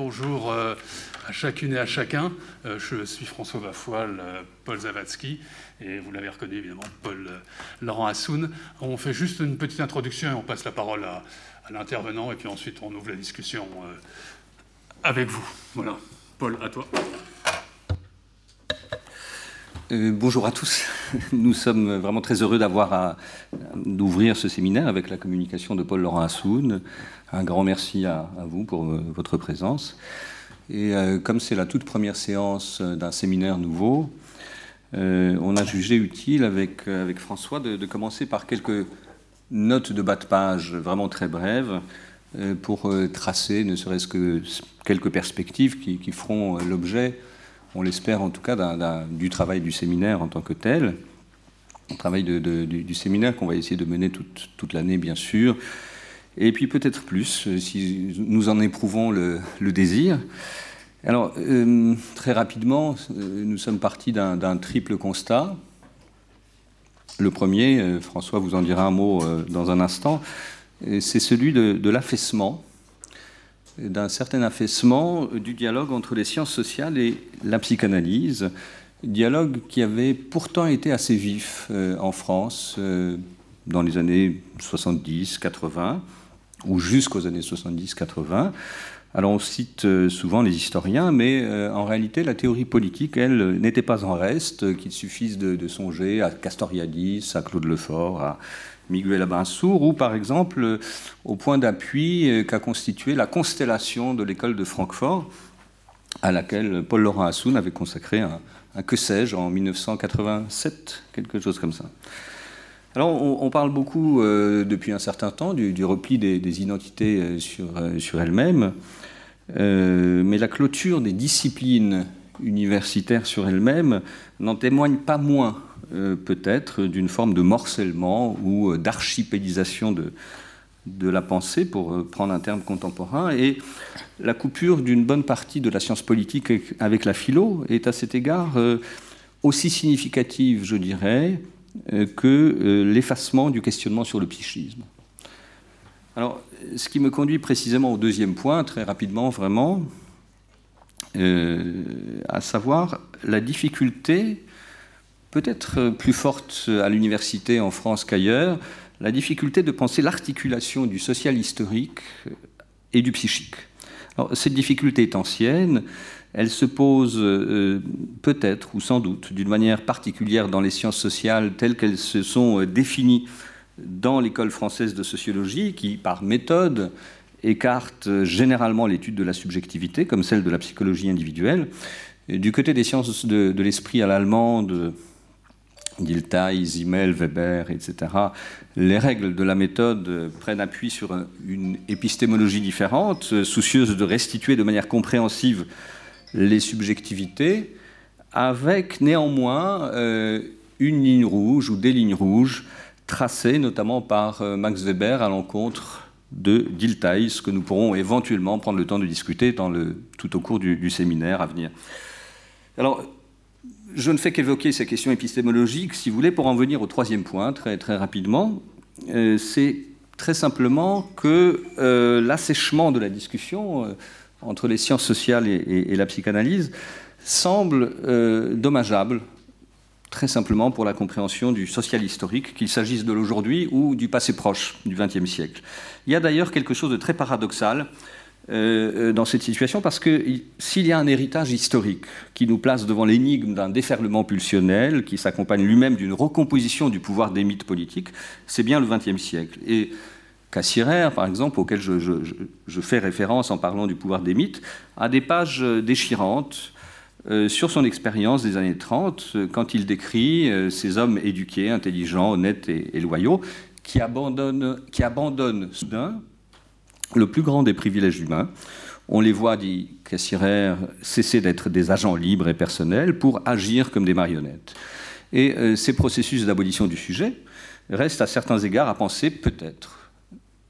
bonjour euh, à chacune et à chacun. Euh, je suis François Vafoil, euh, Paul Zavatsky, et vous l'avez reconnu évidemment, Paul Laurent Assoun. On fait juste une petite introduction et on passe la parole à, à l'intervenant, et puis ensuite on ouvre la discussion avec vous. Voilà. Paul, à toi. Euh, bonjour à tous. Nous sommes vraiment très heureux d'avoir d'ouvrir ce séminaire avec la communication de Paul Laurent Assoun. Un grand merci à, vous pour euh, votre présence. Et euh, comme c'est la toute première séance d'un séminaire nouveau, on a jugé utile avec, avec François de, commencer par quelques notes de bas de page vraiment très brèves pour tracer ne serait-ce que quelques perspectives qui, qui feront l'objet on l'espère en tout cas, du travail du séminaire en tant que tel. Un travail du, séminaire qu'on va essayer de mener toute, l'année, bien sûr. Et puis peut-être plus, euh, si nous en éprouvons le, désir. Alors, euh, très rapidement, euh, nous sommes partis d'un triple constat. Le premier, François vous en dira un mot dans un instant, c'est celui de l'affaissement d'un certain affaissement du dialogue entre les sciences sociales et la psychanalyse, dialogue qui avait pourtant été assez vif euh, en France euh, dans les années 70-80, ou jusqu'aux années 70-80. Alors on cite euh, souvent les historiens, mais en réalité la théorie politique, elle, n'était pas en reste, qu'il suffise de, de, songer à Castoriadis, à Claude Lefort, à Miguel Abansour, ou par exemple au point d'appui euh, qu'a constitué la constellation de l'école de Francfort, à laquelle Paul Laurent Assoun avait consacré un, que sais-je en 1987, quelque chose comme ça. Alors, on, parle beaucoup euh, depuis un certain temps du, repli des, identités euh, sur, sur elles-mêmes, mais la clôture des disciplines universitaires sur elles-mêmes n'en témoigne pas moins euh, peut-être d'une forme de morcellement ou euh, d'archipélisation de, de la pensée, pour euh, prendre un terme contemporain, et la coupure d'une bonne partie de la science politique avec la philo est à cet égard aussi significative, je dirais, que l'effacement du questionnement sur le psychisme. Alors, ce qui me conduit précisément au deuxième point, très rapidement, vraiment, à savoir la difficulté peut-être plus forte à l'université en France qu'ailleurs, la difficulté de penser l'articulation du social historique et du psychique. Cette difficulté est ancienne, elle se pose euh, peut-être ou sans doute d'une manière particulière dans les sciences sociales telles qu'elles se sont définies dans l'école française de sociologie, qui par méthode écarte généralement l'étude de la subjectivité, comme celle de la psychologie individuelle. du côté des sciences de l'esprit à l'allemande, Dilthey, Zimmel, Weber, etc., les règles de la méthode prennent appui sur une épistémologie différente, soucieuse de restituer de manière compréhensive les subjectivités, avec néanmoins euh, une ligne rouge ou des lignes rouges tracées notamment par euh, Max Weber à l'encontre de Dilthey, ce que nous pourrons éventuellement prendre le temps de discuter tout au cours du, du séminaire à venir. Alors, je ne fais qu'évoquer ces questions épistémologiques, si vous voulez, pour en venir au troisième point, très, très rapidement. Euh, c'est très simplement que euh, l'assèchement de la discussion euh, entre les sciences sociales et, la psychanalyse semble dommageable, très simplement pour la compréhension du social historique, qu'il s'agisse de l'aujourd'hui ou du passé proche du XXe siècle. Il y a d'ailleurs quelque chose de très paradoxal euh, euh, dans cette situation parce que s'il y a un héritage historique qui nous place devant l'énigme d'un déferlement pulsionnel qui s'accompagne lui-même d'une recomposition du pouvoir des mythes politiques, c'est bien le XXe siècle. Et Cassirer, par exemple, auquel je, fais référence en parlant du pouvoir des mythes, a des pages déchirantes euh, sur son expérience des années 30, quand il décrit ces hommes éduqués, intelligents, honnêtes et, loyaux, qui abandonnent soudain le plus grand des privilèges humains. On les voit, dit Cassirer, cesser d'être des agents libres et personnels pour agir comme des marionnettes. Et euh, ces processus d'abolition du sujet restent à certains égards à penser peut-être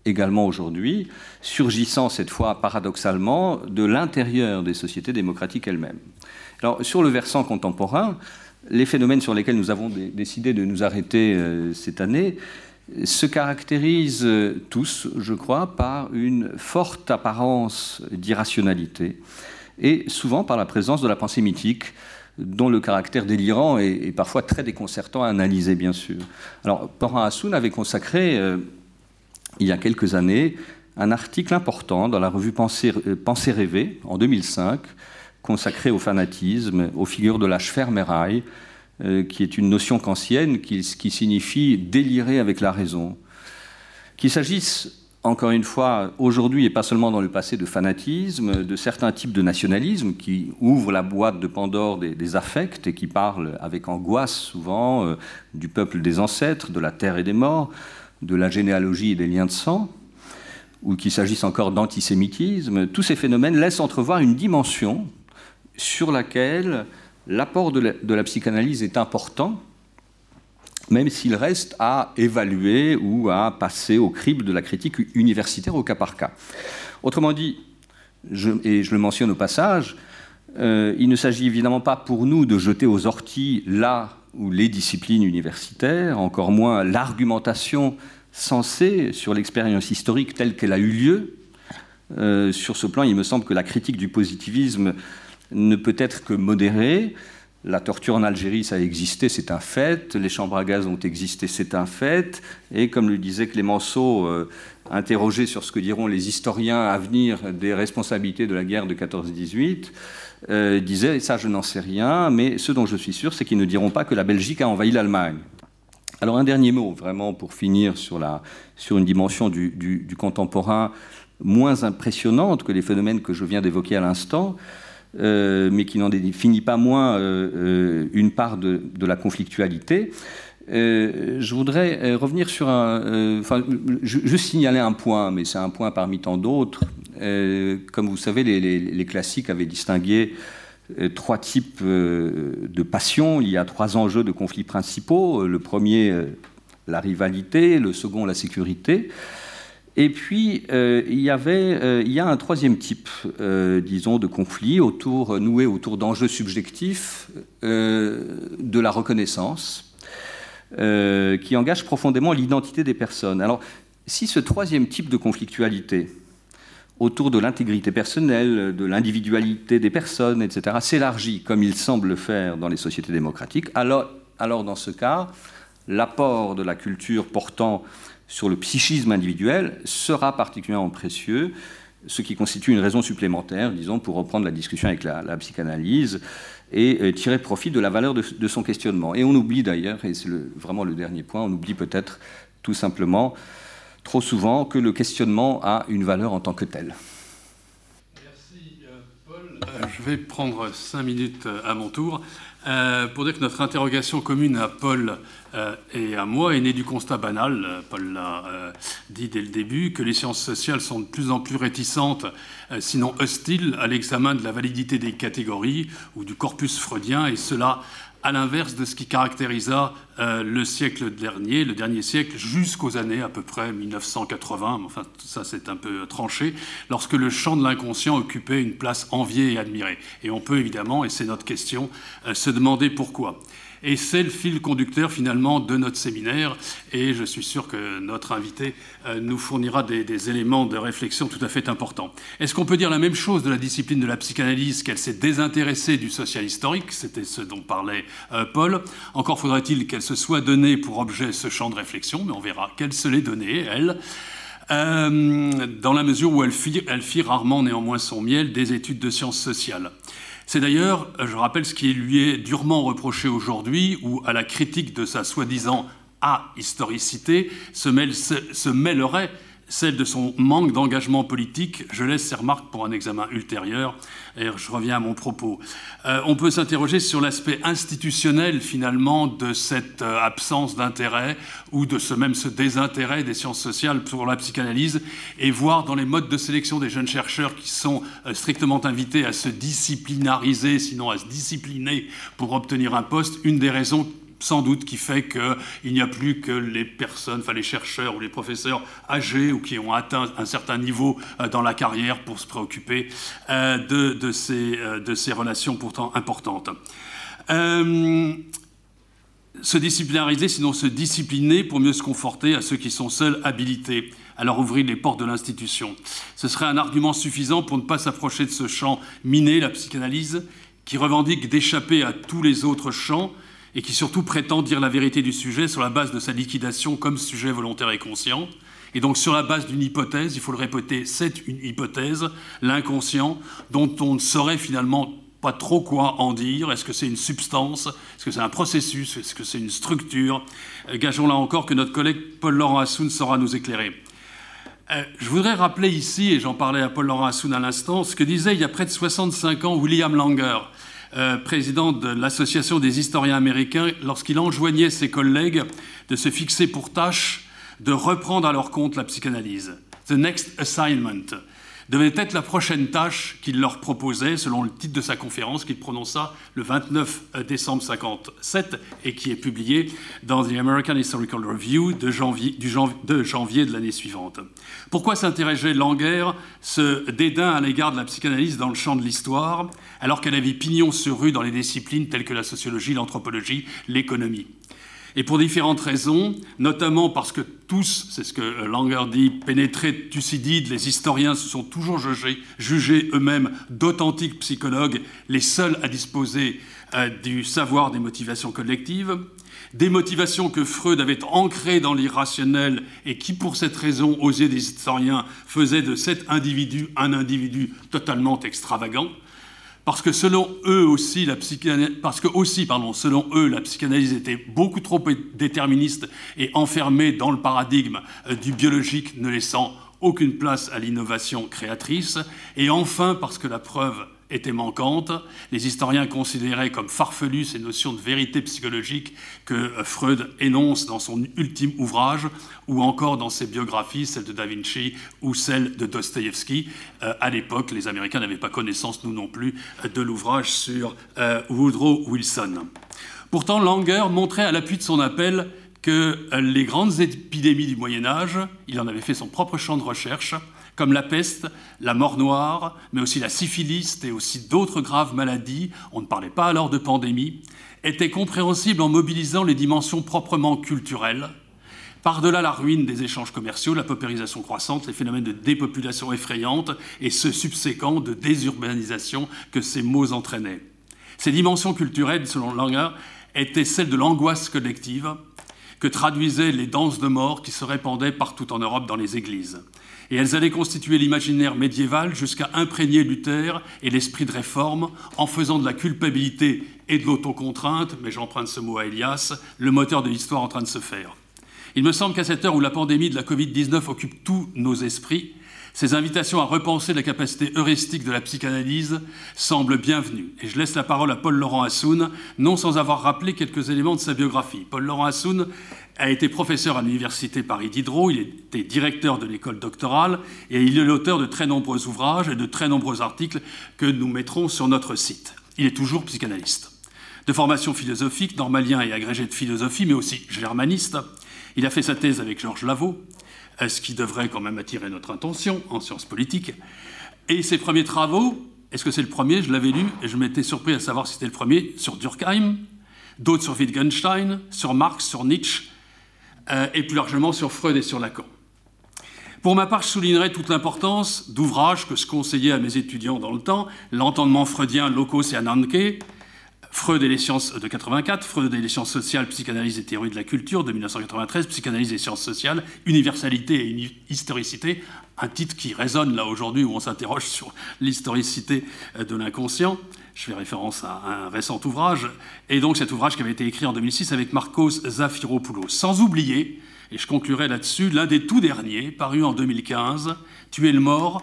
également aujourd'hui, surgissant cette fois paradoxalement de l'intérieur des sociétés démocratiques elles-mêmes. Alors sur le versant contemporain, les phénomènes sur lesquels nous avons décidé de nous arrêter euh, cette année se caractérisent tous, je crois, par une forte apparence d'irrationalité et souvent par la présence de la pensée mythique, dont le caractère délirant est, parfois très déconcertant à analyser, bien sûr. Alors, Porin Hassoun avait consacré, euh, il y a quelques années, un article important dans la revue Pensée, euh, rêvée, en 2005, consacré au fanatisme, aux figures de l'âge fermeraille, euh, qui est une notion kantienne qui, qui signifie délirer avec la raison. Qu'il s'agisse, encore une fois, aujourd'hui et pas seulement dans le passé, de fanatisme, de certains types de nationalisme qui ouvrent la boîte de Pandore des, affects et qui parlent avec angoisse souvent euh, du peuple des ancêtres, de la terre et des morts, de la généalogie et des liens de sang, ou qu'il s'agisse encore d'antisémitisme, tous ces phénomènes laissent entrevoir une dimension sur laquelle l'apport de, la psychanalyse est important, même s'il reste à évaluer ou à passer au crible de la critique universitaire au cas par cas. Autrement dit, et je le mentionne au passage, euh, il ne s'agit évidemment pas pour nous de jeter aux orties là où les disciplines universitaires, encore moins l'argumentation censée sur l'expérience historique telle qu'elle a eu lieu. Euh, sur ce plan, il me semble que la critique du positivisme ne peut être que modéré. La torture en Algérie, ça a existé, c'est un fait. Les chambres à gaz ont existé, c'est un fait. Et comme le disait Clémenceau, euh, interrogé sur ce que diront les historiens à venir des responsabilités de la guerre de 14-18, euh, disait Ça, je n'en sais rien, mais ce dont je suis sûr, c'est qu'ils ne diront pas que la Belgique a envahi l'Allemagne. Alors, un dernier mot, vraiment, pour finir sur, une dimension du contemporain moins impressionnante que les phénomènes que je viens d'évoquer à l'instant. Euh, mais qui n'en définit pas moins euh, euh, une part de, la conflictualité. je voudrais revenir sur un. Enfin, je, signalais un point, mais c'est un point parmi tant d'autres. comme vous savez, les, classiques avaient distingué trois types de passions. Il y a trois enjeux de conflits principaux. Le premier, la rivalité. Le second, la sécurité. Et puis, euh, il, y avait, euh, il y a un troisième type, euh, disons, de conflit autour, noué autour d'enjeux subjectifs de la reconnaissance, qui engage profondément l'identité des personnes. Alors, si ce troisième type de conflictualité, autour de l'intégrité personnelle, de l'individualité des personnes, etc., s'élargit comme il semble le faire dans les sociétés démocratiques, alors, alors dans ce cas, l'apport de la culture portant sur le psychisme individuel sera particulièrement précieux, ce qui constitue une raison supplémentaire, disons, pour reprendre la discussion avec la, psychanalyse et euh, tirer profit de la valeur de, son questionnement. Et on oublie d'ailleurs, et c'est vraiment le dernier point, on oublie peut-être tout simplement trop souvent que le questionnement a une valeur en tant que tel. Merci euh, Paul. Euh, je vais prendre cinq minutes à mon tour. Euh, pour dire que notre interrogation commune à Paul euh, et à moi est née du constat banal, euh, Paul l'a dit dès le début, que les sciences sociales sont de plus en plus réticentes, sinon hostiles, à l'examen de la validité des catégories ou du corpus freudien, et cela à l'inverse de ce qui caractérisa euh, le siècle dernier, le dernier siècle, jusqu'aux années à peu près 1980, enfin ça c'est un peu tranché, lorsque le champ de l'inconscient occupait une place enviée et admirée. Et on peut évidemment, et c'est notre question, euh, se demander pourquoi. Et c'est le fil conducteur finalement de notre séminaire. Et je suis sûr que notre invité euh, nous fournira des, éléments de réflexion tout à fait importants. Est-ce qu'on peut dire la même chose de la discipline de la psychanalyse, qu'elle s'est désintéressée du social historique? C'était ce dont parlait euh, Paul. Encore faudrait-il qu'elle se soit donnée pour objet ce champ de réflexion, mais on verra qu'elle se l'est donnée, elle. Euh, dans la mesure où elle fit, elle fit rarement néanmoins son miel des études de sciences sociales. C'est d'ailleurs, je rappelle, ce qui lui est durement reproché aujourd'hui, où à la critique de sa soi-disant ahistoricité se, se mêlerait celle de son manque d'engagement politique. Je laisse ces remarques pour un examen ultérieur et je reviens à mon propos. Euh, on peut s'interroger sur l'aspect institutionnel finalement de cette euh, absence d'intérêt ou de ce même ce désintérêt des sciences sociales pour la psychanalyse et voir dans les modes de sélection des jeunes chercheurs qui sont euh, strictement invités à se disciplinariser, sinon à se discipliner pour obtenir un poste, une des raisons sans doute qui fait qu'il n'y a plus que les personnes, enfin les chercheurs ou les professeurs âgés ou qui ont atteint un certain niveau euh, dans la carrière pour se préoccuper euh, de, ces, euh, de ces relations pourtant importantes. se disciplinariser, sinon se discipliner pour mieux se conforter à ceux qui sont seuls habilités à leur ouvrir les portes de l'institution. Ce serait un argument suffisant pour ne pas s'approcher de ce champ miné, la psychanalyse, qui revendique d'échapper à tous les autres champs et qui surtout prétend dire la vérité du sujet sur la base de sa liquidation comme sujet volontaire et conscient. Et donc sur la base d'une hypothèse, il faut le répéter, c'est une hypothèse, l'inconscient, dont on ne saurait finalement pas trop quoi en dire. Est-ce que c'est une substance? Est-ce que c'est un processus? Est-ce que c'est une structure? Euh, Gageons là encore que notre collègue Paul-Laurent Assoun saura nous éclairer. Euh, je voudrais rappeler ici, et j'en parlais à Paul-Laurent Assoun à l'instant, ce que disait il y a près de 65 ans William Langer, euh, président de l'Association des historiens américains, lorsqu'il enjoignait ses collègues de se fixer pour tâche de reprendre à leur compte la psychanalyse. The next assignment devait être la prochaine tâche qu'il leur proposait, selon le titre de sa conférence qu'il prononça le 29 décembre 57 et qui est publié dans The American Historical Review de janvier, de, janvier de l'année suivante. Pourquoi s'interrogeait Langer ce dédain à l'égard de la psychanalyse dans le champ de l'histoire, alors qu'elle avait pignon sur rue dans les disciplines telles que la sociologie, l'anthropologie, l'économie? Et pour différentes raisons, notamment parce que tous, c'est ce que Langer dit, pénétrés de Thucydide, les historiens se sont toujours jugés, jugés eux-mêmes d'authentiques psychologues, les seuls à disposer euh, du savoir des motivations collectives, des motivations que Freud avait ancrées dans l'irrationnel et qui, pour cette raison, aux yeux des historiens, faisaient de cet individu un individu totalement extravagant parce que selon eux aussi, la psychanalyse, la psychanalyse était beaucoup trop déterministe et enfermée dans le paradigme euh, du biologique, ne laissant aucune place à l'innovation créatrice, et enfin parce que la preuve était manquante. Les historiens considéraient comme farfelues ces notions de vérité psychologique que Freud énonce dans son ultime ouvrage, ou encore dans ses biographies, celle de Da Vinci ou celle de Dostoïevski. Euh, à l'époque, les Américains n'avaient pas connaissance, nous non plus, de l'ouvrage sur euh, Woodrow Wilson. Pourtant, Langer montrait à l'appui de son appel que les grandes épidémies du Moyen Âge, il en avait fait son propre champ de recherche, comme la peste, la mort noire, mais aussi la syphilis et aussi d'autres graves maladies, on ne parlait pas alors de pandémie, étaient compréhensibles en mobilisant les dimensions proprement culturelles, par-delà la ruine des échanges commerciaux, la paupérisation croissante, les phénomènes de dépopulation effrayante et ce subséquent de désurbanisation que ces maux entraînaient. Ces dimensions culturelles, selon Langer, étaient celles de l'angoisse collective que traduisaient les danses de mort qui se répandaient partout en Europe dans les églises et elles allaient constituer l'imaginaire médiéval jusqu'à imprégner Luther et l'esprit de réforme en faisant de la culpabilité et de l'autocontrainte, mais j'emprunte ce mot à Elias, le moteur de l'histoire en train de se faire. Il me semble qu'à cette heure où la pandémie de la Covid-19 occupe tous nos esprits, ces invitations à repenser la capacité heuristique de la psychanalyse semblent bienvenues. Et je laisse la parole à Paul-Laurent Assoun, non sans avoir rappelé quelques éléments de sa biographie. Paul-Laurent Assoun a été professeur à l'université Paris Diderot, il était directeur de l'école doctorale et il est l'auteur de très nombreux ouvrages et de très nombreux articles que nous mettrons sur notre site. Il est toujours psychanalyste. De formation philosophique, normalien et agrégé de philosophie, mais aussi germaniste, il a fait sa thèse avec Georges Lavaux, ce qui devrait quand même attirer notre attention en sciences politiques. Et ses premiers travaux, est-ce que c'est le premier? Je l'avais lu et je m'étais surpris à savoir si c'était le premier, sur Durkheim, d'autres sur Wittgenstein, sur Marx, sur Nietzsche, euh, et plus largement sur Freud et sur Lacan. Pour ma part, je soulignerai toute l'importance d'ouvrages que je conseillais à mes étudiants dans le temps, l'entendement freudien Locos et Ananke, Freud et les sciences de 84, Freud et les sciences sociales, psychanalyse et théorie de la culture de 1993, psychanalyse et sciences sociales, universalité et historicité, un titre qui résonne là aujourd'hui où on s'interroge sur l'historicité euh, de l'inconscient. Je fais référence à un récent ouvrage, et donc cet ouvrage qui avait été écrit en 2006 avec Marcos Zafiropoulos. Sans oublier, et je conclurai là-dessus, l'un des tout derniers, paru en 2015, Tuer le mort,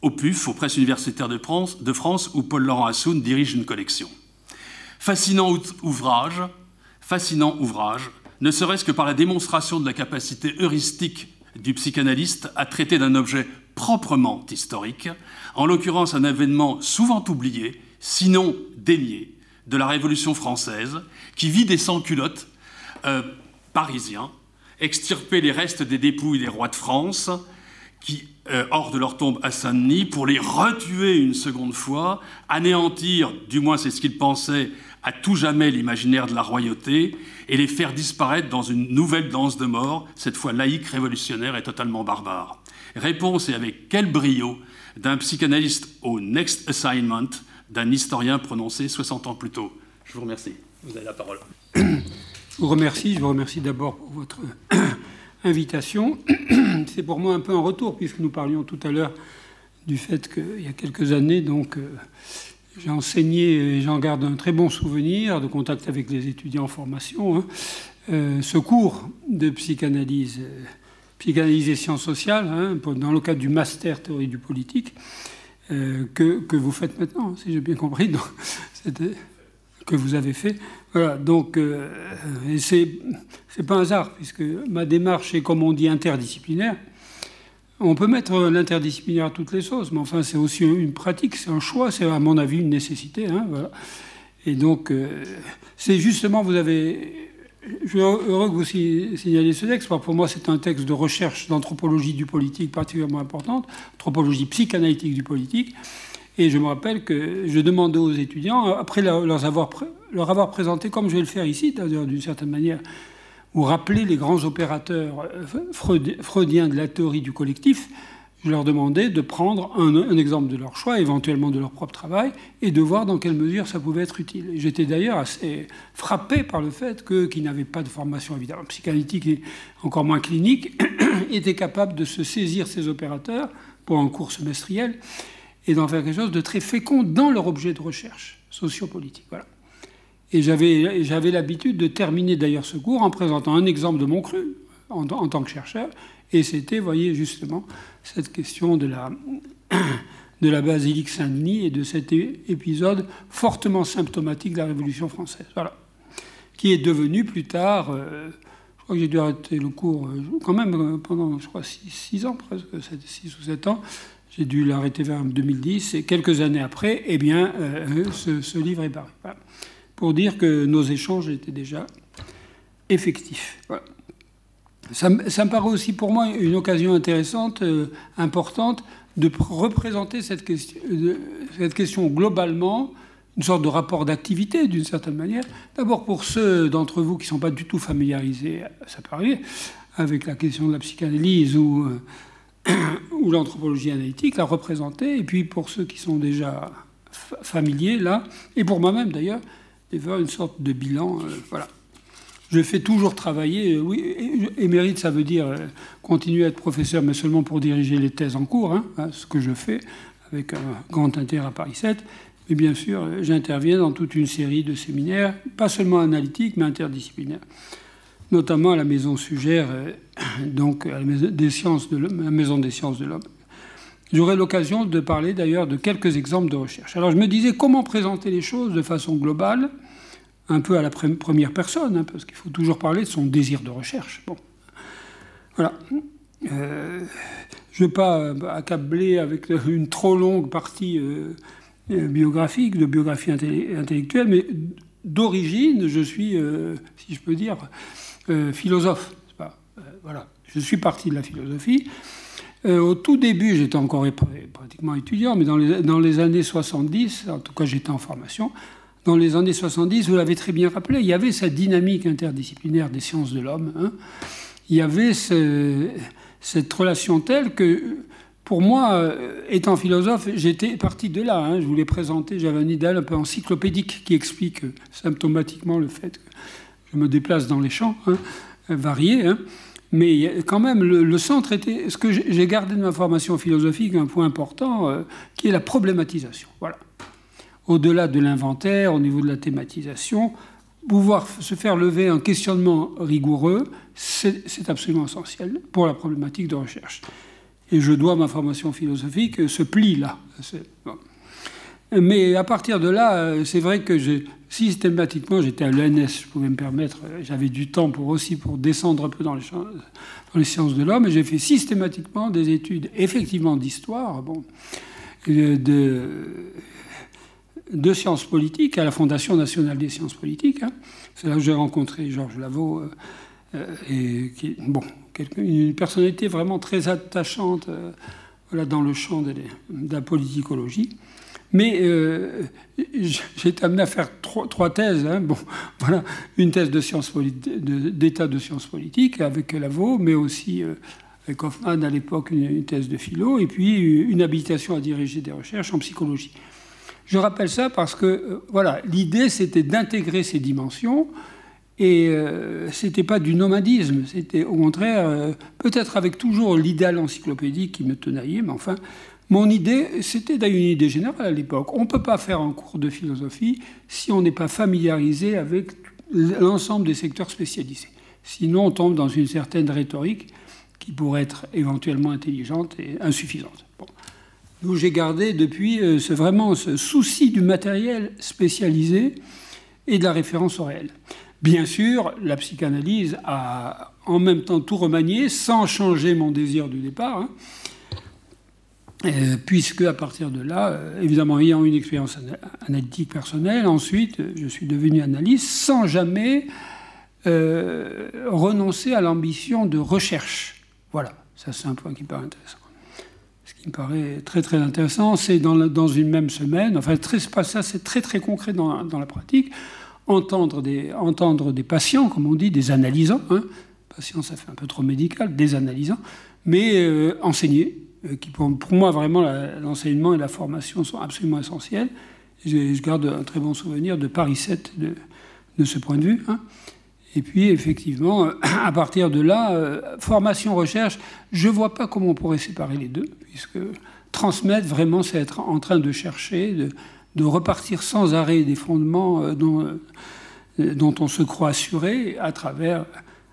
au PUF, aux presses universitaires de France, où Paul-Laurent Assoun dirige une collection. Fascinant ouvrage, fascinant ouvrage, ne serait-ce que par la démonstration de la capacité heuristique du psychanalyste à traiter d'un objet proprement historique, en l'occurrence un événement souvent oublié, sinon dénié, de la Révolution française, qui vit des sans-culottes euh, parisiens, extirper les restes des dépouilles des rois de France, qui, euh, hors de leur tombe à Saint-Denis, pour les retuer une seconde fois, anéantir, du moins c'est ce qu'ils pensaient, à tout jamais l'imaginaire de la royauté, et les faire disparaître dans une nouvelle danse de mort, cette fois laïque, révolutionnaire et totalement barbare. Réponse et avec quel brio d'un psychanalyste au Next Assignment, d'un historien prononcé 60 ans plus tôt. Je vous remercie. Vous avez la parole. Je vous remercie. Je vous remercie d'abord pour votre invitation. C'est pour moi un peu un retour, puisque nous parlions tout à l'heure du fait qu'il y a quelques années, donc, euh, j'ai enseigné et j'en garde un très bon souvenir de contact avec les étudiants en formation. Hein. Euh, ce cours de psychanalyse, euh, psychanalyse et sciences sociales, hein, dans le cadre du master théorie du politique, que, que, vous faites maintenant, si j'ai bien compris. Que vous avez fait. Voilà, donc, euh, c'est, c'est pas un hasard, puisque ma démarche est, comme on dit, interdisciplinaire. On peut mettre l'interdisciplinaire à toutes les choses, mais enfin, c'est aussi une pratique, c'est un choix, c'est à mon avis une nécessité. Hein, voilà. Et donc, euh, c'est justement, vous avez. Je suis heureux que vous signaliez ce texte, pour moi, c'est un texte de recherche d'anthropologie du politique particulièrement importante, anthropologie psychanalytique du politique. Et je me rappelle que je demandais aux étudiants, après leur avoir, leur avoir présenté, comme je vais le faire ici, d'une certaine manière, ou rappeler les grands opérateurs euh, freudiens de la théorie du collectif, je leur demandais de prendre un, exemple de leur choix, éventuellement de leur propre travail, et de voir dans quelle mesure ça pouvait être utile. J'étais d'ailleurs assez frappé par le fait que, qu'ils n'avaient pas de formation évidemment psychanalytique et encore moins clinique, étaient capables de se saisir ces opérateurs pour un cours semestriel et d'en faire quelque chose de très fécond dans leur objet de recherche sociopolitique. Voilà. Et j'avais, j'avais l'habitude de terminer d'ailleurs ce cours en présentant un exemple de mon cru en, tant que chercheur, et c'était, voyez, justement, cette question de la, de la basilique Saint-Denis et de cet épisode fortement symptomatique de la Révolution française. Voilà. Qui est devenu plus tard, euh, je crois que j'ai dû arrêter le cours euh, quand même euh, pendant, je crois, six ans, presque, six ou sept ans, j'ai dû l'arrêter vers 2010. Et quelques années après, eh bien, ce, livre est paru. Pour dire que nos échanges étaient déjà effectifs. Ça, me paraît aussi pour moi une occasion intéressante, euh, importante, de représenter cette question, globalement, une sorte de rapport d'activité d'une certaine manière. D'abord pour ceux d'entre vous qui ne sont pas du tout familiarisés, ça peut arriver, avec la question de la psychanalyse ou euh, l'anthropologie analytique l'a représenté, et puis pour ceux qui sont déjà familiers, là, et pour moi-même d'ailleurs, de faire une sorte de bilan. Euh, voilà. Je fais toujours travailler, euh, oui, émérite, ça veut dire euh, continuer à être professeur, mais seulement pour diriger les thèses en cours, hein, hein, ce que je fais avec un grand intérêt à Paris 7. Mais bien sûr, j'interviens dans toute une série de séminaires, pas seulement analytiques, mais interdisciplinaires notamment à la maison Sugère, euh, donc à. La maison des sciences de l'homme. J'aurai l'occasion de parler d'ailleurs de quelques exemples de recherche. Alors je me disais comment présenter les choses de façon globale, un peu à la première personne, hein, parce qu'il faut toujours parler de son désir de recherche. Bon, voilà. Euh, je ne vais pas accabler avec une trop longue partie euh, biographique, de biographie intellectuelle, mais d'origine, je suis, si je peux dire, euh, philosophe. Euh, voilà. Je suis parti de la philosophie. Euh, au tout début, j'étais encore pratiquement étudiant, mais dans les, années 70, en tout cas j'étais en formation, dans les années 70, vous l'avez très bien rappelé, il y avait cette dynamique interdisciplinaire des sciences de l'homme. Hein. Il y avait cette relation telle que, pour moi, étant philosophe, j'étais parti de là. Hein. Je voulais présenter, j'avais un idéal un peu encyclopédique qui explique symptomatiquement le fait que je me déplace dans les champs hein, variés, hein. mais quand même, le, centre était. Ce que j'ai gardé de ma formation philosophique, un point important, euh, qui est la problématisation. Voilà. Au-delà de l'inventaire, au niveau de la thématisation, pouvoir se faire lever un questionnement rigoureux, c'est absolument essentiel pour la problématique de recherche. Et je dois ma formation philosophique ce pli-là. Mais à partir de là, euh, c'est vrai que systématiquement, j'étais à l'ENS, je pouvais me permettre, euh, j'avais du temps pour aussi pour descendre un peu dans les, sciences de l'homme, et j'ai fait systématiquement des études, effectivement, d'histoire, bon, de, de sciences politiques à la Fondation nationale des sciences politiques. Hein. C'est là que j'ai rencontré Georges Lavaux, et qui, bon, une personnalité vraiment très attachante voilà, dans le champ de, la politicologie. Mais euh, j'ai été amené à faire trois, thèses. Hein. Bon, voilà, une thèse d'état de, sciences politiques avec Lavaux, mais aussi euh, avec Hoffman à l'époque une, thèse de philo, et puis une habilitation à diriger des recherches en psychologie. Je rappelle ça parce que euh, voilà, l'idée c'était d'intégrer ces dimensions et euh, ce n'était pas du nomadisme, c'était au contraire, euh, peut-être avec toujours l'idéal encyclopédique qui me tenaillait, mais enfin, mon idée, c'était d'ailleurs une idée générale à l'époque. On ne peut pas faire un cours de philosophie si on n'est pas familiarisé avec l'ensemble des secteurs spécialisés. Sinon, on tombe dans une certaine rhétorique qui pourrait être éventuellement intelligente et insuffisante. D'où j'ai gardé depuis euh, vraiment ce souci du matériel spécialisé et de la référence au réel. Bien sûr, la psychanalyse a en même temps tout remanié sans changer mon désir du départ, hein. euh, puisque à partir de là, euh, évidemment, ayant une expérience analytique personnelle, ensuite, je suis devenu analyste sans jamais euh, renoncer à l'ambition de recherche. Voilà, ça c'est un point qui me paraît intéressant. Qui me paraît très très intéressant, c'est dans, dans, une même semaine, enfin très, ça c'est très très concret dans, dans la pratique, entendre des, entendre des patients, comme on dit, des analysants, hein, patients ça fait un peu trop médical, des analysants, mais euh, enseigner, euh, qui pour, moi vraiment l'enseignement et la formation sont absolument essentiels. Je, garde un très bon souvenir de Paris 7 de, de ce point de vue. Hein. Et puis effectivement, à partir de là, euh, formation-recherche, je ne vois pas comment on pourrait séparer les deux, puisque transmettre vraiment, c'est être en train de chercher, de, repartir sans arrêt des fondements euh, dont, euh, dont on se croit assuré à travers,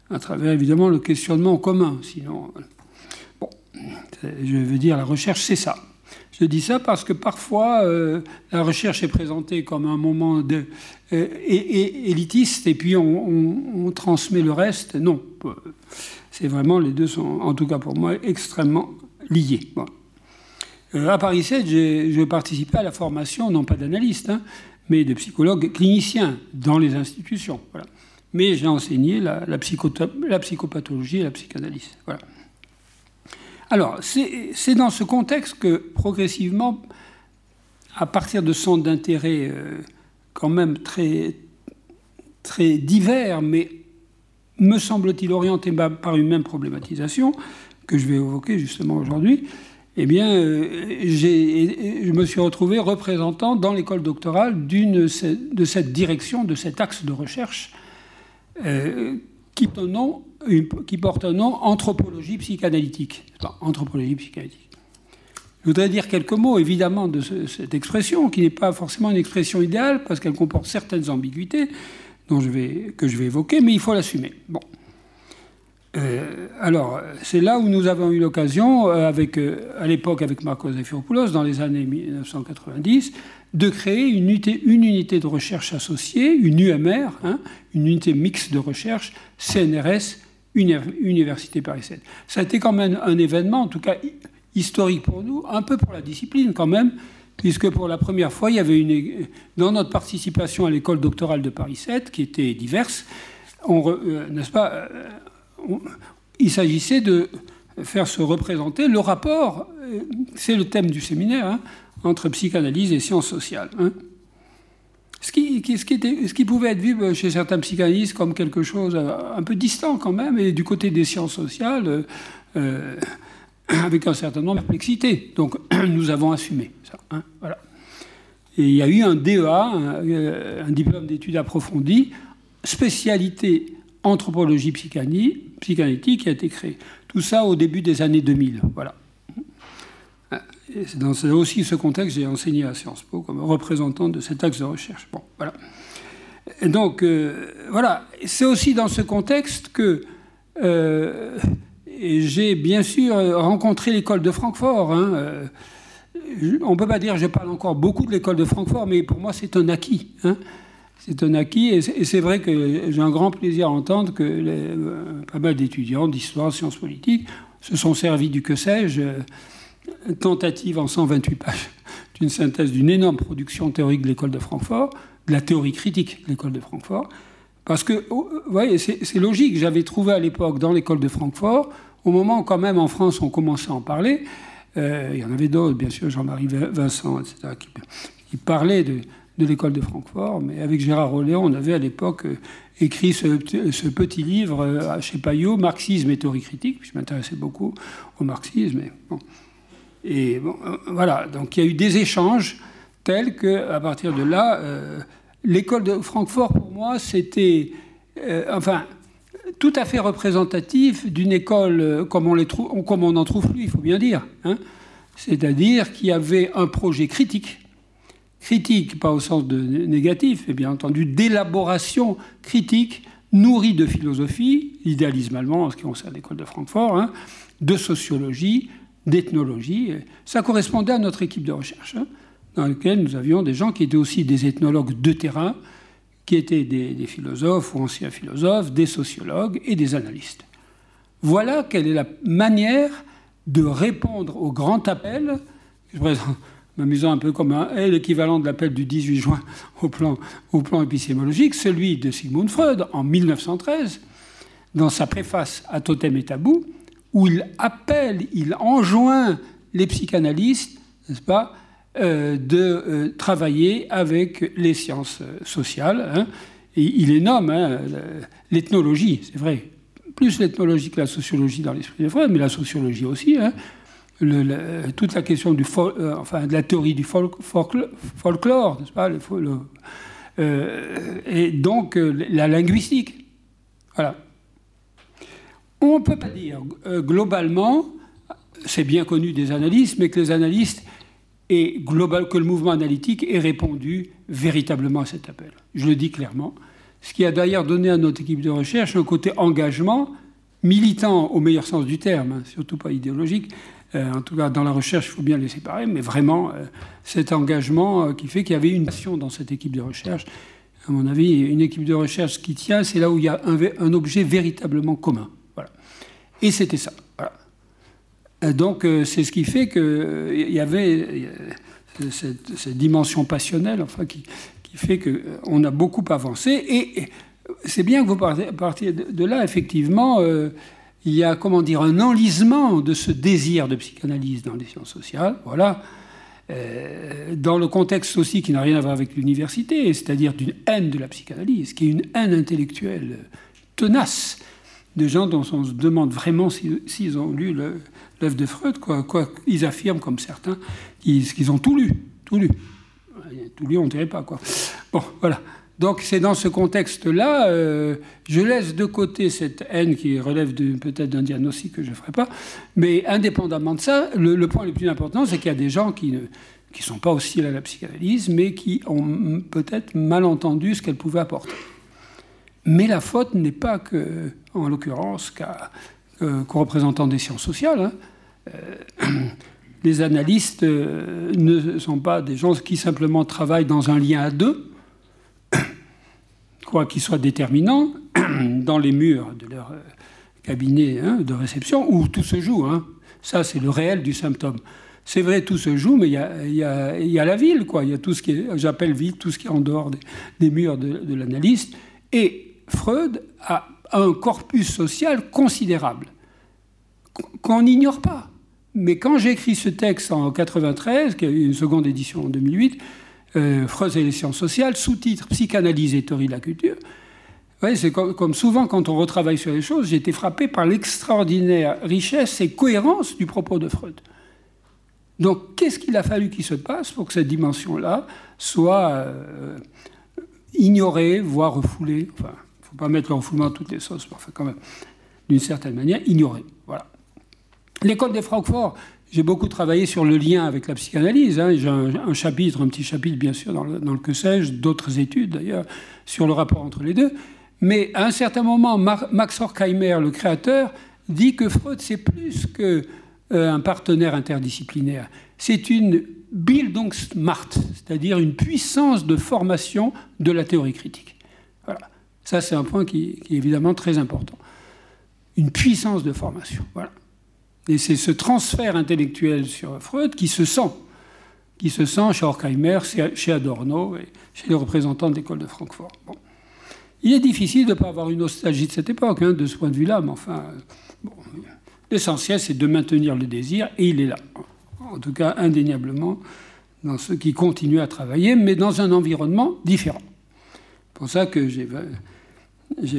à travers évidemment le questionnement commun. Sinon, bon, je veux dire, la recherche, c'est ça. Je dis ça parce que parfois, euh, la recherche est présentée comme un moment de, élitiste et puis on, transmet le reste. Non, c'est vraiment, les deux sont, en tout cas pour moi, extrêmement liés. Euh, à Paris 7, j'ai participé à la formation, non pas d'analyste, hein, mais de psychologue clinicien dans les institutions. Mais j'ai enseigné la, la, psychopathologie et la psychanalyse. Voilà. Alors, c'est dans ce contexte que, progressivement, à partir de centres d'intérêt euh, quand même très, très divers, mais me semble-t-il orientés par une même problématisation, que je vais évoquer justement aujourd'hui, eh bien, euh, je me suis retrouvé représentant dans l'école doctorale de cette direction, de cet axe de recherche euh, qui, porte un nom, anthropologie psychanalytique. anthropologie psychanalytique. Je voudrais dire quelques mots, évidemment, de cette expression, qui n'est pas forcément une expression idéale, parce qu'elle comporte certaines ambiguïtés dont je vais, que je vais évoquer, mais il faut l'assumer. Bon. Euh, alors, c'est là où nous avons eu l'occasion, euh, euh, à l'époque avec Marcos Efiropoulos, dans les années 1990, de créer une unité, une unité de recherche associée, une UMR, hein, une unité mixte de recherche, CNRS, Université Paris 7. Ça a été quand même un événement, en tout cas historique pour nous, un peu pour la discipline quand même, puisque pour la première fois, il y avait une, dans notre participation à l'école doctorale de Paris 7, qui était diverse, n'est-ce pas il s'agissait de faire se représenter le rapport, euh, c'est le thème du séminaire, hein, entre psychanalyse et sciences sociales. Hein. Ce, qui, pouvait être vu chez certains psychanalystes comme quelque chose euh, un peu distant quand même, et du côté des sciences sociales, euh, avec un certain nombre de complexités. Donc nous avons assumé ça. Hein, voilà. Et il y a eu un DEA, un, un diplôme d'études approfondies, spécialité anthropologie psychanalytique qui a été créée. Tout ça au début des années 2000. Voilà. C'est dans aussi ce contexte que j'ai enseigné à Sciences Po comme représentant de cet axe de recherche. Bon, voilà. donc, euh, voilà. C'est aussi dans ce contexte que euh, j'ai bien sûr rencontré l'école de Francfort. Hein. Euh, on ne peut pas dire que je parle encore beaucoup de l'école de Francfort, mais pour moi, c'est un acquis. Hein c'est un acquis. Et c'est vrai que j'ai un grand plaisir à entendre que pas mal d'étudiants d'histoire, sciences politiques se sont servis du que sais-je, tentative en 128 pages d'une synthèse d'une énorme production théorique de l'école de Francfort, de la théorie critique de l'école de Francfort, Parce que, oh, vous voyez, c'est logique. J'avais trouvé à l'époque dans l'école de Francfort, au moment où quand même en France on commençait à en parler, euh, il y en avait d'autres, bien sûr, Jean-Marie Vincent, etc., qui, parlaient de, l'école de Francfort, mais avec Gérard Rolléon, on avait à l'époque euh, écrit ce, petit livre euh, chez Payot, Marxisme et théorie critique, je m'intéressais beaucoup au marxisme. Et, bon. Et bon, voilà, donc il y a eu des échanges tels qu'à partir de là, l'école de Francfort, pour moi, c'était, enfin, tout à fait représentatif d'une école euh, comme on, les trouve, comme on en trouve plus, il faut bien dire. Hein. C'est-à-dire qu'il y avait un projet critique, critique pas au sens de négatif, mais bien entendu d'élaboration critique nourrie de philosophie, idéalisme allemand en ce qui concerne l'école de Francfort, hein, de sociologie, d'ethnologie. Ça correspondait à notre équipe de recherche, hein, dans laquelle nous avions des gens qui étaient aussi des ethnologues de terrain, qui étaient des, philosophes ou anciens philosophes, des sociologues et des analystes. Voilà quelle est la manière de répondre au grand appel, je présente m'amusant un peu comme l'équivalent de l'appel du 18 juin au plan, au plan épistémologique, celui de Sigmund Freud en 1913, dans sa préface à Totem et Tabou, où il appelle, il enjoint les psychanalystes, n'est-ce pas, euh, de euh, travailler avec les sciences euh, sociales. Hein. Il les nomme hein, l'ethnologie, c'est vrai, plus l'ethnologie que la sociologie dans l'esprit de Freud, mais la sociologie aussi. Hein. toute la question du enfin, de la théorie du folklore, n'est-ce pas Et donc la linguistique. Voilà. On ne peut pas dire globalement, c'est bien connu des analystes, mais que les analystes et que le mouvement analytique ait répondu véritablement à cet appel. Je le dis clairement. Ce qui a d'ailleurs donné à notre équipe de recherche un côté engagement militant au meilleur sens du terme, hein, surtout pas idéologique. Euh, en tout cas, dans la recherche, il faut bien les séparer, mais vraiment euh, cet engagement euh, qui fait qu'il y avait une nation dans cette équipe de recherche. À mon avis, une équipe de recherche qui tient, c'est là où il y a un objet véritablement commun. Et c'était ça. Euh, donc euh, c'est ce qui fait qu'il euh, y avait cette, dimension passionnelle, enfin, qui, fait qu'on a beaucoup avancé. Et, c'est bien que vous partiez de là, effectivement, il y a, comment dire, un enlisement de ce désir de psychanalyse dans les sciences sociales, voilà, dans le contexte aussi qui n'a rien à voir avec l'université, c'est-à-dire d'une haine de la psychanalyse, qui est une haine intellectuelle tenace, de gens dont on se demande vraiment s'ils ont lu l'œuvre de Freud, quoi, ils affirment, comme certains, qu'ils ont tout lu, tout lu. Tout lu, on ne dirait pas, quoi. Bon, voilà. Donc c'est dans ce contexte-là, euh, je laisse de côté cette haine qui relève peut-être d'un diagnostic que je ne ferai pas, mais indépendamment de ça, le, point le plus important, c'est qu'il y a des gens qui ne qui sont pas hostiles à la psychanalyse, mais qui ont peut-être mal entendu ce qu'elle pouvait apporter. Mais la faute n'est pas que, en l'occurrence, euh, qu'aux représentants des sciences sociales. Hein. Euh, les analystes euh, ne sont pas des gens qui simplement travaillent dans un lien à deux, quoi qu'il soit déterminant, dans les murs de leur cabinet hein, de réception, où tout se joue. Hein. Ça, c'est le réel du symptôme. C'est vrai, tout se joue, mais il y a, la ville, quoi. Il y a tout ce qui j'appelle ville, tout ce qui est en dehors des, murs de, de l'analyste. Et Freud a un corpus social considérable, qu'on n'ignore pas. Mais quand j'ai écrit ce texte en 93, qui a eu une seconde édition en 2008, euh, Freud et les sciences sociales, sous-titre Psychanalyse et théorie de la culture, c'est comme, souvent quand on retravaille sur les choses, j'ai été frappé par l'extraordinaire richesse et cohérence du propos de Freud. Donc, qu'est-ce qu'il a fallu qu'il se passe pour que cette dimension-là soit euh, ignorée, voire refoulée pas mettre le refoulement à toutes les sauces, mais enfin quand même, d'une certaine manière, ignorer. Voilà. L'école des Francfort, j'ai beaucoup travaillé sur le lien avec la psychanalyse. Hein. J'ai un, chapitre, un petit chapitre bien sûr dans le, dans le que sais-je, d'autres études d'ailleurs, sur le rapport entre les deux. Mais à un certain moment, Max Horkheimer, le créateur, dit que Freud, c'est plus qu'un euh, partenaire interdisciplinaire. C'est une Bildungsmacht, c'est-à-dire une puissance de formation de la théorie critique. Ça, c'est un point qui, est évidemment très important. Une puissance de formation. Voilà. Et c'est ce transfert intellectuel sur Freud qui se sent, qui se sent chez Horkheimer, chez Adorno et chez les représentants de l'école de Francfort. Il est difficile de ne pas avoir une nostalgie de cette époque, hein, de ce point de vue-là, mais enfin, l'essentiel, c'est de maintenir le désir, et il est là. En tout cas, indéniablement, dans ceux qui continuent à travailler, mais dans un environnement différent. C'est pour ça que j'ai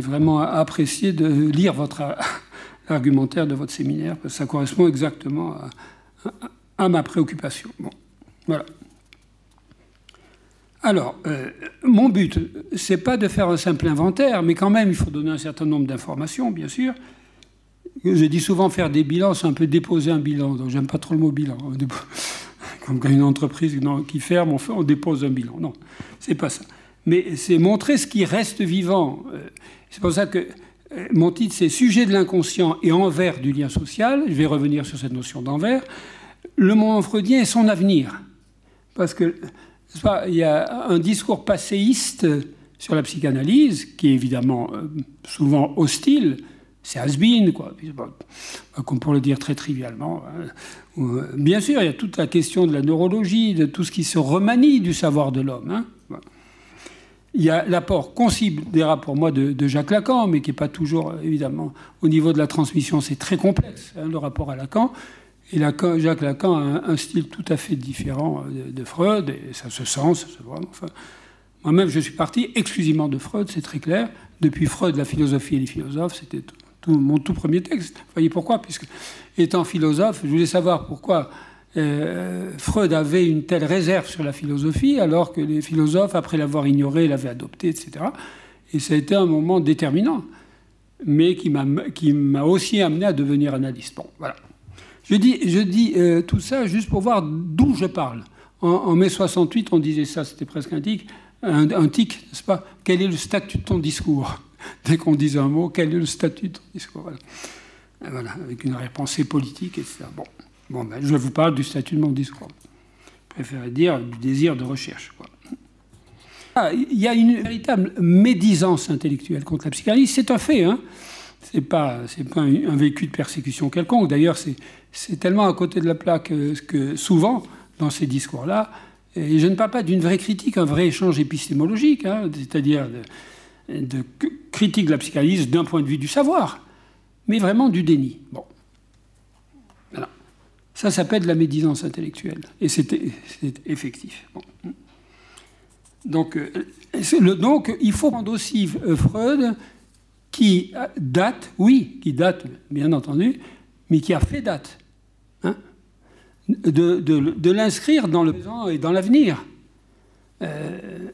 vraiment apprécié de lire votre argumentaire de votre séminaire, parce que ça correspond exactement à, ma préoccupation. Voilà. Alors, euh, mon but, c'est pas de faire un simple inventaire, mais quand même, il faut donner un certain nombre d'informations, bien sûr. Je dis souvent faire des bilans, c'est un peu déposer un bilan, donc j'aime pas trop le mot bilan. Comme quand une entreprise qui ferme, on, fait, on dépose un bilan. Non, c'est pas ça. Mais c'est montrer ce qui reste vivant. Euh, c'est pour ça que euh, mon titre, c'est Sujet de l'inconscient et envers du lien social. Je vais revenir sur cette notion d'envers. Le moment freudien et son avenir. Parce que il y a un discours passéiste sur la psychanalyse qui est évidemment euh, souvent hostile. C'est has-been, quoi. Comme pour le dire très trivialement. Hein. Bien sûr, il y a toute la question de la neurologie, de tout ce qui se remanie du savoir de l'homme. Hein. Il y a l'apport considérable pour moi de, Jacques Lacan, mais qui n'est pas toujours, évidemment, au niveau de la transmission, c'est très complexe, hein, le rapport à Lacan. Et Jacques Lacan a un, style tout à fait différent de, Freud, et ça se sent, ça se voit. Moi-même, je suis parti exclusivement de Freud, c'est très clair. Depuis Freud, la philosophie et les philosophes, c'était mon tout premier texte. Vous voyez pourquoi? Puisque, étant philosophe, je voulais savoir pourquoi euh, Freud avait une telle réserve sur la philosophie, alors que les philosophes, après l'avoir ignoré, l'avaient adopté, etc. Et ça a été un moment déterminant, mais qui m'a aussi amené à devenir analyste. Bon, voilà. Je dis, je dis euh, tout ça juste pour voir d'où je parle. En, mai 68, on disait ça, c'était presque un tic, un, tic, n'est-ce pas? Quel est le statut de ton discours? Dès qu'on disait un mot, quel est le statut de ton discours? Voilà. voilà. avec une arrière-pensée politique, etc. Bon. Bon, ben, je vous parle du statut de mon discours. Je préférais dire du désir de recherche. Ah, il y a une véritable médisance intellectuelle contre la psychanalyse. C'est un fait. Hein pas, c'est pas un, vécu de persécution quelconque. D'ailleurs, c'est, tellement à côté de la plaque que, souvent, dans ces discours-là, et je ne parle pas d'une vraie critique, un vrai échange épistémologique, hein, c'est-à-dire de, de, critique de la psychanalyse d'un point de vue du savoir, mais vraiment du déni. Bon. Ça s'appelle la médisance intellectuelle. Et c'est effectif. Donc, euh, donc, il faut prendre aussi euh, Freud, qui date, oui, qui date, bien entendu, mais qui a fait date. Hein, de, l'inscrire dans le présent et dans l'avenir. Euh,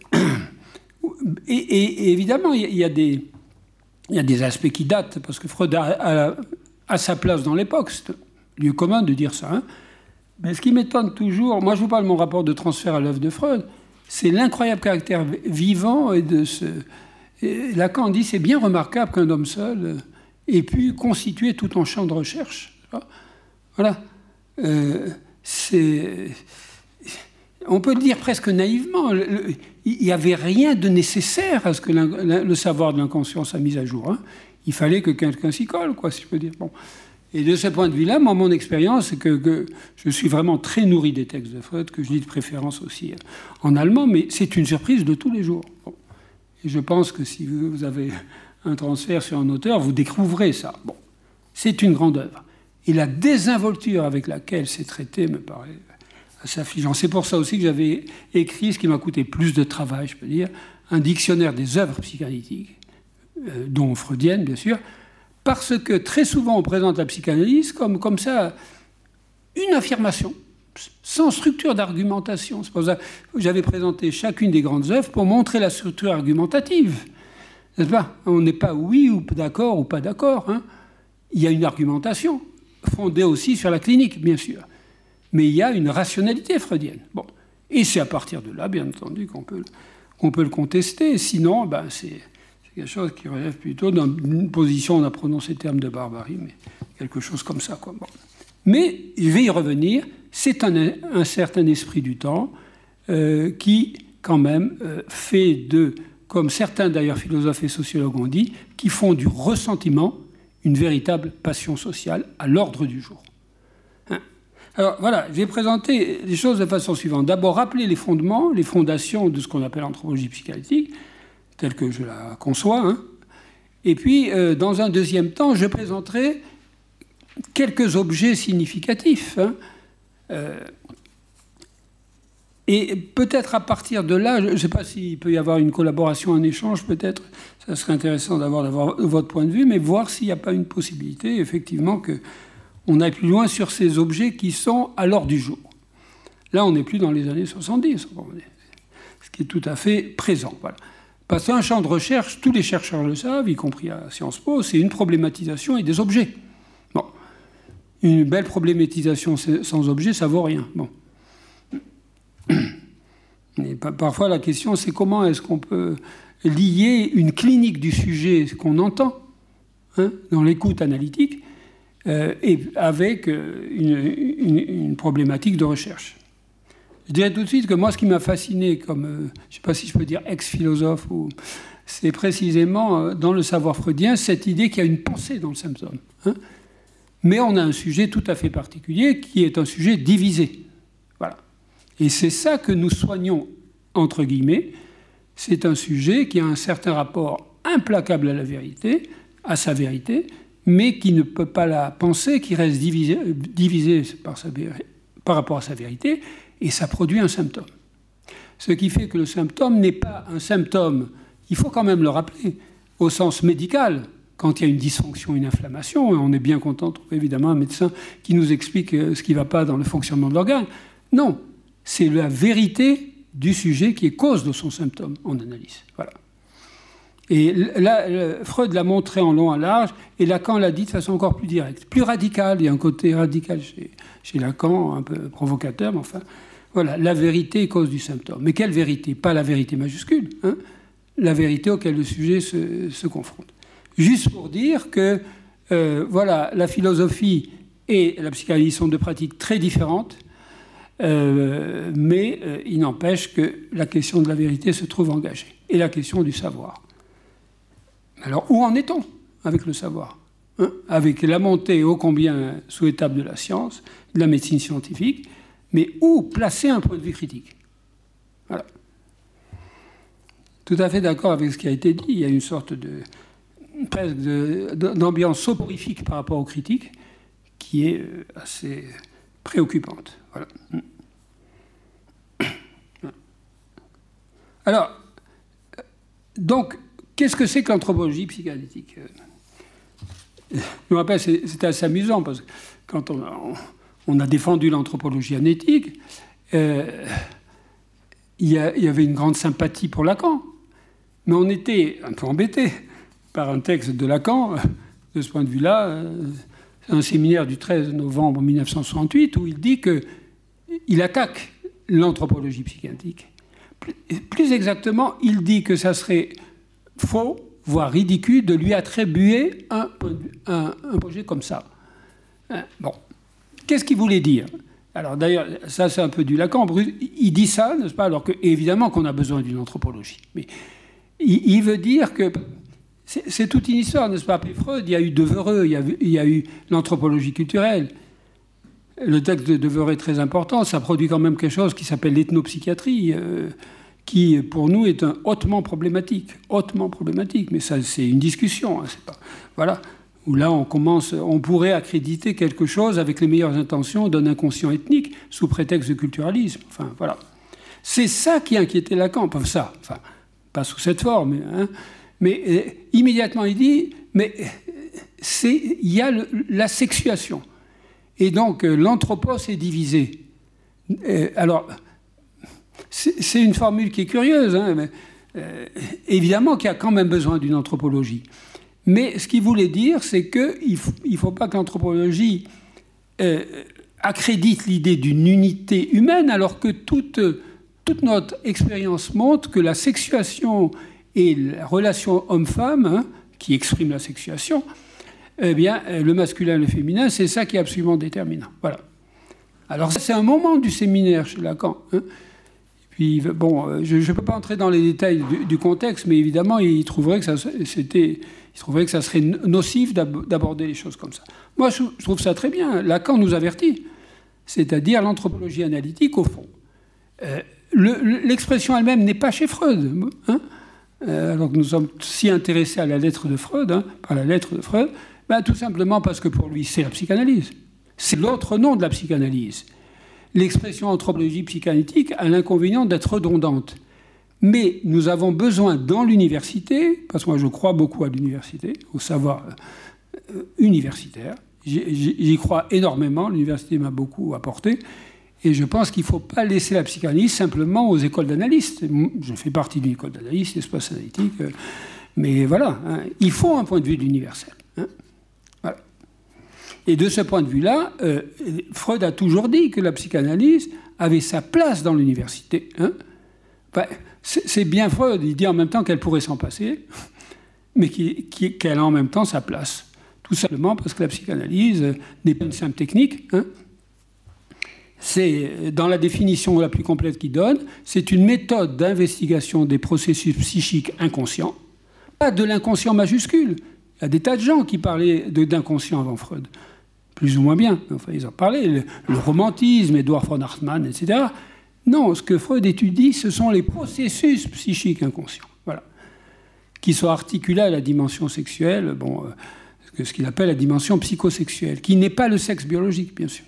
et, évidemment, il y, a des, aspects qui datent, parce que Freud a sa place dans l'époque lieu commun de dire ça. Hein. Mais ce qui m'étonne toujours, moi je vous parle de mon rapport de transfert à l'œuvre de Freud, c'est l'incroyable caractère vivant et de ce. Lacan dit c'est bien remarquable qu'un homme seul ait pu constituer tout un champ de recherche. Voilà. Euh, c'est. On peut le dire presque naïvement, il n'y avait rien de nécessaire à ce que le savoir de l'inconscience soit mis à jour. Hein. Il fallait que quelqu'un s'y colle, quoi, si je peux dire. Bon. Et de ce point de vue-là, moi, mon expérience, c'est que, je suis vraiment très nourri des textes de Freud, que je lis de préférence aussi en allemand, mais c'est une surprise de tous les jours. Et je pense que si vous avez un transfert sur un auteur, vous découvrez ça. Bon, c'est une grande œuvre. Et la désinvolture avec laquelle c'est traité me paraît assez affligeant. C'est pour ça aussi que j'avais écrit, ce qui m'a coûté plus de travail, je peux dire, un dictionnaire des œuvres psychanalytiques, euh, dont freudiennes, bien sûr, parce que très souvent on présente la psychanalyse comme, comme ça une affirmation, sans structure d'argumentation. C'est pour ça que j'avais présenté chacune des grandes œuvres pour montrer la structure argumentative. N'est-ce pas? On n'est pas oui ou d'accord ou pas d'accord. Hein. il y a une argumentation, fondée aussi sur la clinique, bien sûr. Mais il y a une rationalité freudienne. Bon. Et c'est à partir de là, bien entendu, qu'on peut, peut le contester. Sinon, ben, c'est quelque chose qui relève plutôt d'une position, on a prononcé le terme de barbarie, mais quelque chose comme ça. Quoi. Mais je vais y revenir, c'est un, certain esprit du temps euh, qui, quand même, euh, fait de, comme certains d'ailleurs philosophes et sociologues ont dit, qui font du ressentiment une véritable passion sociale à l'ordre du jour. Hein. Alors voilà, j'ai présenté les choses de façon suivante. D'abord, rappeler les fondements, les fondations de ce qu'on appelle l'anthropologie psychanalytique, telle que je la conçois. Hein. Et puis, euh, dans un deuxième temps, je présenterai quelques objets significatifs. Hein. Euh, et peut-être à partir de là, je ne sais pas s'il peut y avoir une collaboration, un échange, peut-être, ça serait intéressant d'avoir votre point de vue, mais voir s'il n'y a pas une possibilité, effectivement, qu'on aille plus loin sur ces objets qui sont à l'ordre du jour. Là, on n'est plus dans les années 70, ce qui est tout à fait présent. Voilà. Parce qu'un champ de recherche, tous les chercheurs le savent, y compris à Sciences Po, c'est une problématisation et des objets. Bon. Une belle problématisation sans objet, ça vaut rien. Bon. parfois, la question, c'est comment est-ce qu'on peut lier une clinique du sujet qu'on entend hein, dans l'écoute analytique euh, et avec euh, une, problématique de recherche. Je dirais tout de suite que moi, ce qui m'a fasciné comme, euh, je ne sais pas si je peux dire ex-philosophe, c'est précisément dans le savoir freudien cette idée qu'il y a une pensée dans le symptôme. Hein. Mais on a un sujet tout à fait particulier qui est un sujet divisé. Voilà. Et c'est ça que nous soignons, entre guillemets. C'est un sujet qui a un certain rapport implacable à la vérité, à sa vérité, mais qui ne peut pas la penser, qui reste divisé, par rapport à sa vérité, et ça produit un symptôme. Ce qui fait que le symptôme n'est pas un symptôme, il faut quand même le rappeler, au sens médical, quand il y a une dysfonction, une inflammation, on est bien content de trouver évidemment un médecin qui nous explique euh, ce qui ne va pas dans le fonctionnement de l'organe. Non, c'est la vérité du sujet qui est cause de son symptôme en analyse. Voilà. Et là, Freud l'a montré en long, en large, et Lacan l'a dit de façon encore plus directe, plus radicale. Il y a un côté radical chez, chez Lacan, un peu provocateur, mais enfin, voilà, la vérité cause du symptôme. Mais quelle vérité? Pas la vérité majuscule, hein la vérité auquel le sujet se, confronte. Juste pour dire que, euh, voilà, la philosophie et la psychanalyse sont deux pratiques très différentes, euh, mais euh, il n'empêche que la question de la vérité se trouve engagée, et la question du savoir. Alors, où en est-on avec le savoir hein? Avec la montée ô combien souhaitable de la science, de la médecine scientifique, mais où placer un point de vue critique Voilà. Tout à fait d'accord avec ce qui a été dit. Il y a une sorte de presque d'ambiance soporifique par rapport aux critiques qui est euh, assez préoccupante. Voilà. Alors, donc, qu'est-ce que c'est que l'anthropologie psychanalytique? Je me rappelle, c'était assez amusant parce que quand on, a défendu l'anthropologie anétique, euh, il, y avait une grande sympathie pour Lacan. Mais on était un peu embêté par un texte de Lacan, de ce point de vue-là, euh, un séminaire du 13 novembre 1968, où il dit qu'il attaque l'anthropologie psychiatrique. Plus exactement, il dit que ça serait faux, voire ridicule, de lui attribuer un, un, projet comme ça. Hein, bon, qu'est-ce qu'il voulait dire? Alors d'ailleurs, ça c'est un peu du Lacan. Il dit ça, n'est-ce pas? Alors que, évidemment qu'on a besoin d'une anthropologie. Mais il, veut dire que c'est toute une histoire, n'est-ce pas? Freud, il y a eu Devereux, il y a, il y a eu l'anthropologie culturelle. Le texte de Devereux est très important, ça produit quand même quelque chose qui s'appelle l'ethnopsychiatrie, euh, qui pour nous est un hautement problématique, hautement problématique. Mais ça, c'est une discussion, hein, pas, voilà. Où là, on pourrait accréditer quelque chose avec les meilleures intentions d'un inconscient ethnique sous prétexte de culturalisme. Voilà. C'est ça qui inquiétait Lacan, pas ça, pas sous cette forme, hein. mais euh, immédiatement il dit, mais euh, il y a la sexuation. Et donc euh, l'anthropos est divisé. Alors, c'est une formule qui est curieuse, hein, mais, évidemment qu'il y a quand même besoin d'une anthropologie. Mais ce qu'il voulait dire, c'est qu'il ne faut, pas que l'anthropologie accrédite l'idée d'une unité humaine, alors que toute, toute notre expérience montre que la sexuation et la relation homme-femme, hein, qui exprime la sexuation, eh bien, euh, le masculin et le féminin, c'est ça qui est absolument déterminant. Voilà. Alors, c'est un moment du séminaire chez Lacan. Hein. Puis, bon, euh, je ne peux pas entrer dans les détails du, contexte, mais évidemment, il trouverait que c'était, il trouverait que ça serait nocif d'aborder les choses comme ça. Moi, je trouve ça très bien. Lacan nous avertit, c'est-à-dire l'anthropologie analytique, au fond. Euh, l'expression elle-même n'est pas chez Freud. Hein euh, alors que nous sommes si intéressés à la lettre de Freud, hein, par la lettre de Freud ben, Tout simplement parce que pour lui, c'est la psychanalyse. C'est l'autre nom de la psychanalyse. L'expression anthropologie psychanalytique a l'inconvénient d'être redondante. Mais nous avons besoin dans l'université, parce que moi je crois beaucoup à l'université, au savoir euh, universitaire, j'y crois énormément, l'université m'a beaucoup apporté, et je pense qu'il ne faut pas laisser la psychanalyse simplement aux écoles d'analystes. Je fais partie d'une école d'analystes, espace analytique, euh, mais voilà, hein, il faut un point de vue universel. Hein. voilà. Et de ce point de vue-là, euh, Freud a toujours dit que la psychanalyse avait sa place dans l'université. Hein. C'est bien Freud, il dit en même temps qu'elle pourrait s'en passer, mais qu'elle a en même temps sa place. Tout simplement parce que la psychanalyse n'est pas une simple technique. C'est, dans la définition la plus complète qu'il donne, c'est une méthode d'investigation des processus psychiques inconscients, pas de l'inconscient majuscule. Il y a des tas de gens qui parlaient d'inconscient avant Freud, plus ou moins bien. Enfin, ils en parlaient, le, le romantisme, Edouard von Hartmann, etc. Non, ce que Freud étudie, ce sont les processus psychiques inconscients, voilà, qui sont articulés à la dimension sexuelle, euh, ce qu'il appelle la dimension psychosexuelle, qui n'est pas le sexe biologique, bien sûr.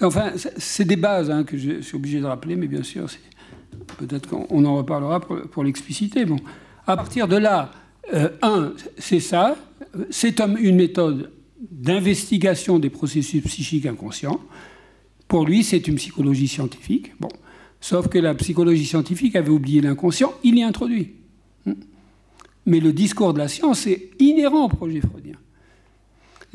Enfin, c'est des bases hein, que je suis obligé de rappeler, mais bien sûr, peut-être qu'on en reparlera pour, l'expliciter. Bon. À partir de là, euh, un, c'est ça, c'est une méthode d'investigation des processus psychiques inconscients. Pour lui, c'est une psychologie scientifique. Bon. Sauf que la psychologie scientifique avait oublié l'inconscient, il y introduit. Hmm. Mais le discours de la science est inhérent au projet freudien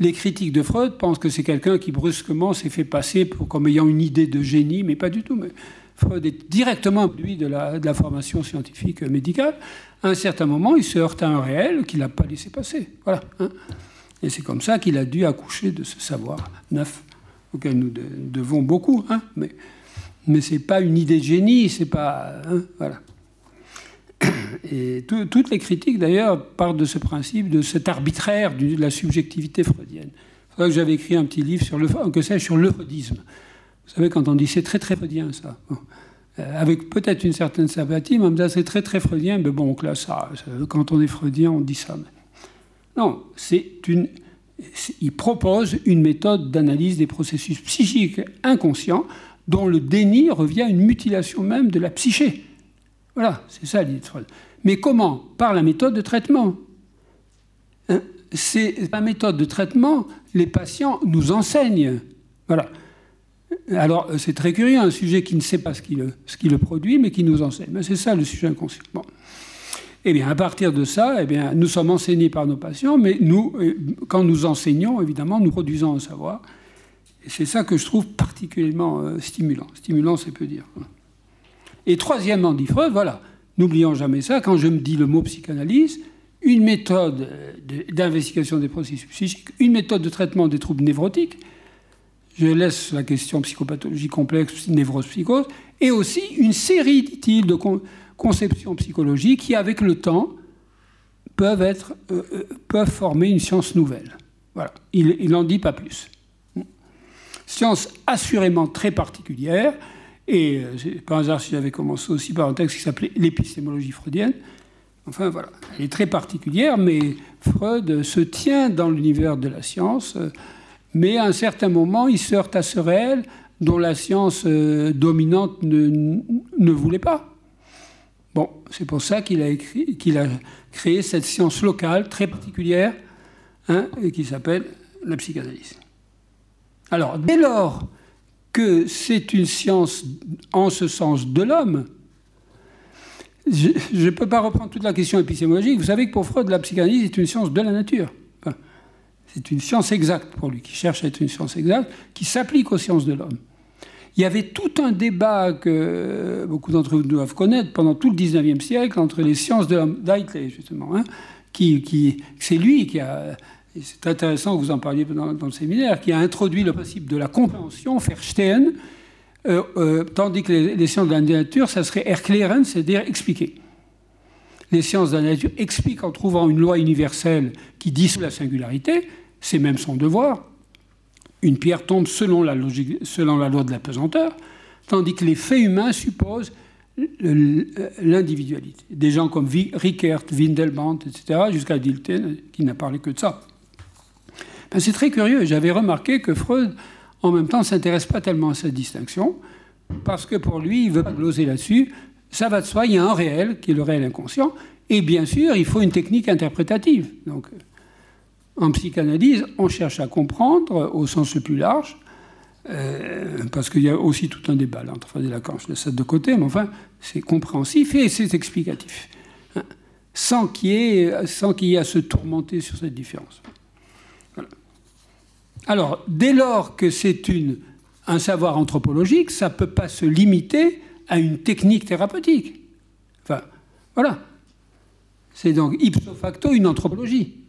les critiques de Freud pensent que c'est quelqu'un qui brusquement s'est fait passer pour, comme ayant une idée de génie, mais pas du tout. Freud est directement lui de la, de la formation scientifique médicale. À un certain moment, il se heurte à un réel qu'il n'a pas laissé passer. Voilà. Hein. Et c'est comme ça qu'il a dû accoucher de ce savoir neuf auquel nous devons beaucoup. Hein. Mais, mais ce n'est pas une idée de génie, c'est pas. Hein, voilà. Et toutes les critiques, d'ailleurs, partent de ce principe, de cet arbitraire de la subjectivité freudienne. C'est que j'avais écrit un petit livre sur le, que sur le freudisme. Vous savez, quand on dit c'est très très freudien, ça. Euh, avec peut-être une certaine sympathie, mais on c'est très très freudien, mais bon, là, ça, quand on est freudien, on dit ça. Non, c'est une. Il propose une méthode d'analyse des processus psychiques inconscients dont le déni revient à une mutilation même de la psyché. Voilà, c'est ça l'idée de Freud. Mais comment? Par la méthode de traitement. Hein, c'est la méthode de traitement, les patients nous enseignent. Voilà. Alors, c'est très curieux, un sujet qui ne sait pas ce qui le, produit, mais qui nous enseigne. C'est ça le sujet inconscient. Eh bien, à partir de ça, eh bien, nous sommes enseignés par nos patients, mais nous, euh, quand nous enseignons, évidemment, nous produisons un savoir. Et c'est ça que je trouve particulièrement euh, stimulant. Stimulant, c'est peu dire. Et troisièmement, dit Freud, voilà, n'oublions jamais ça, quand je me dis le mot psychanalyse, une méthode d'investigation des processus psychiques, une méthode de traitement des troubles névrotiques, je laisse la question psychopathologie complexe, névrose, psychose, et aussi une série, dit-il, de conceptions psychologiques qui, avec le temps, peuvent, être, euh, euh, peuvent former une science nouvelle. Voilà, il n'en dit pas plus. Science assurément très particulière, et euh, c'est pas un hasard si j'avais commencé aussi par un texte qui s'appelait L'épistémologie freudienne. Enfin voilà, elle est très particulière, mais Freud se tient dans l'univers de la science, mais à un certain moment, il se heurte à ce réel dont la science dominante ne, ne voulait pas. Bon, c'est pour ça qu'il a, créé cette science locale très particulière, hein, qui s'appelle la psychanalyse. Alors, dès lors que c'est une science en ce sens de l'homme, je ne peux pas reprendre toute la question épistémologique. Vous savez que pour Freud, la psychanalyse est une science de la nature. c'est une science exacte pour lui, qui cherche à être une science exacte, qui s'applique aux sciences de l'homme. Il y avait tout un débat que beaucoup d'entre vous doivent connaître pendant tout le 19e siècle entre les sciences de l'homme, justement, hein, qui, qui c'est lui qui a c'est intéressant que vous en parliez dans, le séminaire, qui a introduit le principe de la compréhension, Verstehen, euh, euh, tandis que les, sciences de la nature, ça serait erklären, c'est-à-dire expliquer. Les sciences de la nature expliquent en trouvant une loi universelle qui dissout la singularité, c'est même son devoir. Une pierre tombe selon la, loi de la pesanteur, tandis que les faits humains supposent l'individualité. Des gens comme Rickert, Windelband, etc., jusqu'à Dilthey, qui n'a parlé que de ça. Ben, c'est très curieux. J'avais remarqué que Freud, en même temps, ne s'intéresse pas tellement à cette distinction, parce que pour lui, il ne veut pas gloser là-dessus. Ça va de soi, il y a un réel, qui est le réel inconscient, et bien sûr, il faut une technique interprétative. Donc, en psychanalyse, on cherche à comprendre au sens le plus large, euh, parce qu'il y a aussi tout un débat là, entre Freud et Lacan, je laisse ça de côté, mais enfin, c'est compréhensif et c'est explicatif, hein, sans qu'il y, ait, à se tourmenter sur cette différence. Alors, dès lors que c'est un savoir anthropologique, ça ne peut pas se limiter à une technique thérapeutique. Enfin, voilà. C'est donc ipso facto une anthropologie.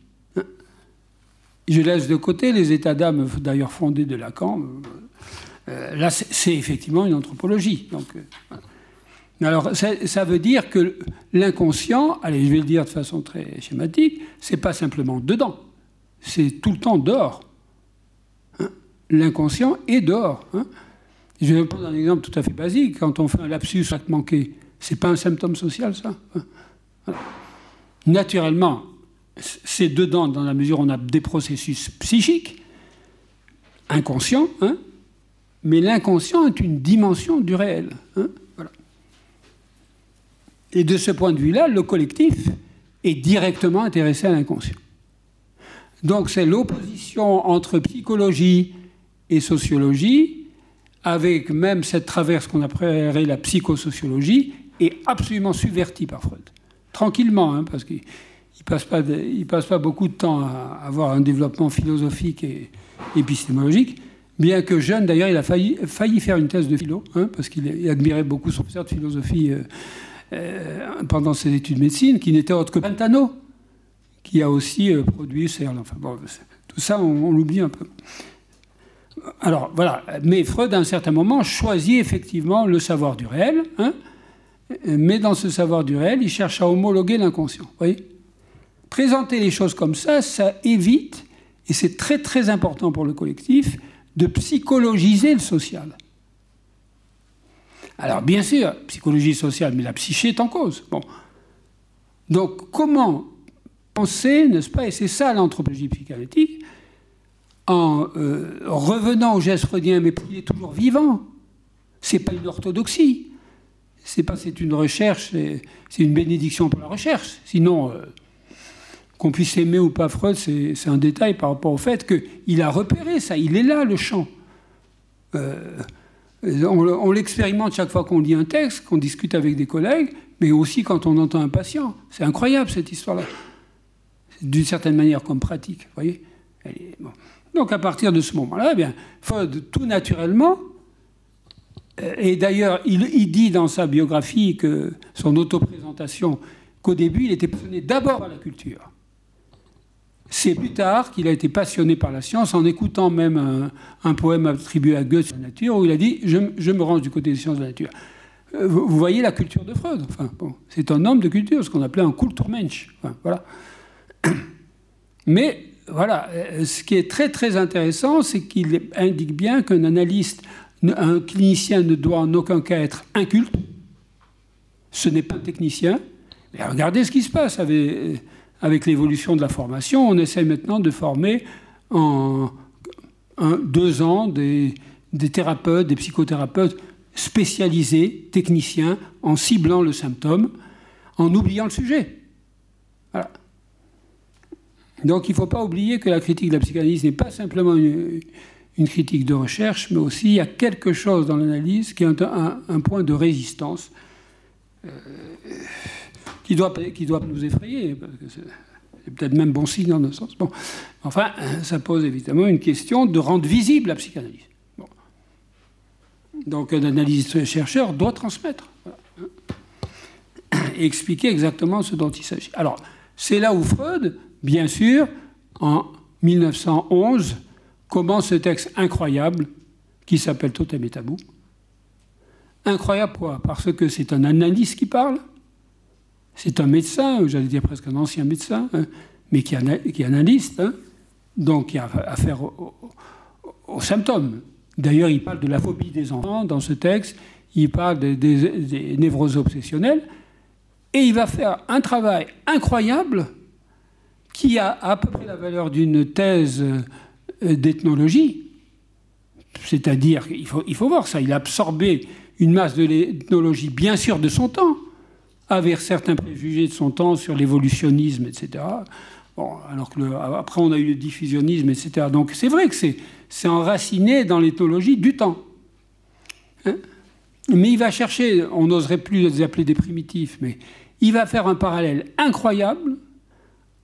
Je laisse de côté les états d'âme, d'ailleurs fondés de Lacan. Euh, là, c'est effectivement une anthropologie. Donc, euh, alors, ça, veut dire que l'inconscient, allez, je vais le dire de façon très schématique, c'est pas simplement dedans, c'est tout le temps dehors. Hein. L'inconscient est dehors. Hein. Je vais prendre un exemple tout à fait basique. Quand on fait un lapsus acte manqué, c'est pas un symptôme social, ça. Hein. Naturellement, c'est dedans dans la mesure où on a des processus psychiques, inconscients, mais l'inconscient est une dimension du réel. Et de ce point de vue-là, le collectif est directement intéressé à l'inconscient. Donc c'est l'opposition entre psychologie et sociologie, avec même cette traverse qu'on appellerait la psychosociologie, est absolument subvertie par Freud. Tranquillement, hein, parce qu'il ne passe, pas passe pas beaucoup de temps à avoir un développement philosophique et épistémologique, bien que jeune, d'ailleurs, il a failli, faire une thèse de philo, hein, parce qu'il admirait beaucoup son professeur de philosophie. Euh, euh, pendant ses études de médecine, qui n'était autre que Pantano, qui a aussi euh, produit. Enfin, bon, tout ça, on, l'oublie un peu. Alors voilà, mais Freud, à un certain moment, choisit effectivement le savoir du réel, hein, mais dans ce savoir du réel, il cherche à homologuer l'inconscient. voyez? Présenter les choses comme ça, ça évite, et c'est très très important pour le collectif, de psychologiser le social. Alors bien sûr, psychologie sociale, mais la psyché est en cause. Donc comment penser, n'est-ce pas, et c'est ça l'anthropologie psychanalytique, en euh, revenant au geste freudien, mais il est toujours vivant. C'est pas une orthodoxie. C'est pas, une recherche, c'est une bénédiction pour la recherche. Sinon, euh, qu'on puisse aimer ou pas Freud, c'est un détail par rapport au fait qu'il a repéré ça, il est là, le champ. Euh, on, l'expérimente chaque fois qu'on lit un texte, qu'on discute avec des collègues, mais aussi quand on entend un patient. C'est incroyable cette histoire-là. D'une certaine manière comme pratique, voyez Donc à partir de ce moment-là, eh Freud, tout naturellement, euh, et d'ailleurs, il, dit dans sa biographie, que son autoprésentation, qu'au début, il était passionné d'abord par la culture. C'est plus tard qu'il a été passionné par la science en écoutant même un, poème attribué à Goethe sur la nature où il a dit je, me range du côté des sciences de la nature. Euh, vous, voyez la culture de Freud. Enfin, c'est un homme de culture, ce qu'on appelait un Kulturmensch. Voilà. Mais voilà, euh, ce qui est très très intéressant, c'est qu'il indique bien qu'un analyste, un clinicien ne doit en aucun cas être inculte. Ce n'est pas un technicien. Regardez ce qui se passe avec avec l'évolution de la formation, on essaie maintenant de former en deux ans des, thérapeutes, des psychothérapeutes spécialisés, techniciens, en ciblant le symptôme, en oubliant le sujet. Donc il ne faut pas oublier que la critique de la psychanalyse n'est pas simplement une, critique de recherche, mais aussi il y a quelque chose dans l'analyse qui est un, point de résistance. Euh, qui doit, nous effrayer, c'est peut-être même bon signe dans un sens. Bon. Enfin, ça pose évidemment une question de rendre visible la psychanalyse. Donc un analyste-chercheur doit transmettre et expliquer exactement ce dont il s'agit. Alors, c'est là où Freud, bien sûr, en 1911, commence ce texte incroyable qui s'appelle Totem et Tabou. Incroyable quoi Parce que c'est un analyste qui parle, c'est un médecin, j'allais dire presque un ancien médecin, hein, mais qui, est analyste, hein, donc qui a affaire aux, symptômes. D'ailleurs, il parle de la phobie des enfants dans ce texte. il parle des, névroses obsessionnelles, et il va faire un travail incroyable qui a à peu près la valeur d'une thèse euh, d'ethnologie. C'est-à-dire qu'il faut, il faut voir ça, il a absorbé une masse de l'ethnologie, bien sûr, de son temps, avec certains préjugés de son temps sur l'évolutionnisme, etc. Bon, alors que après, on a eu le diffusionnisme, etc. Donc c'est vrai que c'est enraciné dans l'ethnologie du temps. Hein mais il va chercher, on n'oserait plus les appeler des primitifs, mais il va faire un parallèle incroyable,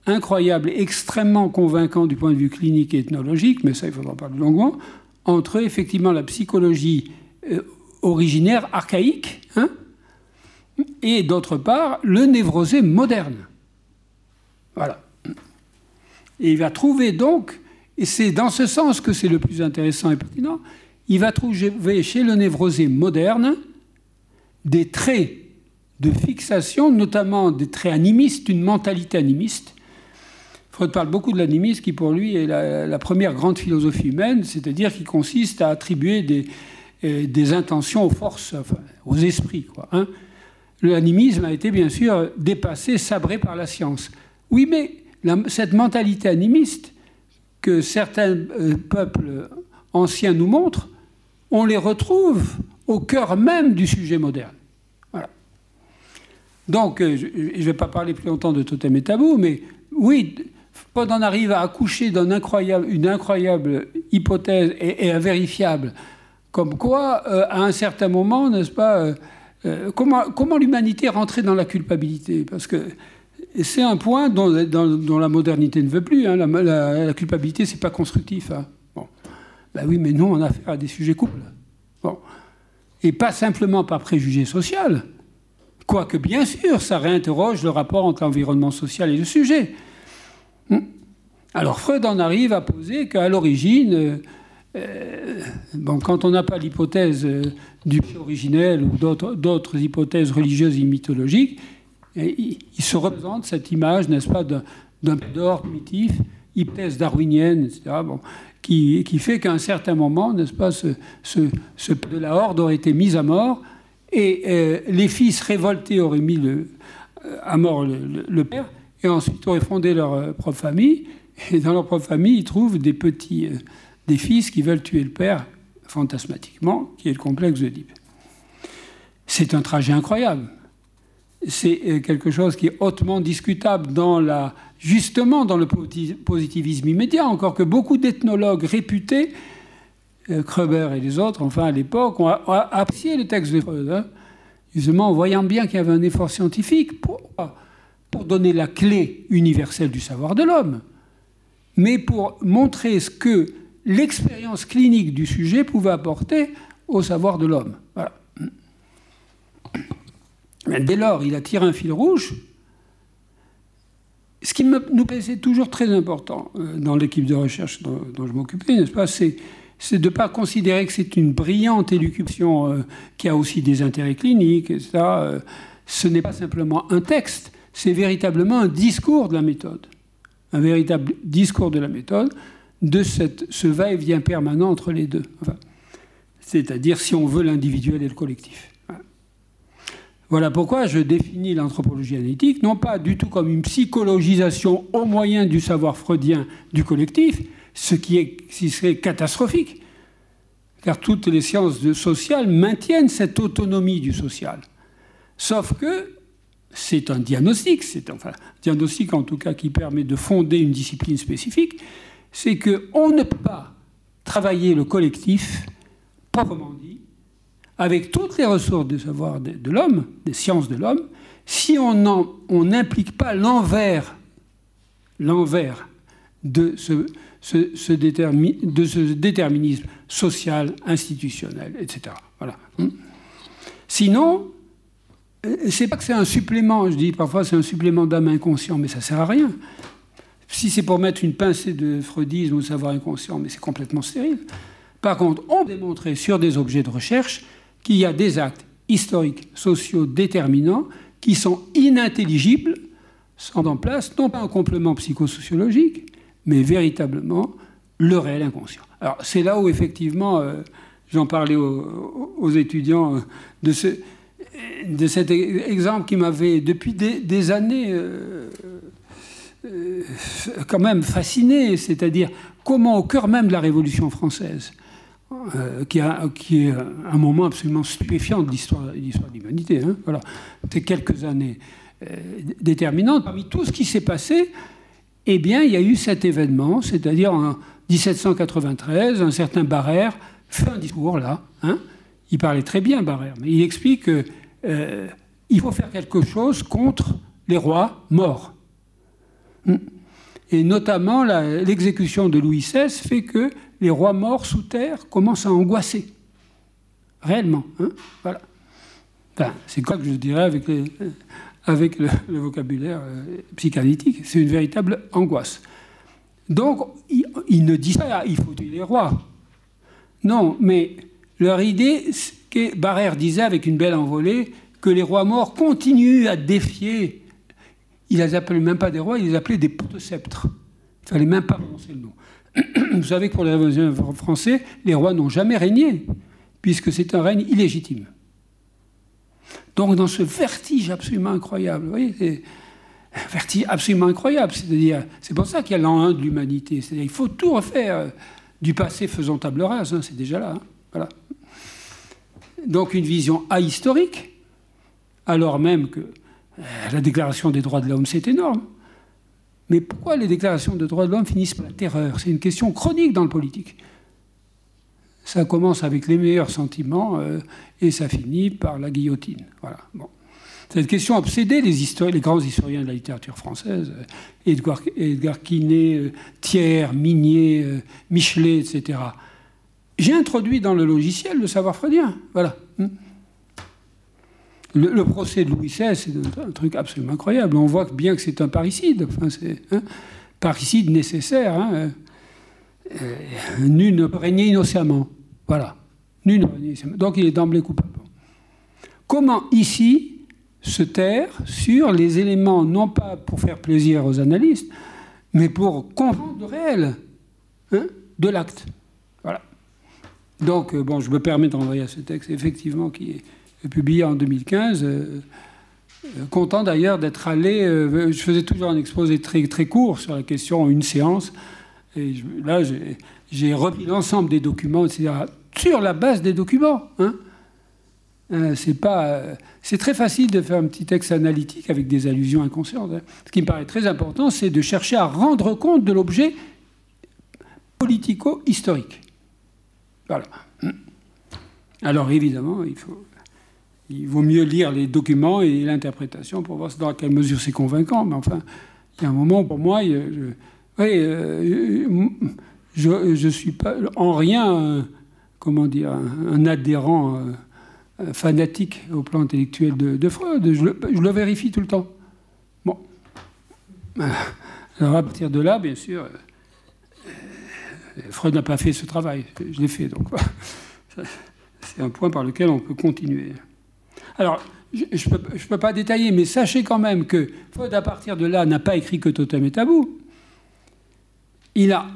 incroyable, extrêmement convaincant du point de vue clinique et ethnologique, mais ça il faudra parler longuement, entre effectivement la psychologie euh, originaire, archaïque, hein, et d'autre part le névrosé moderne. Voilà. Et il va trouver donc, et c'est dans ce sens que c'est le plus intéressant et pertinent, il va trouver chez le névrosé moderne des traits de fixation, notamment des traits animistes, une mentalité animiste. Freud parle beaucoup de l'animisme qui pour lui est la, première grande philosophie humaine, c'est-à-dire qui consiste à attribuer des, euh, intentions aux forces, aux esprits. Quoi, hein. L'animisme a été bien sûr dépassé, sabré par la science. Oui, mais cette mentalité animiste que certains euh, peuples anciens nous montrent, on les retrouve au cœur même du sujet moderne. Voilà. Donc, euh, je ne vais pas parler plus longtemps de totem et tabou, mais oui, en arrive à accoucher d'une incroyable, hypothèse et, invérifiable, comme quoi, euh, à un certain moment, n'est-ce pas, euh, comment, l'humanité rentrait dans la culpabilité? Parce que c'est un point dont, la modernité ne veut plus. Hein. La, la, culpabilité, c'est pas constructif. Ben oui, mais nous, on a affaire à des sujets couples. Et pas simplement par préjugé social, quoique bien sûr, ça réinterroge le rapport entre l'environnement social et le sujet. Hmm. Alors Freud en arrive à poser qu'à l'origine, euh, bon, quand on n'a pas l'hypothèse euh, du originel ou d'autres hypothèses religieuses et mythologiques, il, se représente cette image, n'est-ce pas, d'un d'or primitif, hypothèse darwinienne, etc. Bon, qui, fait qu'à un certain moment, n'est-ce pas, ce, de la horde aurait été mis à mort et euh, les fils révoltés auraient mis à mort le, père et ensuite auraient fondé leur propre famille. Et dans leur propre famille, ils trouvent des petits, des fils qui veulent tuer le père fantasmatiquement, qui est le complexe d'Oedipe. C'est un trajet incroyable. C'est quelque chose qui est hautement discutable dans la justement dans le positivisme immédiat, encore que beaucoup d'ethnologues réputés, euh, Kreber et les autres, enfin à l'époque, ont, apprécié le texte de Freud, hein. justement en voyant bien qu'il y avait un effort scientifique pour, pour donner la clé universelle du savoir de l'homme, mais pour montrer ce que l'expérience clinique du sujet pouvait apporter au savoir de l'homme. Dès lors, il attire un fil rouge ce qui nous paraissait toujours très important euh, dans l'équipe de recherche dont, je m'occupais, n'est-ce pas, c'est, de ne pas considérer que c'est une brillante élucubation euh, qui a aussi des intérêts cliniques. Euh, ce n'est pas simplement un texte, c'est véritablement un discours de la méthode. Un véritable discours de la méthode, de cette, ce va-et-vient permanent entre les deux. c'est-à-dire, si on veut, l'individuel et le collectif. Voilà pourquoi je définis l'anthropologie analytique non pas du tout comme une psychologisation au moyen du savoir freudien du collectif, ce qui, est, serait catastrophique, car toutes les sciences sociales maintiennent cette autonomie du social. Sauf que c'est un diagnostic, c'est enfin un diagnostic en tout cas qui permet de fonder une discipline spécifique, c'est qu'on ne peut pas travailler le collectif proprement dit avec toutes les ressources du savoir de, l'homme, des sciences de l'homme, si on n'implique pas l'envers, l'envers de ce, de déterminisme social, institutionnel, etc. Voilà. Sinon, euh, c'est pas que c'est un supplément, je dis parfois c'est un supplément d'âme inconscient, mais ça sert à rien. Si c'est pour mettre une pincée de freudisme ou savoir inconscient, mais c'est complètement stérile. Par contre, on démontrait sur des objets de recherche qu'il y a des actes historiques, sociaux déterminants qui sont inintelligibles sans en place non pas un complément psychosociologique, mais véritablement le réel inconscient. Alors c'est là où effectivement euh, j'en parlais aux, étudiants de, ce, de cet exemple qui m'avait, depuis des, années, quand même fasciné, c'est-à-dire comment au cœur même de la Révolution française, euh, qui, est un moment absolument stupéfiant de l'histoire de l'humanité. Hein, voilà. C'est quelques années euh, déterminantes. Parmi tout ce qui s'est passé, eh bien, il y a eu cet événement, c'est-à-dire en 1793, un certain Barrère fait un discours là. Hein, il parlait très bien, Barrère, mais il explique qu'il euh, faut faire quelque chose contre les rois morts. Hmm. Et notamment, l'exécution de Louis XVI fait que les rois morts sous terre commencent à angoisser. Réellement. Hein voilà. c'est quoi que je dirais avec, le, vocabulaire euh, psychanalytique. C'est une véritable angoisse. Donc, ils, ne disent pas il faut tuer les rois. Non, mais leur idée, que Barrère disait avec une belle envolée, que les rois morts continuent à défier. Il les appelait même pas des rois, il les appelait des sceptres. Il ne fallait même pas prononcer le nom. Vous savez que pour les révolutionnaires français, les rois n'ont jamais régné, puisque c'est un règne illégitime. Donc dans ce vertige absolument incroyable, vous voyez, un vertige absolument incroyable, c'est-à-dire, c'est pour ça qu'il y a l'an 1 de l'humanité, c'est-à-dire il faut tout refaire euh, du passé faisant table rase, hein, c'est déjà là, hein, voilà. Donc une vision ahistorique, alors même que la déclaration des droits de l'homme, c'est énorme. Mais pourquoi les déclarations de droits de l'homme finissent par la terreur? C'est une question chronique dans le politique. Ça commence avec les meilleurs sentiments euh, et ça finit par la guillotine. Voilà. Cette question a obsédé les, les, grands historiens de la littérature française, euh, Edgar, Edgar Quinet, euh, Thiers, Minier, Michelet, etc. J'ai introduit dans le logiciel le savoir freudien. Voilà. Hmm. Le, procès de Louis XVI, c'est un, truc absolument incroyable. On voit bien que c'est un parricide. Enfin, c'est hein, parricide nécessaire. Hein. Euh, nul ne peut régner innocemment. Voilà. Nul ne Donc il est d'emblée coupable. Comment ici se taire sur les éléments, non pas pour faire plaisir aux analystes, mais pour comprendre le réel hein, de l'acte Voilà. Donc, euh, bon, je me permets d'envoyer à ce texte, effectivement, qui est publié en 2015. Euh, euh, content d'ailleurs d'être allé. Euh, je faisais toujours un exposé très, très court sur la question, une séance. Et là, j'ai repris l'ensemble des documents, etc., sur la base des documents. Hein. c'est c'est très facile de faire un petit texte analytique avec des allusions inconscientes. Hein. Ce qui me paraît très important, c'est de chercher à rendre compte de l'objet politico-historique. Voilà. Alors évidemment, il faut il vaut mieux lire les documents et l'interprétation pour voir dans quelle mesure c'est convaincant. Mais enfin, il y a un moment, pour moi, je, euh, je, suis pas en rien, euh, comment dire, un, adhérent euh, fanatique au plan intellectuel de, Freud. Je le, vérifie tout le temps. Bon. Alors à partir de là, bien sûr, Freud n'a pas fait ce travail. Je l'ai fait, donc c'est un point par lequel on peut continuer. Alors, je ne peux, pas détailler, mais sachez quand même que Freud, à partir de là, n'a pas écrit que Totem et Tabou. Il a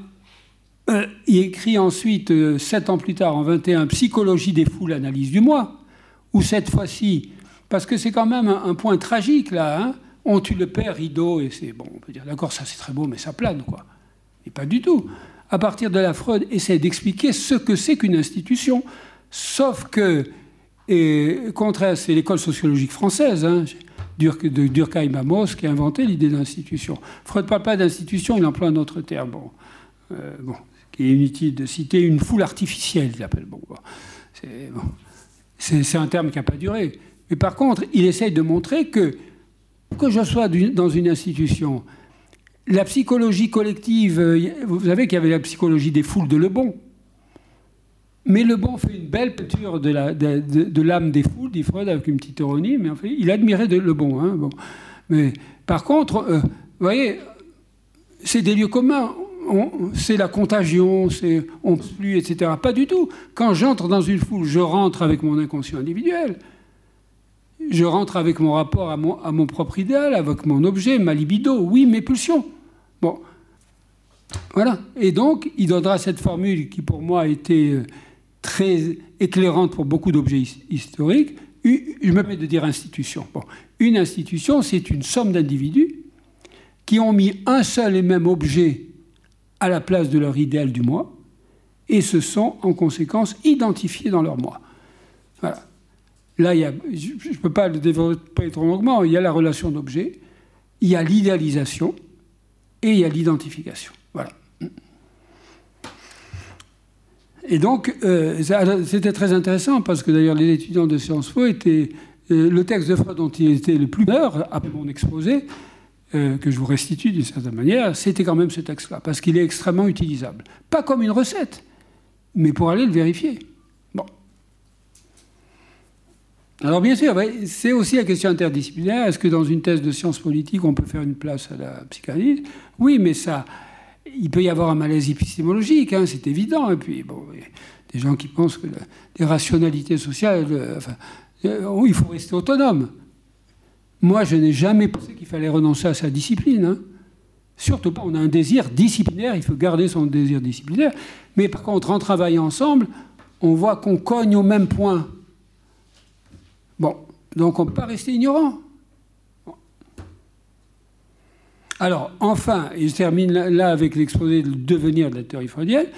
euh, il écrit ensuite, euh, sept ans plus tard, en 21, Psychologie des foules, analyse du moi, où cette fois-ci, parce que c'est quand même un, point tragique là, hein, on tue le père, rideau, et c'est bon, on peut dire d'accord, ça c'est très beau, mais ça plane, quoi. Et pas du tout. À partir de là, Freud essaie d'expliquer ce que c'est qu'une institution, sauf que et contraire, c'est l'école sociologique française, hein, de Durkheim Amos, qui a inventé l'idée d'institution. Freud ne parle pas d'institution, il emploie un autre terme. Bon, euh, bon, qui est inutile de citer une foule artificielle, il appelle. Bon, c'est un terme qui n'a pas duré. Mais par contre, il essaye de montrer que, que je sois dans une institution, la psychologie collective, euh, vous savez qu'il y avait la psychologie des foules de Le Bon, mais Le Bon fait une belle peinture de l'âme de, de, des foules, dit Freud, avec une petite ironie, mais en fait, il admirait Le Bon, hein, bon. Mais par contre, euh, vous voyez, c'est des lieux communs. C'est la contagion, c'est on plus, etc. Pas du tout. Quand j'entre dans une foule, je rentre avec mon inconscient individuel. Je rentre avec mon rapport à mon, à mon propre idéal, avec mon objet, ma libido, oui, mes pulsions. Bon, voilà. Et donc, il donnera cette formule qui, pour moi, a été euh, très éclairante pour beaucoup d'objets historiques. Je me permets de dire institution. Bon, une institution, c'est une somme d'individus qui ont mis un seul et même objet à la place de leur idéal du moi et se sont en conséquence identifiés dans leur moi. Voilà. Là, il y a, je ne peux pas le développer trop longuement, il y a la relation d'objet, il y a l'idéalisation et il y a l'identification. Voilà. Et donc, euh, c'était très intéressant parce que d'ailleurs, les étudiants de Sciences Po étaient. Euh, le texte de Freud dont il était le plus peur, après mon exposé, euh, que je vous restitue d'une certaine manière, c'était quand même ce texte-là, parce qu'il est extrêmement utilisable. Pas comme une recette, mais pour aller le vérifier. Bon. Alors bien sûr, c'est aussi la question interdisciplinaire. Est-ce que dans une thèse de sciences politiques, on peut faire une place à la psychanalyse? Oui, mais ça, il peut y avoir un malaise épistémologique, hein, c'est évident. Et puis, bon, il y a des gens qui pensent que les rationalités sociales, euh, euh, il faut rester autonome. Moi, je n'ai jamais pensé qu'il fallait renoncer à sa discipline. Hein. Surtout pas, on a un désir disciplinaire, il faut garder son désir disciplinaire. Mais par contre, en travaillant ensemble, on voit qu'on cogne au même point. Bon, donc on ne peut pas rester ignorant. Alors, enfin, je termine là avec l'exposé du devenir de la théorie freudienne,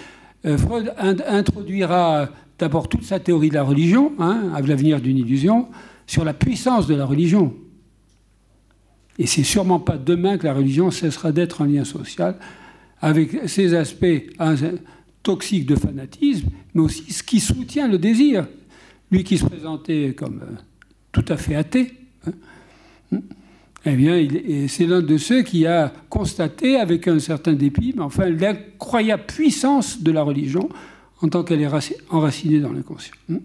euh, Freud introduira d'abord toute sa théorie de la religion, hein, avec l'avenir d'une illusion, sur la puissance de la religion. Et c'est sûrement pas demain que la religion cessera d'être un lien social, avec ses aspects hein, toxiques de fanatisme, mais aussi ce qui soutient le désir. Lui qui se présentait comme euh, tout à fait athée, hein, eh bien, c'est l'un de ceux qui a constaté, avec un certain dépit, mais enfin, l'incroyable puissance de la religion en tant qu'elle est enracinée dans l'inconscient. Hmm.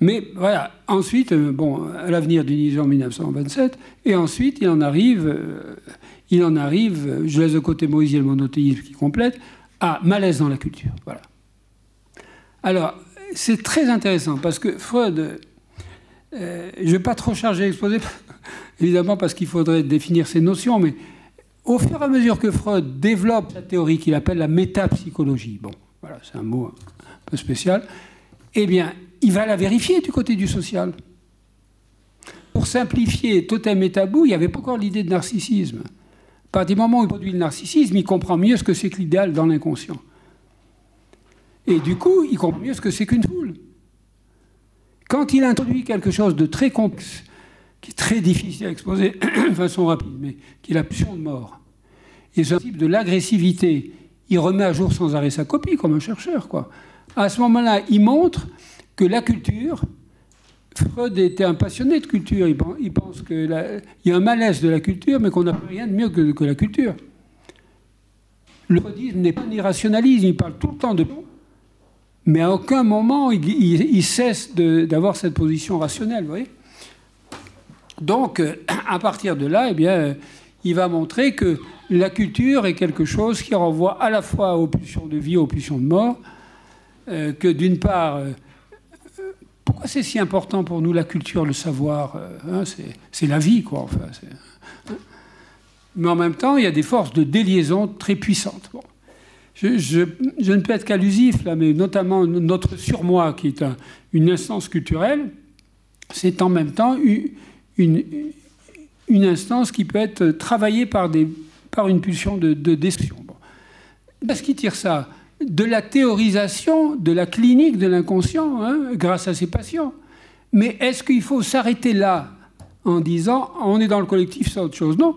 Mais voilà, ensuite, euh, bon, à l'avenir du en 1927, et ensuite, il en arrive, euh, il en arrive, je laisse de côté Moïse et le monothéisme qui complète, à malaise dans la culture. Voilà. Alors, c'est très intéressant parce que Freud, euh, je ne vais pas trop charger l'exposé, évidemment parce qu'il faudrait définir ces notions, mais au fur et à mesure que Freud développe sa théorie qu'il appelle la métapsychologie, bon, voilà, c'est un mot un peu spécial, eh bien, il va la vérifier du côté du social. Pour simplifier totem et tabou, il n'y avait pas encore l'idée de narcissisme. À partir du moment où il produit le narcissisme, il comprend mieux ce que c'est que l'idéal dans l'inconscient. Et du coup, il comprend mieux ce que c'est qu'une foule. Quand il introduit quelque chose de très complexe, qui est très difficile à exposer de façon rapide, mais qui est la pulsion de mort, et ce type de l'agressivité, il remet à jour sans arrêt sa copie, comme un chercheur. À ce moment-là, il montre que la culture, Freud était un passionné de culture, il pense qu'il y a un malaise de la culture, mais qu'on n'a rien de mieux que, la culture. Le freudisme n'est pas un irrationalisme, il parle tout le temps de mais à aucun moment il, cesse d'avoir cette position rationnelle, vous voyez Donc, à partir de là, eh bien, il va montrer que la culture est quelque chose qui renvoie à la fois aux pulsions de vie, aux pulsions de mort, euh, que d'une part, euh, pourquoi c'est si important pour nous la culture, le savoir euh, hein, C'est la vie, quoi. Enfin, hein. Mais en même temps, il y a des forces de déliaison très puissantes. Je, ne peux être qu'allusif là, mais notamment notre surmoi, qui est une instance culturelle, c'est en même temps une, instance qui peut être travaillée par, une pulsion de, de destruction. Bon. Parce qu'il tire ça de la théorisation de la clinique de l'inconscient hein, grâce à ses patients. Mais est-ce qu'il faut s'arrêter là en disant on est dans le collectif, c'est autre chose Non.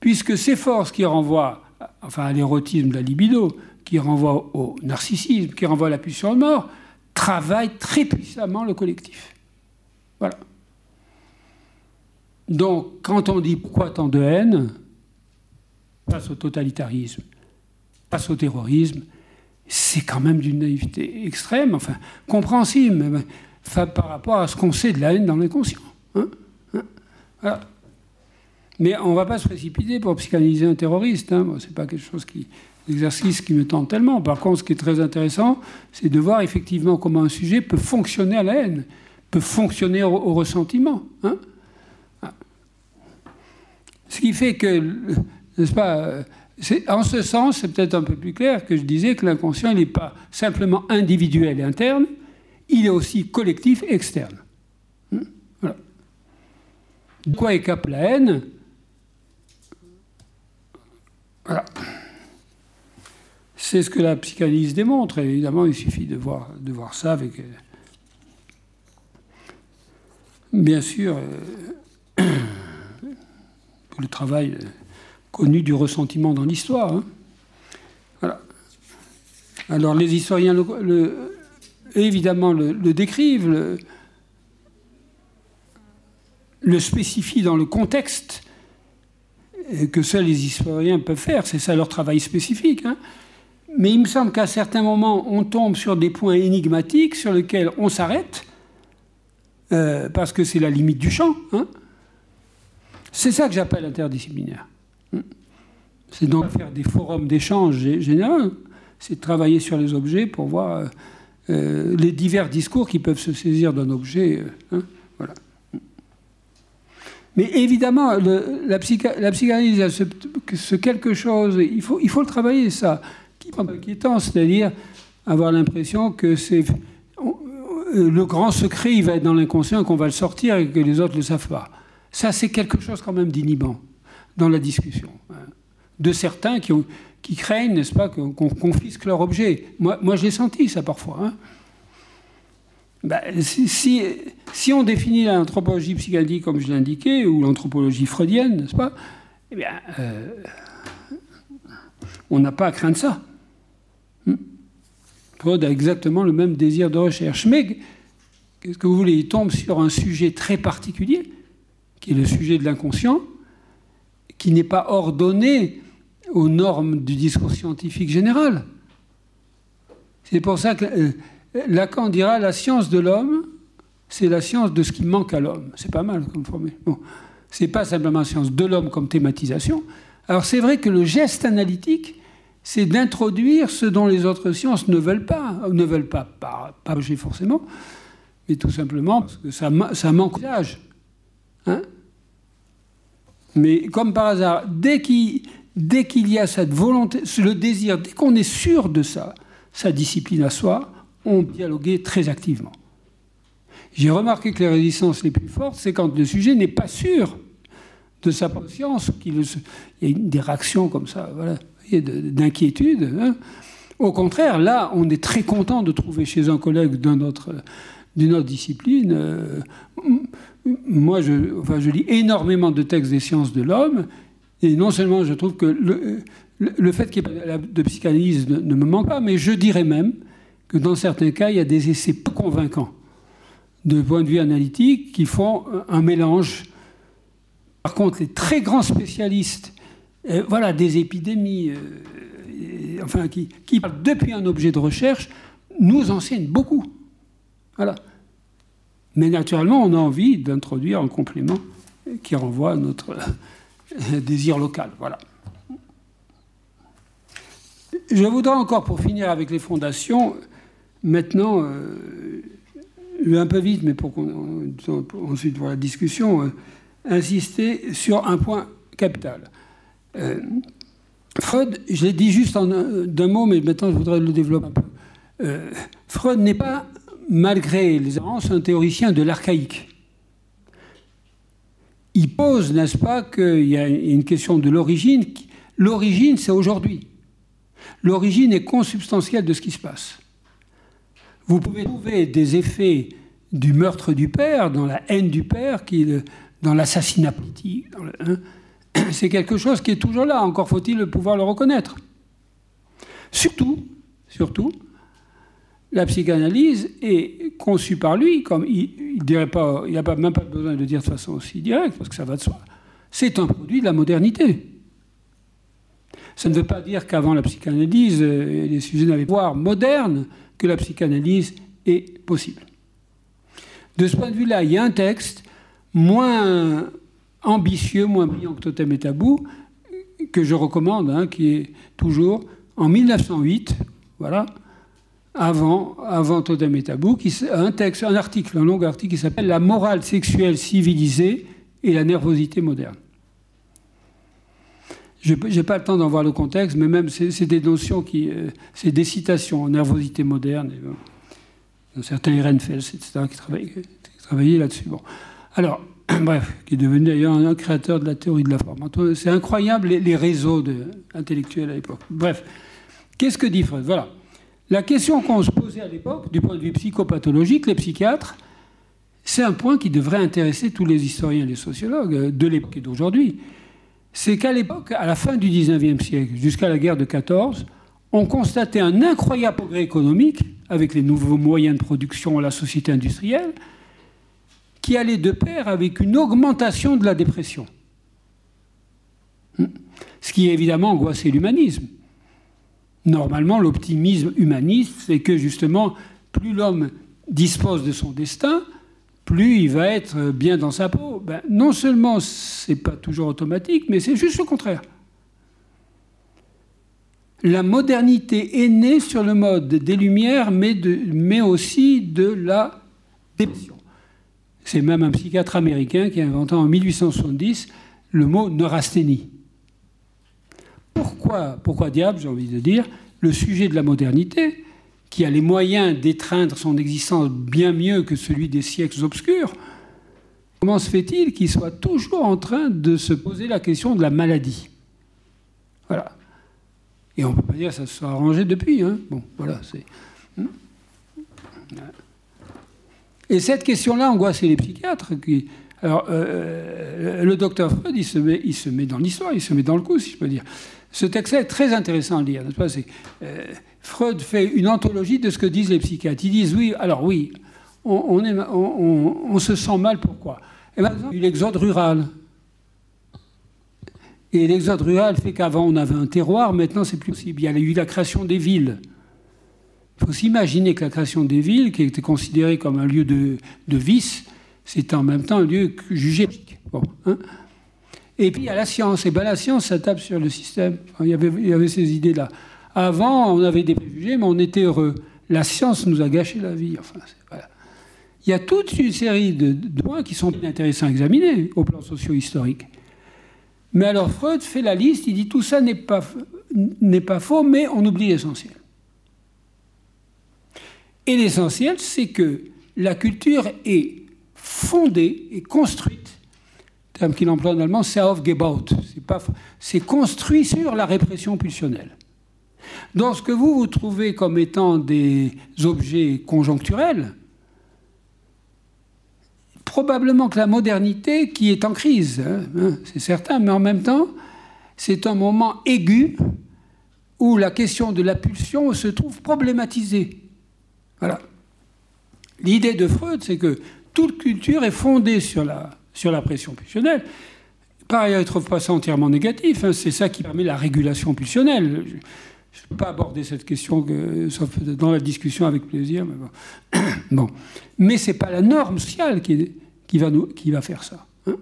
Puisque ces forces qui renvoient enfin, à l'érotisme de la libido, qui renvoient au narcissisme, qui renvoient à la pulsion de mort, travaillent très puissamment le collectif. Voilà. Donc, quand on dit pourquoi tant de haine face au totalitarisme, face au terrorisme, c'est quand même d'une naïveté extrême, enfin compréhensible, par rapport à ce qu'on sait de la haine dans l'inconscient. Hein, hein mais on ne va pas se précipiter pour psychanalyser un terroriste. Hein. ce n'est pas quelque chose qui, qui me tente tellement. Par contre, ce qui est très intéressant, c'est de voir effectivement comment un sujet peut fonctionner à la haine, peut fonctionner au, ressentiment. Hein. Ce qui fait que, n'est-ce pas, En ce sens, c'est peut-être un peu plus clair que je disais que l'inconscient n'est pas simplement individuel et interne, il est aussi collectif et externe. Hmm? Voilà. De quoi écape la haine? Voilà. C'est ce que la psychanalyse démontre. évidemment, il suffit de voir, de voir ça avec. Euh, bien sûr, euh, le travail connu du ressentiment dans l'histoire. Hein. Alors, les historiens, évidemment, le, décrivent, le, spécifient dans le contexte que seuls les historiens peuvent faire. C'est ça leur travail spécifique. Hein. Mais il me semble qu'à certains moments, on tombe sur des points énigmatiques sur lesquels on s'arrête, euh, parce que c'est la limite du champ. Hein. C'est ça que j'appelle interdisciplinaire. C'est donc faire des forums d'échange généraux, c'est travailler sur les objets pour voir euh, euh, les divers discours qui peuvent se saisir d'un objet. Hein. voilà. Mais évidemment, la, psychanalyse, ce, quelque chose, il faut, il faut le travailler, ça inquiétant, c'est-à-dire avoir l'impression que c'est euh, le grand secret, va être dans l'inconscient, qu'on va le sortir et que les autres ne le savent pas. Ça, c'est quelque chose quand même d'inhibant dans la discussion. Hein. De certains qui, craignent, n'est-ce pas, qu'on confisque leur objet. Moi, moi j'ai senti ça parfois. Hein. Ben, si, on définit l'anthropologie psychanalytique comme je l'ai indiqué, ou l'anthropologie freudienne, n'est-ce pas, eh bien, euh, on n'a pas à craindre ça. Freud a exactement le même désir de recherche. Mais, qu'est-ce que vous voulez Il tombe sur un sujet très particulier, qui est le sujet de l'inconscient, qui n'est pas ordonné aux normes du discours scientifique général. C'est pour ça que euh, Lacan dira la science de l'homme, c'est la science de ce qui manque à l'homme. C'est pas mal comme formule. Bon, c'est pas simplement la science de l'homme comme thématisation. Alors c'est vrai que le geste analytique c'est d'introduire ce dont les autres sciences ne veulent pas, ne veulent pas, pas, pas forcément, mais tout simplement parce que ça, ça manque d'âge. Hein? Mais comme par hasard, dès qu'il y a cette volonté, le désir, dès qu'on est sûr de ça, sa discipline à soi, on dialoguait très activement. J'ai remarqué que les résistances les plus fortes, c'est quand le sujet n'est pas sûr de sa conscience, qu'il y a des réactions comme ça, voilà d'inquiétude. Hein. Au contraire, là, on est très content de trouver chez un collègue d'une autre, autre, discipline. Euh, moi, je, lis énormément de textes des sciences de l'homme, et non seulement je trouve que le, fait qu'il y ait de psychanalyse ne, me manque pas, mais je dirais même que dans certains cas, il y a des essais peu convaincants de point de vue analytique qui font un mélange. Par contre, les très grands spécialistes euh, voilà, des épidémies, euh, enfin, qui, qui, depuis un objet de recherche, nous enseignent beaucoup. Voilà. Mais naturellement, on a envie d'introduire un complément qui renvoie à notre euh, désir local. Voilà. Je voudrais encore, pour finir avec les fondations, maintenant, un peu vite, mais pour qu'on ensuite voir la discussion, insister sur un point capital. Euh, Freud, je l'ai dit juste d'un mot, mais maintenant je voudrais le développer un peu. Euh, Freud n'est pas, malgré les avances, un théoricien de l'archaïque. Il pose, n'est-ce pas, qu'il y a une question de l'origine. L'origine, c'est aujourd'hui. L'origine est consubstantielle de ce qui se passe. Vous pouvez trouver des effets du meurtre du père, dans la haine du père, dans l'assassinat politique, hein, c'est quelque chose qui est toujours là, encore faut-il pouvoir le reconnaître. Surtout, surtout, la psychanalyse est conçue par lui, comme il n'a même pas besoin de dire de façon aussi directe, parce que ça va de soi. C'est un produit de la modernité. Ça ne veut pas dire qu'avant la psychanalyse, euh, les sujets n'avaient pas moderne que la psychanalyse est possible. De ce point de vue-là, il y a un texte moins ambitieux, moins brillant que Totem et Tabou, que je recommande, hein, qui est toujours en 1908, voilà, avant, avant Totem et Tabou, qui, un texte, un article, un long article qui s'appelle La morale sexuelle civilisée et la nervosité moderne. Je n'ai pas le temps d'en voir le contexte, mais même c'est des notions qui. Euh, c'est des citations, nervosité moderne, et, certains Ehrenfels, etc., qui travaillaient, là-dessus. Bon. Alors, bref, qui est devenu d'ailleurs un, créateur de la théorie de la forme. C'est incroyable les, réseaux intellectuels à l'époque. Bref, qu'est-ce que dit Freud? Voilà. La question qu'on se posait à l'époque, du point de vue psychopathologique, les psychiatres, c'est un point qui devrait intéresser tous les historiens et les sociologues de l'époque et d'aujourd'hui. C'est qu'à l'époque, à la fin du XIXe siècle, jusqu'à la guerre de 14, on constatait un incroyable progrès économique avec les nouveaux moyens de production, la société industrielle, qui allait de pair avec une augmentation de la dépression. Ce qui évidemment angoissait l'humanisme. Normalement, l'optimisme humaniste, c'est que justement, plus l'homme dispose de son destin, plus il va être bien dans sa peau. Ben, non seulement c'est pas toujours automatique, mais c'est juste le contraire. La modernité est née sur le mode des Lumières, mais, de, mais aussi de la dépression. C'est même un psychiatre américain qui a inventé en 1870 le mot neurasthénie. Pourquoi, pourquoi diable, j'ai envie de dire, le sujet de la modernité, qui a les moyens d'étreindre son existence bien mieux que celui des siècles obscurs, comment se fait-il qu'il soit toujours en train de se poser la question de la maladie? Voilà. Et on ne peut pas dire que ça se soit arrangé depuis. Hein. Bon, voilà, c'est. Hmm. Et cette question-là angoissait les psychiatres. Qui, alors, euh, le docteur Freud, il se, met, il se met dans l'histoire, il se met dans le coup, si je peux dire. Ce texte est très intéressant à lire, euh, Freud fait une anthologie de ce que disent les psychiatres. Ils disent oui, alors oui, on, se sent mal, pourquoi? Y a eu l'exode rural. Et l'exode rural fait qu'avant on avait un terroir, maintenant c'est plus possible. Il y a eu la création des villes. Il faut s'imaginer que la création des villes, qui était considérée comme un lieu de, vice, c'est en même temps un lieu jugé. Bon, hein et puis il y a la science. Et bien la science, ça tape sur le système. il, y avait, ces idées-là. Avant, on avait des préjugés, mais on était heureux. La science nous a gâché la vie. Enfin, il y a toute une série de, points qui sont intéressants à examiner au plan socio-historique. Mais alors Freud fait la liste, il dit tout ça n'est pas, n'est pas faux, mais on oublie l'essentiel. Et l'essentiel, c'est que la culture est fondée et construite terme qu'il emploie en allemand, c'est aufgebaut. C'est construit sur la répression pulsionnelle. Dans ce que vous vous trouvez comme étant des objets conjoncturels, probablement que la modernité qui est en crise, hein, hein, c'est certain, mais en même temps, c'est un moment aigu où la question de la pulsion se trouve problématisée. Voilà. L'idée de Freud, c'est que toute culture est fondée sur la sur la pression pulsionnelle. Par ailleurs, il ne trouve pas ça entièrement négatif. Hein. C'est ça qui permet la régulation pulsionnelle. Je ne peux pas aborder cette question que, sauf dans la discussion avec plaisir. Mais bon, mais ce n'est pas la norme sociale qui va faire ça. Hein.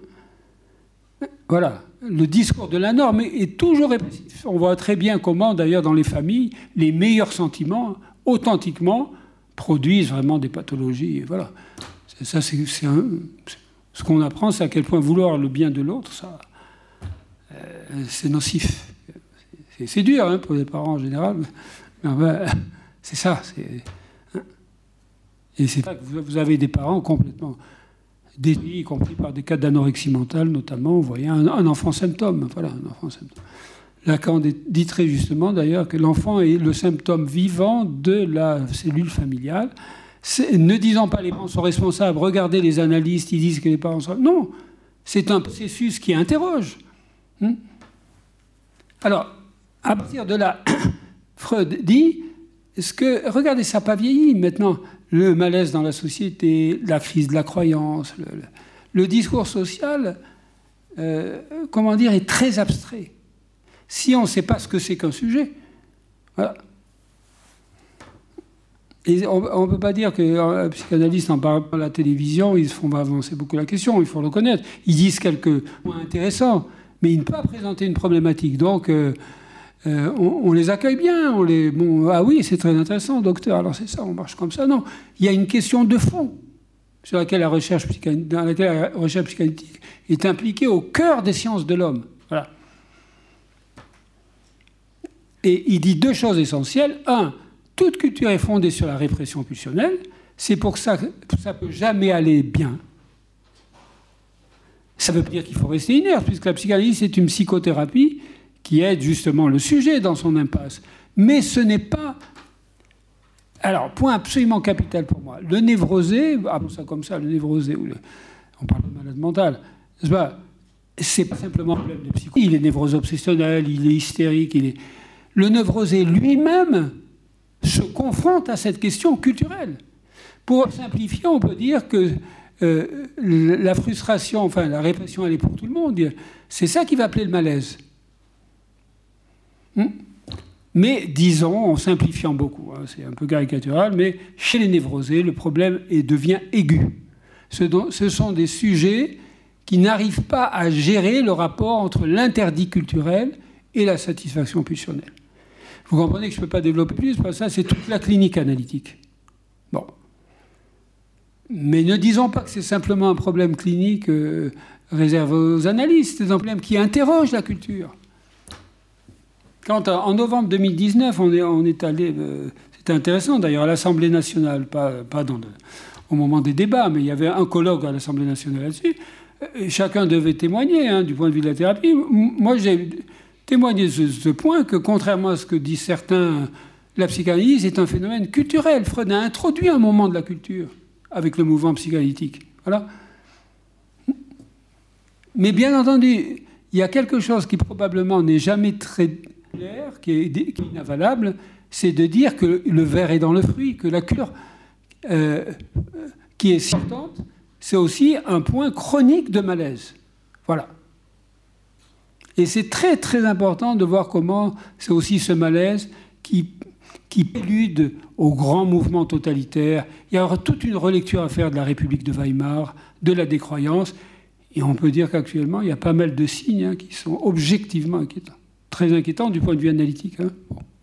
voilà. Le discours de la norme est, toujours répressif. On voit très bien comment, d'ailleurs, dans les familles, les meilleurs sentiments, authentiquement, produisent vraiment des pathologies. voilà. Ça, c'est un, ce qu'on apprend, c'est à quel point vouloir le bien de l'autre, ça, euh, c'est nocif. C'est dur hein, pour les parents en général, mais c'est ça. Hein. Et c'est ça que vous avez des parents complètement détruits, y compris par des cas d'anorexie mentale, notamment. Vous voyez un, enfant symptôme. Voilà, un enfant symptôme. Lacan dit très justement d'ailleurs que l'enfant est le symptôme vivant de la cellule familiale ne disant pas les parents sont responsables, regardez les analystes, ils disent que les parents sont... Non, c'est un processus qui interroge. Hmm? Alors, à partir de là, Freud dit, ce que, regardez, ça n'a pas vieilli maintenant, le malaise dans la société, la crise de la croyance, le, discours social, euh, comment dire, est très abstrait. Si on ne sait pas ce que c'est qu'un sujet, voilà, on ne peut pas dire qu'un psychanalyste en parle à la télévision, ils font avancer beaucoup la question, il faut le reconnaître. Ils disent quelques points intéressants, mais ils ne peuvent pas présenter une problématique. Donc, euh, euh, on, les accueille bien. On les, ah oui, c'est très intéressant, docteur, alors c'est ça, on marche comme ça. Non, il y a une question de fond sur laquelle la recherche, dans laquelle la recherche psychanalytique est impliquée au cœur des sciences de l'homme. Et il dit deux choses essentielles. Un, toute culture est fondée sur la répression pulsionnelle. C'est pour ça que ça ne peut jamais aller bien. Ça veut dire qu'il faut rester inerte, puisque la psychanalyse est une psychothérapie qui aide justement le sujet dans son impasse. Mais ce n'est pas. Alors, point absolument capital pour moi. Le névrosé, appelons ça comme ça, le névrosé, on parle de malade mental, c'est pas simplement un problème de. Il est névrosé obsessionnel, il est hystérique, il est. Le névrosé lui-même se confronte à cette question culturelle. Pour simplifier, on peut dire que euh, la frustration, enfin la répression, elle est pour tout le monde. C'est ça qui va appeler le malaise. Hmm? mais disons, en simplifiant beaucoup, hein, c'est un peu caricatural, mais chez les névrosés, le problème est, devient aigu. Ce sont des sujets qui n'arrivent pas à gérer le rapport entre l'interdit culturel et la satisfaction pulsionnelle. Vous comprenez que je ne peux pas développer plus, parce que ça, c'est toute la clinique analytique. Bon. Mais ne disons pas que c'est simplement un problème clinique euh, réservé aux analystes, c'est un problème qui interroge la culture. Quand en novembre 2019, on est, allé, euh, c'était intéressant d'ailleurs, à l'Assemblée nationale, pas, au moment des débats, mais il y avait un colloque à l'Assemblée nationale là-dessus. Chacun devait témoigner hein, du point de vue de la thérapie. Moi, j'ai témoigné de ce point que, contrairement à ce que disent certains, la psychanalyse est un phénomène culturel. Freud a introduit un moment de la culture avec le mouvement psychanalytique. Voilà. Mais bien entendu, il y a quelque chose qui probablement n'est jamais très clair, qui est, inavalable, c'est de dire que le verre est dans le fruit, que la cure euh, qui est certainte, c'est aussi un point chronique de malaise. Voilà. Et c'est très très important de voir comment c'est aussi ce malaise qui qui prélude au grand mouvement totalitaire. Il y aura toute une relecture à faire de la République de Weimar, de la décroyance. Et on peut dire qu'actuellement, il y a pas mal de signes hein, qui sont objectivement inquiétants. Très inquiétants du point de vue analytique.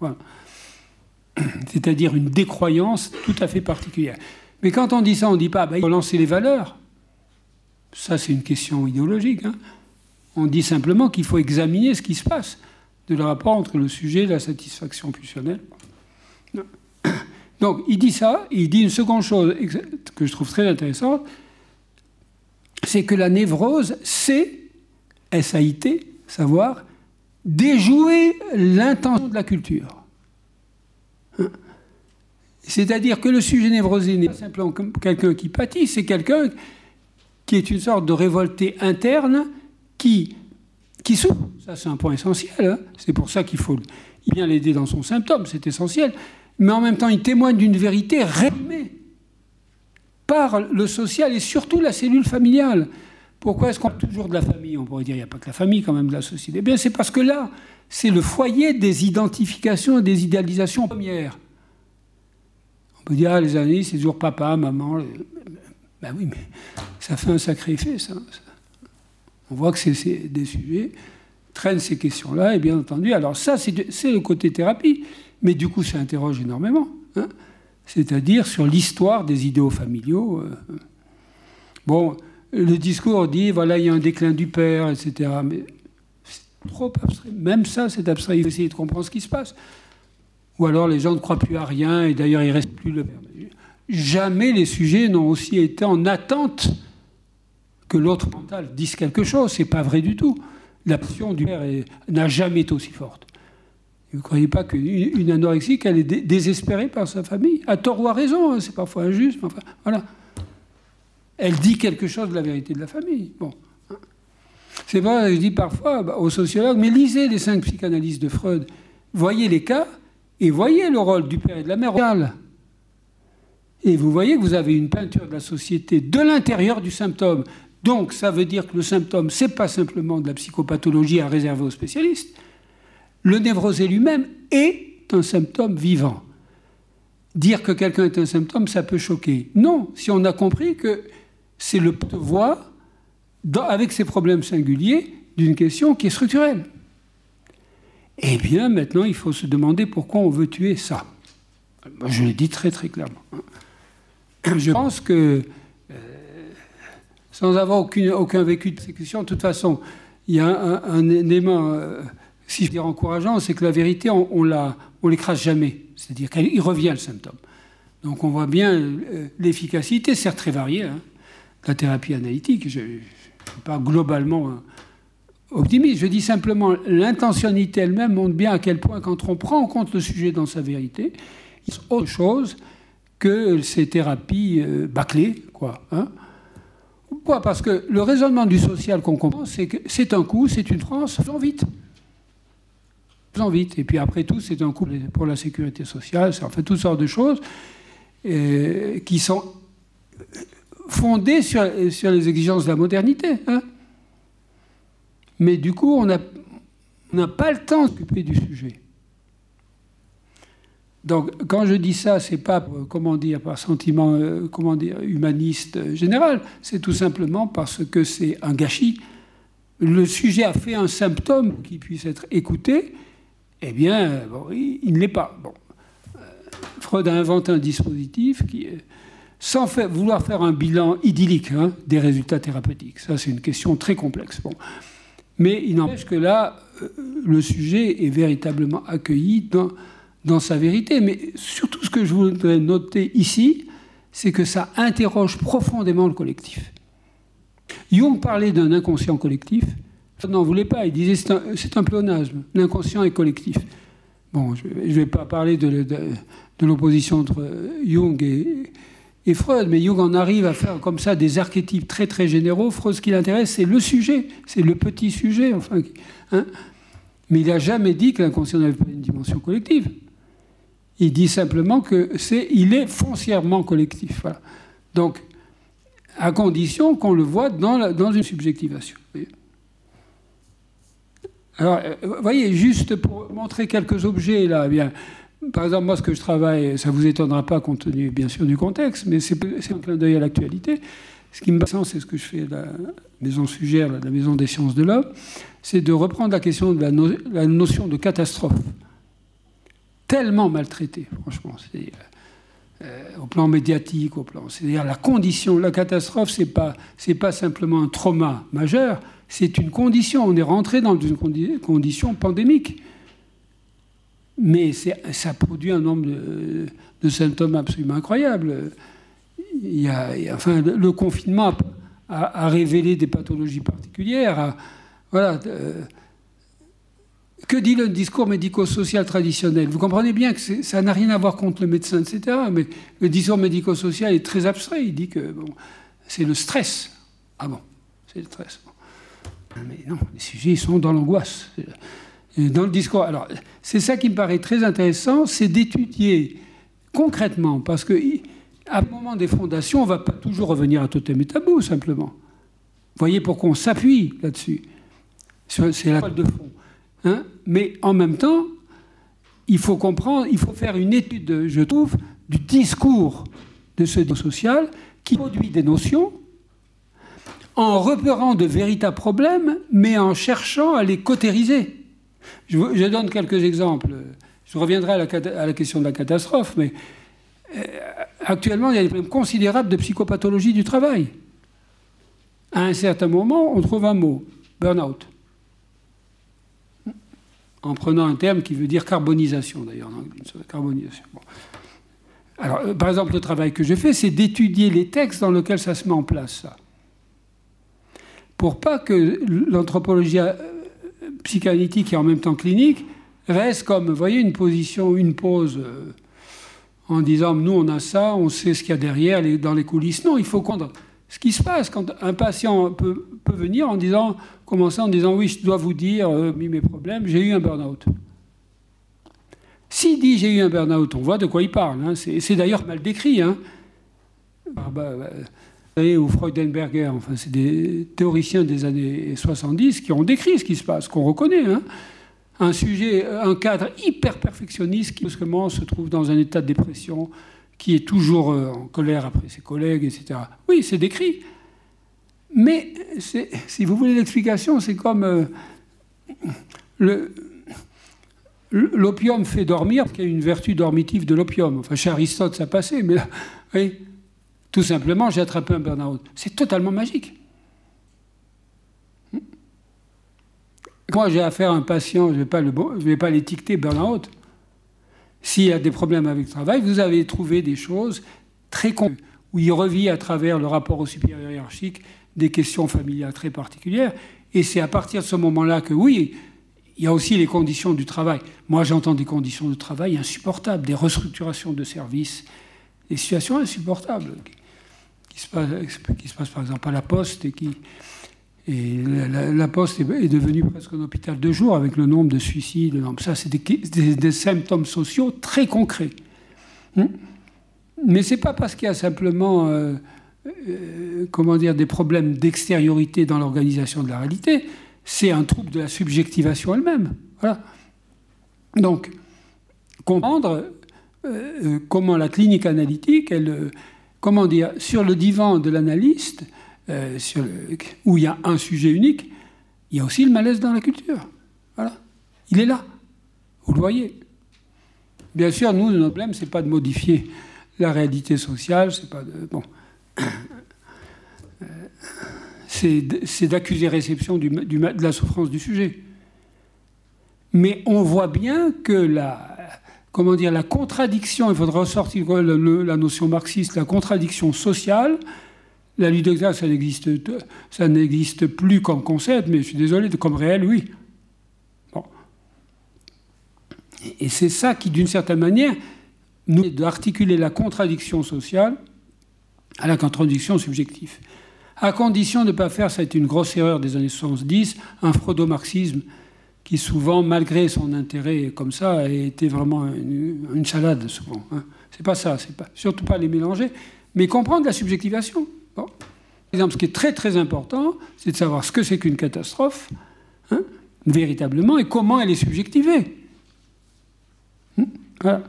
Hein. C'est-à-dire une décroyance tout à fait particulière. Mais quand on dit ça, on ne dit pas, bah, il faut lancer les valeurs. Ça, c'est une question idéologique. Hein. On dit simplement qu'il faut examiner ce qui se passe de le rapport entre le sujet et la satisfaction pulsionnelle. Donc il dit ça, il dit une seconde chose que je trouve très intéressante, c'est que la névrose, c'est, S-A-I-T, savoir, déjouer l'intention de la culture. C'est-à-dire que le sujet névrosé n'est pas simplement quelqu'un qui pâtit, c'est quelqu'un qui est une sorte de révolté interne qui, souffre. Ça, c'est un point essentiel. Hein. c'est pour ça qu'il faut il vient l'aider dans son symptôme, c'est essentiel mais en même temps, il témoigne d'une vérité réprimée par le social et surtout la cellule familiale. Pourquoi est-ce qu'on parle toujours de la famille? On pourrait dire qu'il n'y a pas que la famille quand même de la société. Eh bien, c'est parce que là, c'est le foyer des identifications et des idéalisations premières. On peut dire, ah, les années, c'est toujours papa, maman. Ben oui, mais ça fait un sacré effet, ça. On voit que c'est des sujets traînent ces questions-là, et bien entendu, alors ça, c'est le côté thérapie. Mais du coup, ça interroge énormément. Hein. C'est-à-dire sur l'histoire des idéaux familiaux. Euh. Bon, le discours dit, voilà, il y a un déclin du père, etc. Mais c'est trop abstrait. Même ça, c'est abstrait. Il faut essayer de comprendre ce qui se passe. Ou alors les gens ne croient plus à rien, et d'ailleurs, il ne reste plus le père. Jamais les sujets n'ont aussi été en attente que l'autre mental dise quelque chose. C'est pas vrai du tout. L'option du père n'a jamais été aussi forte. Vous ne croyez pas qu'une anorexique, elle est désespérée par sa famille? À tort ou à raison, hein, c'est parfois injuste, mais enfin, voilà. Elle dit quelque chose de la vérité de la famille. Bon. C'est vrai, je dis parfois bah, aux sociologues, mais lisez les cinq psychanalyses de Freud, voyez les cas, et voyez le rôle du père et de la mère. Et vous voyez que vous avez une peinture de la société de l'intérieur du symptôme. Donc, ça veut dire que le symptôme, ce n'est pas simplement de la psychopathologie à réserver aux spécialistes, le névrosé lui-même est un symptôme vivant. Dire que quelqu'un est un symptôme, ça peut choquer. Non, si on a compris que c'est le voix, avec ses problèmes singuliers, d'une question qui est structurelle. Eh bien, maintenant, il faut se demander pourquoi on veut tuer ça. Je l'ai dit très très clairement. Je pense que, sans avoir aucun vécu de sécurité, de toute façon, il y a un, élément... Euh, si je veux dire encourageant, c'est que la vérité, on, on l'écrase jamais. C'est-à-dire qu'il revient le symptôme. Donc on voit bien euh, l'efficacité, certes très variée, hein, de la thérapie analytique. Je ne suis pas globalement euh, optimiste. Je dis simplement l'intentionnalité elle-même montre bien à quel point, quand on prend en compte le sujet dans sa vérité, il y a autre chose que ces thérapies bâclées. Quoi, hein. Pourquoi? Parce que le raisonnement du social qu'on comprend, c'est que c'est un coup, c'est une France, faisons vite. Faisons vite. Et puis après tout, c'est un coup pour la sécurité sociale, ça fait toutes sortes de choses euh, qui sont fondées sur, sur, les exigences de la modernité. Hein. Mais du coup, on n'a pas le temps de s'occuper du sujet. Donc, quand je dis ça, c'est pas, comment dire, par sentiment, euh, comment dire, humaniste général. C'est tout simplement parce que c'est un gâchis. Le sujet a fait un symptôme qui puisse être écouté. Eh bien, bon, il, ne l'est pas. Bon. Euh, Freud a inventé un dispositif qui, sans faire, vouloir faire un bilan idyllique hein, des résultats thérapeutiques. Ça, c'est une question très complexe. Bon. Mais il n'empêche que là, euh, le sujet est véritablement accueilli dans dans sa vérité. Mais surtout, ce que je voudrais noter ici, c'est que ça interroge profondément le collectif. Jung parlait d'un inconscient collectif. Il n'en voulait pas. Il disait c'est un, un, pléonasme. L'inconscient est collectif. Bon, je ne vais pas parler de, l'opposition entre Jung et, et, Freud, mais Jung en arrive à faire comme ça des archétypes très très généraux. Freud, ce qui l'intéresse, c'est le sujet, c'est le petit sujet. Enfin, hein. Mais il n'a jamais dit que l'inconscient n'avait pas une dimension collective. Il dit simplement que c'est, il est foncièrement collectif. Donc, à condition qu'on le voit dans, une subjectivation. Alors, vous voyez, juste pour montrer quelques objets là, eh bien, par exemple, moi, ce que je travaille, ça ne vous étonnera pas compte tenu, bien sûr, du contexte, mais c'est un clin d'œil à l'actualité. Ce qui me passe, c'est ce que je fais à la maison Sugère, la maison des sciences de l'homme, c'est de reprendre la question de la notion de catastrophe tellement maltraité, franchement. C'est, euh, au plan médiatique, au plan. C'est-à-dire la condition, la catastrophe, c'est pas c'est pas simplement un trauma majeur, c'est une condition. On est rentré dans une condi condition pandémique. Mais ça produit un nombre de, symptômes absolument incroyables. Il y a, enfin, le confinement a, révélé des pathologies particulières. Voilà. Euh, que dit le discours médico-social traditionnel? Vous comprenez bien que ça n'a rien à voir contre le médecin, etc. Mais le discours médico-social est très abstrait. Il dit que bon, c'est le stress. Ah bon, c'est le stress. Mais non, les sujets sont dans l'angoisse. Dans le discours. Alors, c'est ça qui me paraît très intéressant, c'est d'étudier concrètement, parce que à un moment des fondations, on ne va pas toujours revenir à totem et tabou, simplement. Vous voyez pourquoi on s'appuie là-dessus. C'est la toile de fond. Hein? Mais en même temps, il faut comprendre, il faut faire une étude, je trouve, du discours de ce social qui produit des notions en repérant de véritables problèmes, mais en cherchant à les cautériser. Je, donne quelques exemples. Je reviendrai à la, à la, question de la catastrophe, mais euh, actuellement, il y a des problèmes considérables de psychopathologie du travail. À un certain moment, on trouve un mot, burn-out en prenant un terme qui veut dire carbonisation, d'ailleurs. Bon. Alors, euh, par exemple, le travail que je fais, c'est d'étudier les textes dans lesquels ça se met en place, ça. Pour pas que l'anthropologie euh, psychanalytique et en même temps clinique reste comme, vous voyez, une position, une pause euh, en disant nous on a ça, on sait ce qu'il y a derrière, dans les coulisses. Non, il faut comprendre ce qui se passe quand un patient peut, peut venir en disant commencer en disant oui, je dois vous dire euh, mes problèmes, j'ai eu un burn-out. S'il dit j'ai eu un burn-out, on voit de quoi il parle. Hein. C'est d'ailleurs mal décrit. Hein. Ah bah, bah, ou Freudenberger, enfin, c'est des théoriciens des années 70 qui ont décrit ce qui se passe, qu'on reconnaît. Hein. Un sujet, un cadre hyper perfectionniste qui brusquement se trouve dans un état de dépression, qui est toujours euh, en colère après ses collègues, etc. Oui, c'est décrit. Mais si vous voulez l'explication, c'est comme euh, l'opium fait dormir, y a une vertu dormitive de l'opium. Enfin, chez Aristote, ça passait, mais là, tout simplement, j'ai attrapé un burn-out. C'est totalement magique. Moi, j'ai affaire à un patient, je ne vais pas l'étiqueter burn-out. S'il y a des problèmes avec le travail, vous avez trouvé des choses très où il revit à travers le rapport au supérieur hiérarchique des questions familiales très particulières. Et c'est à partir de ce moment-là que, oui, il y a aussi les conditions du travail. Moi, j'entends des conditions de travail insupportables, des restructurations de services, des situations insupportables qui se passent, par exemple à la Poste et qui, et la, Poste est, devenue presque un hôpital de jour avec le nombre de suicides. Ça, c'est des, symptômes sociaux très concrets. Hmm? Mais ce n'est pas parce qu'il y a simplement euh, euh, comment dire, des problèmes d'extériorité dans l'organisation de la réalité, c'est un trouble de la subjectivation elle-même. Donc, comprendre euh, comment la clinique analytique, elle, comment dire, sur le divan de l'analyste, euh, où il y a un sujet unique, il y a aussi le malaise dans la culture. Voilà. Il est là. Vous le voyez. Bien sûr, nous, notre problème, ce n'est pas de modifier la réalité sociale, c'est pas de. Bon. Euh, c'est d'accuser réception de la souffrance du sujet. Mais on voit bien que la, comment dire, la contradiction, il faudra ressortir la notion marxiste, la contradiction sociale, la lutte ça n'existe, ça n'existe plus comme concept, mais je suis désolé, comme réel, oui. Bon. Et c'est ça qui, d'une certaine manière, nous d'articuler la contradiction sociale à la contradiction subjective. À condition de ne pas faire, ça a été une grosse erreur des années 70, un freudo-marxisme qui souvent, malgré son intérêt comme ça, a été vraiment une, salade souvent. Hein. C'est pas ça, c'est pas, surtout pas les mélanger, mais comprendre la subjectivation. Par exemple, ce qui est très très important, c'est de savoir ce que c'est qu'une catastrophe, hein, véritablement, et comment elle est subjectivée. Hein,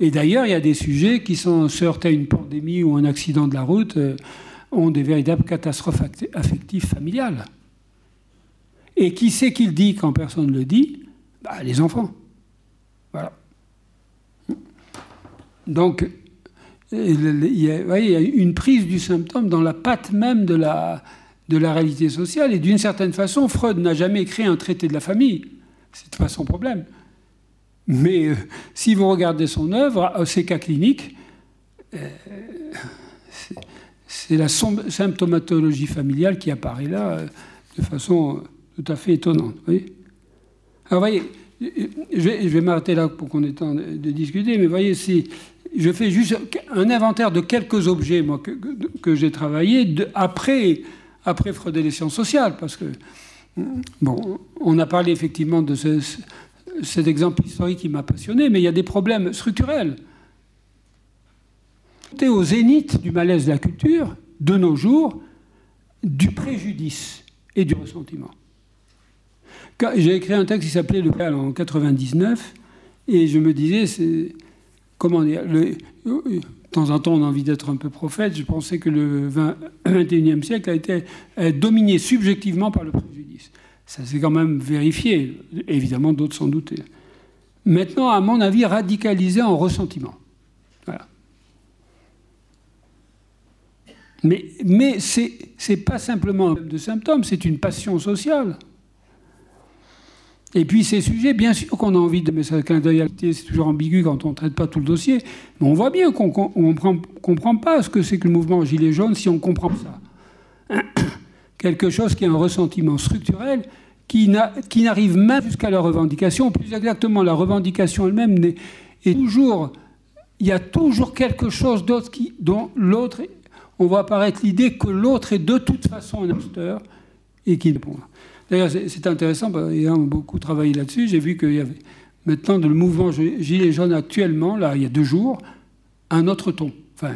et d'ailleurs, il y a des sujets qui sont se à une pandémie ou un accident de la route, euh, ont des véritables catastrophes affectives familiales. Et qui c'est qui le dit quand personne ne le dit? Bah, Les enfants. Voilà. Donc, il y, a, une prise du symptôme dans la patte même de la, de la réalité sociale. Et d'une certaine façon, Freud n'a jamais écrit un traité de la famille. C'est pas son problème. Mais euh, si vous regardez son œuvre, euh, ses cas cliniques, euh, c'est la symptomatologie familiale qui apparaît là de façon tout à fait étonnante. Alors, voyez, je vais, m'arrêter là pour qu'on ait temps de, discuter, mais voyez, je fais juste un inventaire de quelques objets moi, que, j'ai travaillés après, après Freud et les sciences sociales, parce que, bon, on a parlé effectivement de cet exemple historique qui m'a passionné, mais il y a des problèmes structurels. Au zénith du malaise de la culture, de nos jours, du préjudice et du ressentiment. J'ai écrit un texte qui s'appelait Le Cal en 99, et je me disais, comment dire, de temps en temps on a envie d'être un peu prophète, je pensais que le 20, 21e siècle a été dominé subjectivement par le préjudice. Ça s'est quand même vérifié, évidemment d'autres s'en doutaient. Maintenant, à mon avis, radicalisé en ressentiment. Voilà. Mais, mais ce n'est pas simplement un de symptômes, c'est une passion sociale. Et puis ces sujets, bien sûr qu'on a envie de mettre clin d'œil c'est toujours ambigu quand on ne traite pas tout le dossier, mais on voit bien qu'on ne comprend pas ce que c'est que le mouvement Gilet jaune si on comprend ça. Quelque chose qui a un ressentiment structurel qui n'arrive même jusqu'à la revendication, plus exactement la revendication elle-même est toujours, il y a toujours quelque chose d'autre dont l'autre, on voit apparaître l'idée que l'autre est de toute façon un imposteur et qu'il répond. D'ailleurs, c'est intéressant, ayant beaucoup travaillé là-dessus, j'ai vu qu'il y avait maintenant dans le mouvement Gilets jaunes actuellement, là, il y a deux jours, un autre ton. Enfin,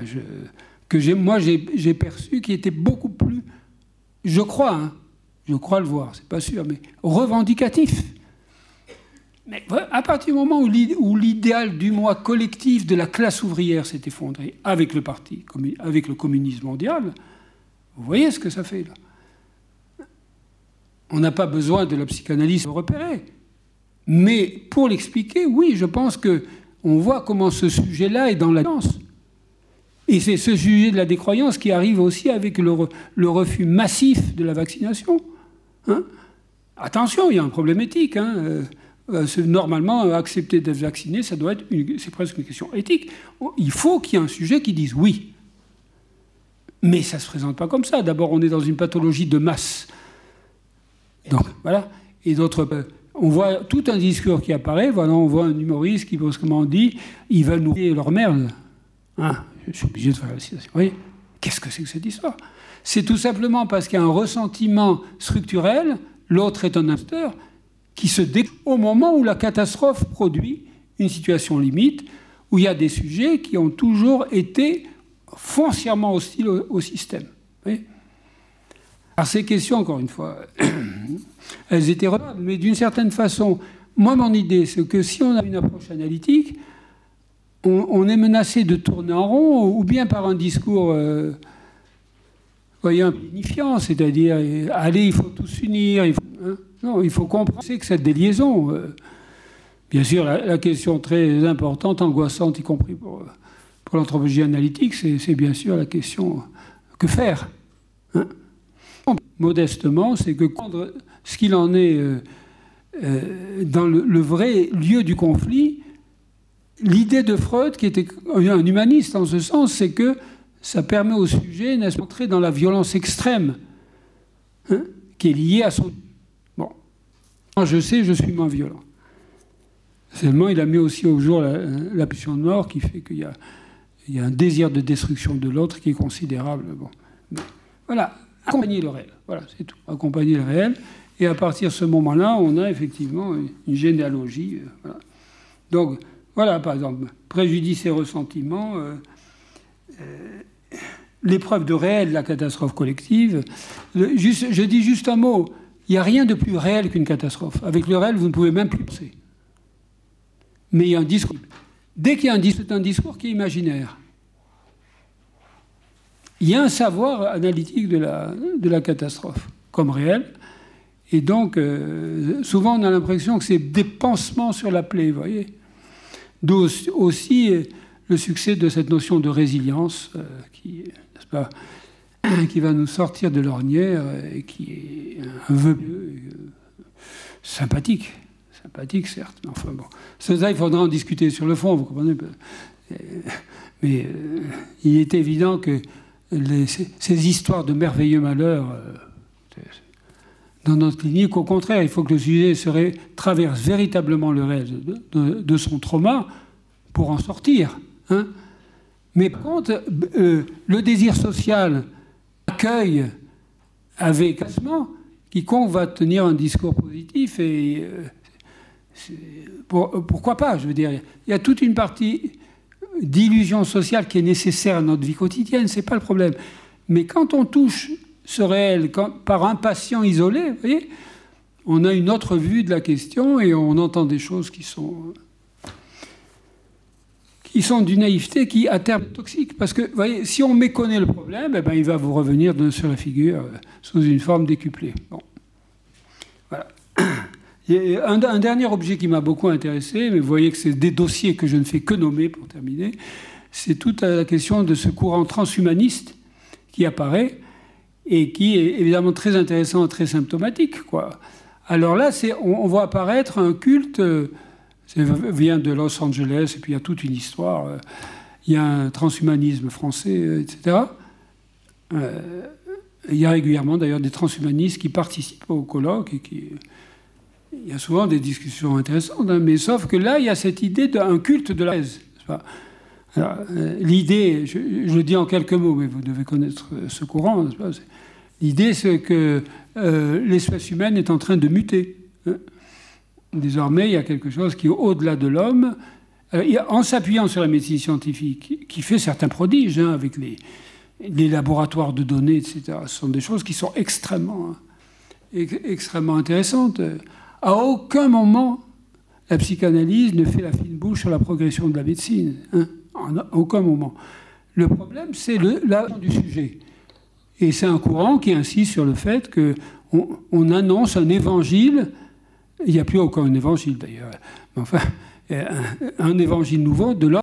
que moi, j'ai perçu qui était beaucoup plus, je crois, hein, je crois le voir, c'est pas sûr, mais revendicatif. Mais à partir du moment où l'idéal du moi collectif de la classe ouvrière s'est effondré avec le parti, avec le communisme mondial, vous voyez ce que ça fait là. On n'a pas besoin de la psychanalyse pour repérer. Mais pour l'expliquer, oui, je pense que on voit comment ce sujet-là est dans la danse. Et c'est ce sujet de la décroyance qui arrive aussi avec le, refus massif de la vaccination. Hein. Attention, il y a un problème éthique. Hein. Euh, normalement, accepter d'être vacciné, ça doit être, c'est presque une question éthique. Il faut qu'il y ait un sujet qui dise oui. Mais ça ne se présente pas comme ça. D'abord, on est dans une pathologie de masse. Donc, voilà. Et d'autre on voit tout un discours qui apparaît. Voilà, on voit un humoriste qui, brusquement dit ils veulent nourrir leur merde. Hein, je suis obligé de faire la citation. Vous voyez Qu'est-ce que c'est que cette histoire? C'est tout simplement parce qu'il y a un ressentiment structurel, l'autre est un acteur, qui se déclenche au moment où la catastrophe produit une situation limite, où il y a des sujets qui ont toujours été foncièrement hostiles au, système. Alors ces questions, encore une fois, elles étaient remarquables, mais d'une certaine façon, moi mon idée, c'est que si on a une approche analytique, on, est menacé de tourner en rond, ou bien par un discours... Euh, voyez, unifiant, c'est-à-dire, allez, il faut tous s'unir, hein. Non, il faut comprendre que cette déliaison. Euh, bien sûr, la, question très importante, angoissante, y compris pour, pour l'anthropologie analytique, c'est bien sûr la question que faire hein. Modestement, c'est que ce qu'il en est euh, euh, dans le, vrai lieu du conflit, l'idée de Freud, qui était un humaniste en ce sens, c'est que ça permet au sujet d'entrer dans la violence extrême hein, qui est liée à son je sais, je suis moins violent. Seulement, il a mis aussi au jour la, pulsion de mort qui fait qu'il y, a, un désir de destruction de l'autre qui est considérable. Bon. Voilà, accompagner le réel. Voilà, c'est tout. Accompagner le réel. Et à partir de ce moment-là, on a effectivement une généalogie. Euh, Donc, voilà, par exemple, préjudice et ressentiment, euh, euh, l'épreuve de réel de la catastrophe collective. je dis juste un mot. Il n'y a rien de plus réel qu'une catastrophe. Avec le réel, vous ne pouvez même plus penser. Mais il y a un discours. Dès qu'il y a un discours, c'est un discours qui est imaginaire. Il y a un savoir analytique de la, catastrophe comme réel. Et donc, euh, souvent, on a l'impression que c'est des pansements sur la plaie, vous voyez. D'où aussi euh, le succès de cette notion de résilience, euh, qui, pas, qui va nous sortir de l'ornière et qui est un vœu euh, sympathique. Sympathique, certes, mais enfin bon. Ça, il faudra en discuter sur le fond, vous comprenez Mais euh, il est évident que ces, histoires de merveilleux malheurs euh, dans notre clinique, au contraire, il faut que le sujet traverse véritablement le reste de, son trauma pour en sortir. Hein mais par contre, le désir social accueille avec classement quiconque va tenir un discours positif et euh, pourquoi pas Je veux dire, il y a toute une partie d'illusion sociale qui est nécessaire à notre vie quotidienne, c'est pas le problème. Mais quand on touche ce réel par un patient isolé, vous voyez, on a une autre vue de la question et on entend des choses qui sont qui sont d'une naïveté qui, à terme, est toxique. Parce que, vous voyez, si on méconnaît le problème, eh ben, il va vous revenir sur la figure euh, sous une forme décuplée. Un, un, dernier objet qui m'a beaucoup intéressé, mais vous voyez que c'est des dossiers que je ne fais que nommer pour terminer, c'est toute la question de ce courant transhumaniste qui apparaît et qui est évidemment très intéressant très symptomatique. Quoi. Alors là, on, on voit apparaître un culte euh, ça vient de Los Angeles, et puis il y a toute une histoire. Euh, il y a un transhumanisme français, euh, etc. Euh, il y a régulièrement d'ailleurs des transhumanistes qui participent au colloque et. Il y a souvent des discussions intéressantes, hein, mais sauf que là, il y a cette idée d'un culte de la. L'idée, je, le dis en quelques mots, mais vous devez connaître ce courant. L'idée, c'est que l'espèce humaine est en train de muter. Hein. Désormais, il y a quelque chose qui est au-delà de l'homme, euh, en s'appuyant sur la médecine scientifique, qui fait certains prodiges hein, avec les, laboratoires de données, etc. Ce sont des choses qui sont extrêmement, extrêmement intéressantes. À aucun moment, la psychanalyse ne fait la fine bouche sur la progression de la médecine. Hein, à aucun moment. Le problème, c'est la du sujet. Et c'est un courant qui insiste sur le fait qu'on on annonce un évangile il n'y a plus aucun évangile d'ailleurs. Mais enfin, un, évangile nouveau de l'homme.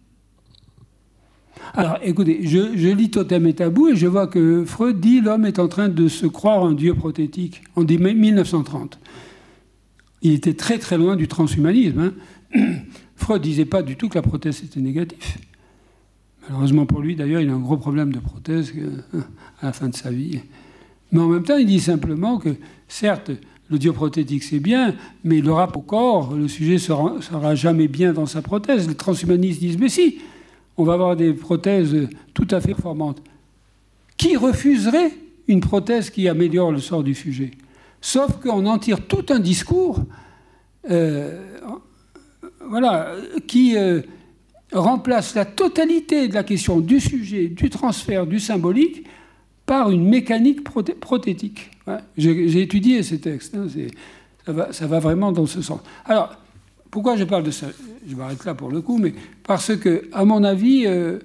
Alors écoutez, je, lis Totem et Tabou et je vois que Freud dit l'homme est en train de se croire un dieu prothétique. Dit 1930. il était très très loin du transhumanisme. Hein. Freud disait pas du tout que la prothèse était négative. Malheureusement pour lui, d'ailleurs, il a un gros problème de prothèse euh, à la fin de sa vie. Mais en même temps, il dit simplement que, certes, l'audioprothétique c'est bien, mais le rapport au corps, le sujet ne sera, sera, jamais bien dans sa prothèse. Les transhumanistes disent mais si, on va avoir des prothèses tout à fait performantes. Qui refuserait une prothèse qui améliore le sort du sujet? Sauf qu'on en tire tout un discours euh, voilà, qui euh, remplace la totalité de la question du sujet, du transfert, du symbolique, par une mécanique prothétique. J'ai étudié ces textes, hein, ça, va, vraiment dans ce sens. Alors, pourquoi je parle de ça? Je m'arrête là pour le coup, mais parce que, à mon avis, euh,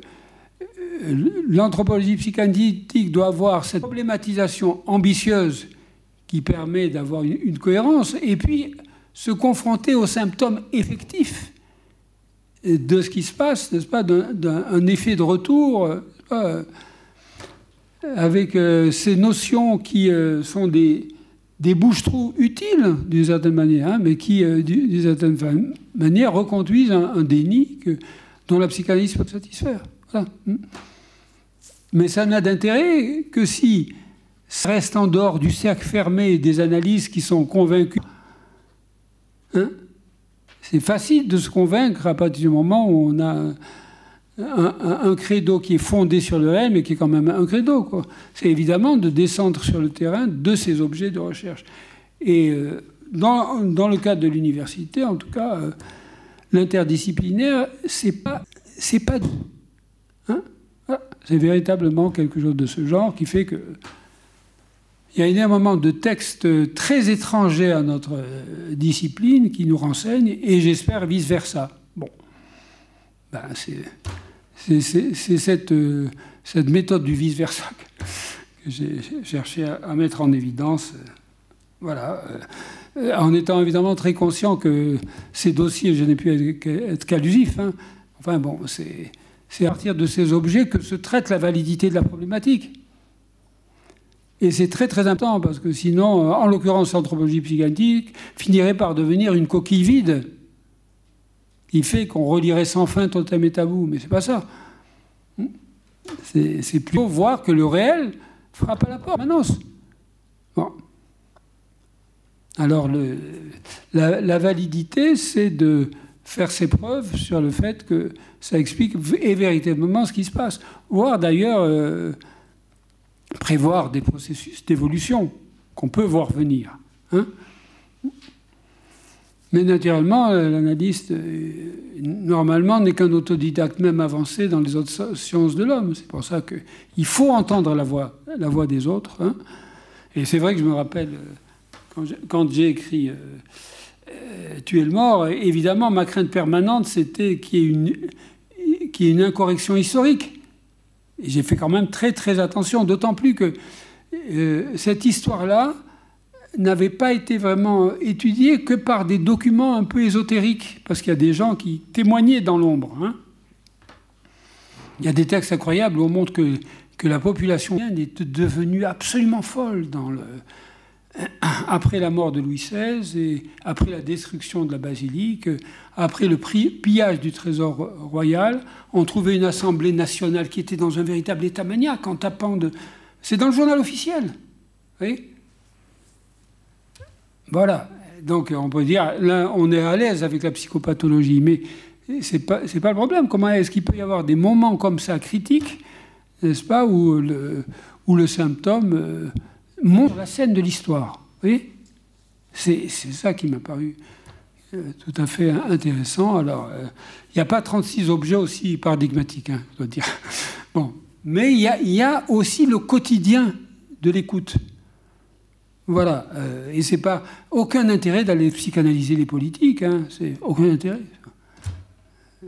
l'anthropologie psychanalytique doit avoir cette problématisation ambitieuse qui permet d'avoir une, cohérence, et puis se confronter aux symptômes effectifs de ce qui se passe, n'est-ce pas, d'un effet de retour, euh, avec euh, ces notions qui euh, sont des, des bouches-trous utiles, d'une certaine manière, hein, mais qui, d'une certaine manière, reconduisent un, déni que, dont la psychanalyse peut satisfaire. Mais ça n'a d'intérêt que si ça reste en dehors du cercle fermé des analyses qui sont convaincues. Hein c'est facile de se convaincre à partir du moment où on a un, credo qui est fondé sur le réel, mais qui est quand même un credo. C'est évidemment de descendre sur le terrain de ces objets de recherche. Et euh, dans, le cadre de l'université, en tout cas, euh, l'interdisciplinaire, c'est pas, c'est pas, hein ah, c'est véritablement quelque chose de ce genre qui fait que il y a énormément de textes très étrangers à notre euh, discipline qui nous renseignent, et j'espère vice-versa. Bon, ben, c'est cette, euh, cette, méthode du vice-versa que j'ai cherché à, mettre en évidence. Voilà. Euh, en étant évidemment très conscient que ces dossiers, je n'ai pu être qu'allusif. Hein. Enfin bon, c'est à partir de ces objets que se traite la validité de la problématique. Et c'est très très important parce que sinon, en l'occurrence, l'anthropologie psychanalytique finirait par devenir une coquille vide qui fait qu'on relirait sans fin totem et tabou. Mais c'est pas ça. C'est plutôt voir que le réel frappe à la porte, Manos. Alors, la, validité, c'est de faire ses preuves sur le fait que ça explique et véritablement ce qui se passe. Voir d'ailleurs. Euh, prévoir des processus d'évolution qu'on peut voir venir. Hein. Mais naturellement, euh, l'analyste, euh, normalement, n'est qu'un autodidacte, même avancé dans les autres sciences de l'homme. C'est pour ça qu'il faut entendre la voix, des autres. Hein. Et c'est vrai que je me rappelle, euh, quand j'ai écrit Tuer le mort, évidemment, ma crainte permanente, c'était qu'il y ait une incorrection historique j'ai fait quand même très très attention, d'autant plus que euh, cette histoire-là n'avait pas été vraiment étudiée que par des documents un peu ésotériques, parce qu'il y a des gens qui témoignaient dans l'ombre. Hein. Il y a des textes incroyables où on montre que, que la population est devenue absolument folle dans le, après la mort de Louis XVI et après la destruction de la basilique, après le pillage du trésor royal, on trouvait une assemblée nationale qui était dans un véritable état maniaque en tapant de. C'est dans le journal officiel. Voilà. Donc on peut dire, là, on est à l'aise avec la psychopathologie, mais ce n'est pas, pas le problème. Comment est-ce qu'il peut y avoir des moments comme ça critiques, n'est-ce pas, où le, où symptôme. Euh, montre la scène de l'histoire. Vous voyez? C'est ça qui m'a paru euh, tout à fait intéressant. Alors, euh, il n'y a pas 36 objets aussi paradigmatiques, hein, je dois dire. Bon. Mais il y, y, a aussi le quotidien de l'écoute. Voilà. Euh, et c'est pas aucun intérêt d'aller psychanalyser les politiques. Hein, c'est aucun intérêt.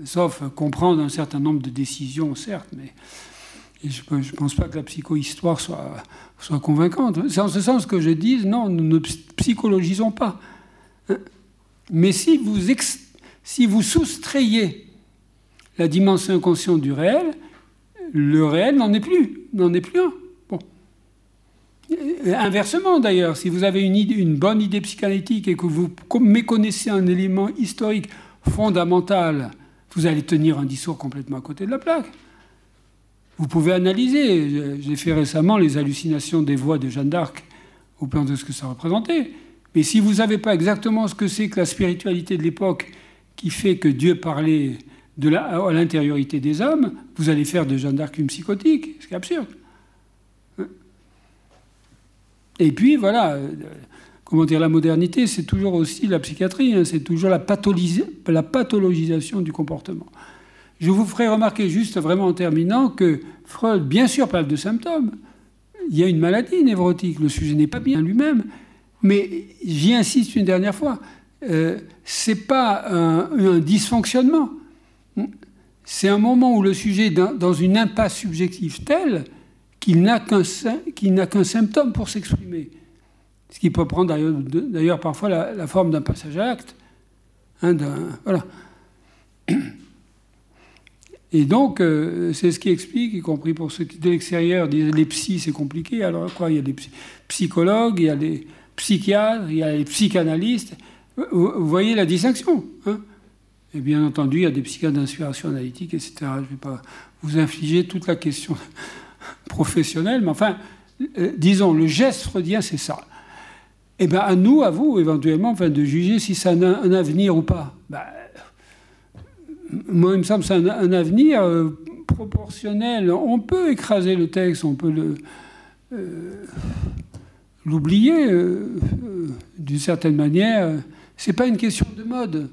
Sauf comprendre un certain nombre de décisions, certes, mais je ne pense pas que la psychohistoire soit, convaincante. C'est en ce sens que je dis, non, nous ne psychologisons pas. Hein. Mais si vous, si vous soustrayez la dimension inconsciente du réel, le réel n'en est plus, n'en est plus un. Bon. Inversement d'ailleurs, si vous avez une, une bonne idée psychanalytique et que vous méconnaissez un élément historique fondamental, vous allez tenir un discours complètement à côté de la plaque. Vous pouvez analyser. J'ai fait récemment les hallucinations des voix de Jeanne d'Arc au plan de ce que ça représentait. Mais si vous savez pas exactement ce que c'est que la spiritualité de l'époque qui fait que Dieu parlait de à l'intériorité des hommes, vous allez faire de Jeanne d'Arc une psychotique, ce qui est absurde. Et puis voilà, comment dire, la modernité, c'est toujours aussi la psychiatrie, hein, c'est toujours la pathologisation du comportement. Je vous ferai remarquer juste vraiment en terminant que Freud, bien sûr, parle de symptômes. Il y a une maladie névrotique, le sujet n'est pas bien lui-même, mais j'y insiste une dernière fois, euh, c'est pas un, dysfonctionnement. C'est un moment où le sujet est dans, une impasse subjective telle qu'il n'a qu'un symptôme pour s'exprimer. Ce qui peut prendre d'ailleurs parfois la, forme d'un passage à l'acte. Hein, voilà. Et donc, euh, c'est ce qui explique, y compris pour ceux qui de l'extérieur disent les psys, c'est compliqué. Alors quoi Il y a des psychologues, il y a des psychiatres, il y a les psychanalystes. Vous, voyez la distinction. Hein? Et bien entendu, il y a des psychiatres d'inspiration analytique, etc. Je ne vais pas vous infliger toute la question professionnelle, mais enfin, euh, disons, le geste freudien, c'est ça. Eh bien, à nous, à vous, éventuellement, enfin, de juger si ça a un, avenir ou pas. Ben, moi, il me semble que c'est un, avenir euh, proportionnel. On peut écraser le texte, on peut euh, l'oublier euh, d'une certaine manière. C'est pas une question de mode.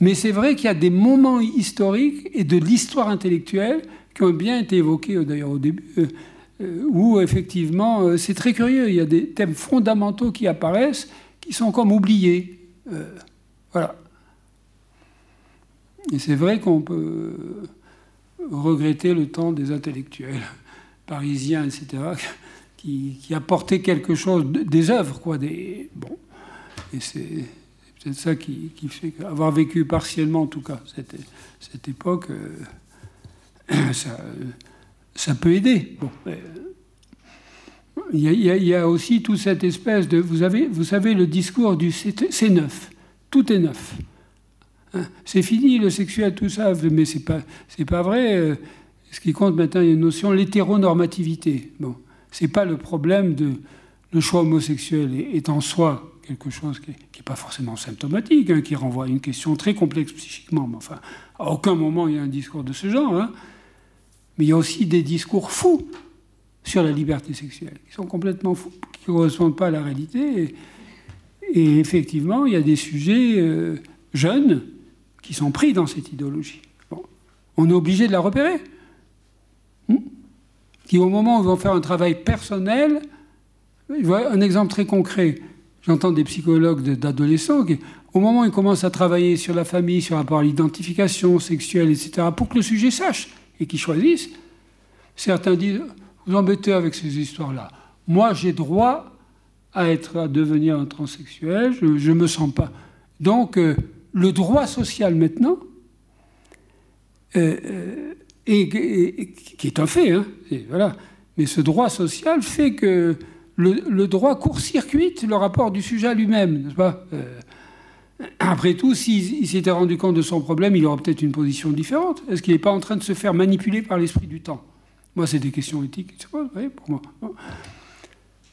Mais c'est vrai qu'il y a des moments historiques et de l'histoire intellectuelle qui ont bien été évoqués d'ailleurs au début, où effectivement c'est très curieux. Il y a des thèmes fondamentaux qui apparaissent qui sont comme oubliés. voilà. Et c'est vrai qu'on peut regretter le temps des intellectuels parisiens, etc., qui, apportaient quelque chose, des œuvres, quoi. Des, bon. Et c'est peut-être ça qui, fait qu'avoir vécu partiellement, en tout cas, cette, époque, euh, ça, peut aider. Bon. Il y, a, il y, a, aussi toute cette espèce de. Vous, avez, vous savez, le discours du c'est neuf. Tout est neuf. Hein, c'est fini le sexuel, tout ça, mais c'est pas, c'est pas vrai. Euh, ce qui compte maintenant, il y a une notion, l'hétéronormativité. Bon, c'est pas le problème de le choix homosexuel est, en soi quelque chose qui n'est pas forcément symptomatique, hein, qui renvoie à une question très complexe psychiquement. Mais enfin, à aucun moment il y a un discours de ce genre. Hein. Mais il y a aussi des discours fous sur la liberté sexuelle, qui sont complètement fous, qui ne correspondent pas à la réalité. Et, effectivement, il y a des sujets euh, jeunes qui sont pris dans cette idéologie. On est obligé de la repérer. Hmm? qui, au moment où ils vont faire un travail personnel, un exemple très concret, j'entends des psychologues d'adolescents qui, au moment où ils commencent à travailler sur la famille, sur rapport à l'identification sexuelle, etc., pour que le sujet sache et qu'ils choisissent, certains disent Vous embêtez avec ces histoires-là. Moi, j'ai droit à, être, à devenir un transsexuel, je ne me sens pas. Donc, euh, le droit social maintenant, euh, euh, qui est un fait, hein, voilà. mais ce droit social fait que le, droit court-circuite le rapport du sujet à lui-même, n'est-ce pas euh, Après tout, s'il s'était rendu compte de son problème, il aurait peut-être une position différente. Est-ce qu'il n'est pas en train de se faire manipuler par l'esprit du temps? Moi, c'est des questions éthiques, pour moi.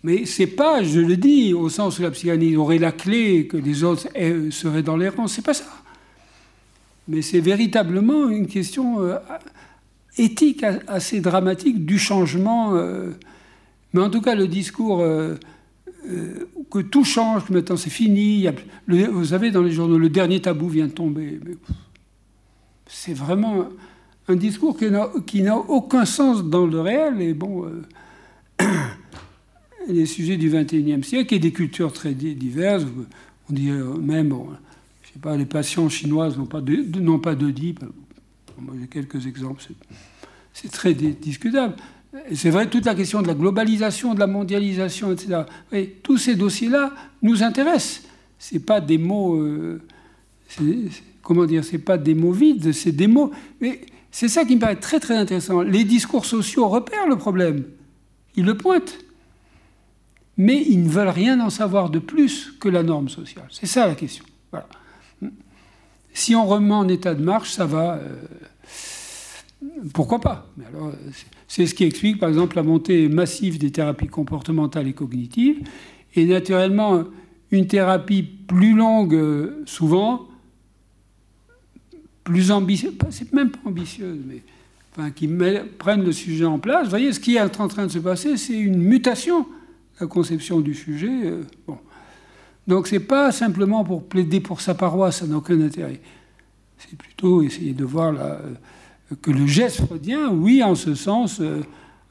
Mais c'est pas, je le dis, au sens où la psychanalyse aurait la clé, que les autres seraient dans les rangs. C'est pas ça. Mais c'est véritablement une question euh, éthique assez dramatique du changement. Euh. mais en tout cas, le discours euh, que tout change, que maintenant c'est fini. vous savez, dans les journaux, le dernier tabou vient de tomber. C'est vraiment un discours qui n'a aucun sens dans le réel. Et bon les sujets du XXIe siècle et des cultures très diverses. On dit même, je sais pas, les patients chinoises n'ont pas d'Oedipe. Moi, j'ai quelques exemples. C'est, très discutable. c'est vrai, toute la question de la globalisation, de la mondialisation, etc. tous ces dossiers-là nous intéressent. C'est pas des mots, euh, comment dire, c'est pas des mots vides, c'est des mots. Mais c'est ça qui me paraît très très intéressant. Les discours sociaux repèrent le problème, ils le pointent. Mais ils ne veulent rien en savoir de plus que la norme sociale. C'est ça la question. Voilà. Si on remet en état de marche, ça va. Euh, pourquoi pas? Mais alors, c'est ce qui explique, par exemple, la montée massive des thérapies comportementales et cognitives. Et naturellement, une thérapie plus longue, euh, souvent, plus ambitieuse, c'est même pas ambitieuse, mais qui prennent le sujet en place. Vous voyez, ce qui est en train de se passer, c'est une mutation la conception du sujet. Euh. Donc c'est pas simplement pour plaider pour sa paroisse, ça n'a aucun intérêt. C'est plutôt essayer de voir euh, que le geste freudien, oui, en ce sens, euh,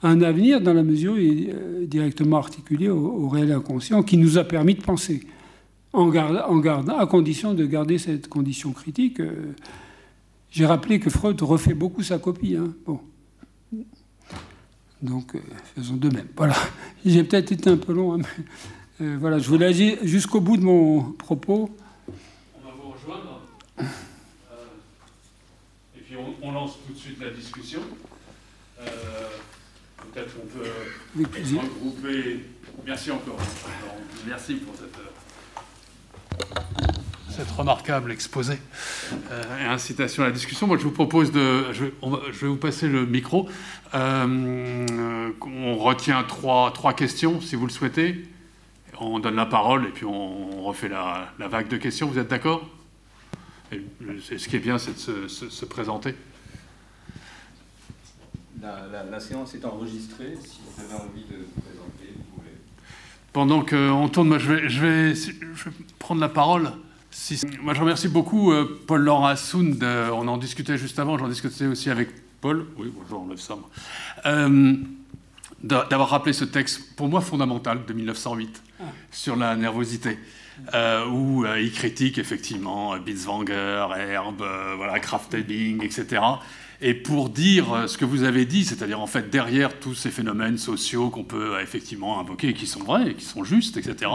un avenir dans la mesure où il est directement articulé au, réel inconscient qui nous a permis de penser, en, gardant, à condition de garder cette condition critique. J'ai rappelé que Freud refait beaucoup sa copie. Hein. Bon. Donc, euh, faisons de même. Voilà. J'ai peut-être été un peu long, hein, mais euh, voilà, je voulais agir jusqu'au bout de mon propos. On va vous rejoindre. Euh, et puis, on, lance tout de suite la discussion. peut-être qu'on peut, regrouper. Merci encore. Merci pour cette cette remarquable exposé euh, et incitation à la discussion. Moi, je vous propose de. Je, vais vous passer le micro. Euh, on retient trois, trois, questions, si vous le souhaitez. On donne la parole et puis on, refait la, vague de questions. Vous êtes d'accord? Ce qui est bien, c'est de se, présenter. La, séance est enregistrée. Si vous avez envie de vous présenter, vous pouvez. Pendant qu'on tourne, moi, je vais, je, vais, je vais prendre la parole. Moi, je remercie beaucoup euh, Paul-Laurent Assoun. on en discutait juste avant, j'en discutais aussi avec Paul. Oui, bonjour, on lève ça. Euh, d'avoir rappelé ce texte, pour moi, fondamental, de 1908, ah. sur la nervosité. Euh, où il critique effectivement Bitzwanger, Herb, voilà, Kraft-Ebing, etc. Et pour dire ce que vous avez dit, c'est-à-dire en fait derrière tous ces phénomènes sociaux qu'on peut effectivement invoquer, qui sont vrais, qui sont justes, etc.,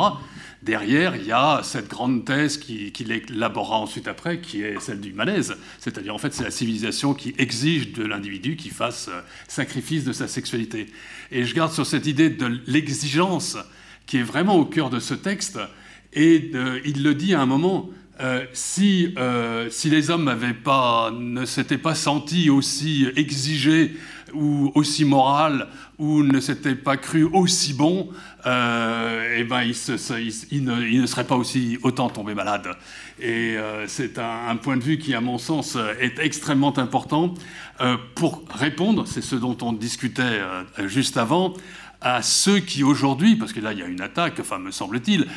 derrière, il y a cette grande thèse qu'il qui élaborera ensuite après, qui est celle du malaise. C'est-à-dire, en fait, c'est la civilisation qui exige de l'individu qu'il fasse euh, sacrifice de sa sexualité. Et je garde sur cette idée de l'exigence qui est vraiment au cœur de ce texte. Et il le dit à un moment, euh, si, euh, si, les hommes pas, ne s'étaient pas sentis aussi exigés ou aussi moral ou ne s'étaient pas cru aussi bons, euh, eh ben, ils, ne, seraient pas aussi autant tombés malades. Et euh, c'est un, point de vue qui, à mon sens, est extrêmement important pour répondre, c'est ce dont on discutait juste avant, à ceux qui aujourd'hui, parce que là il y a une attaque, enfin me semble-t-il,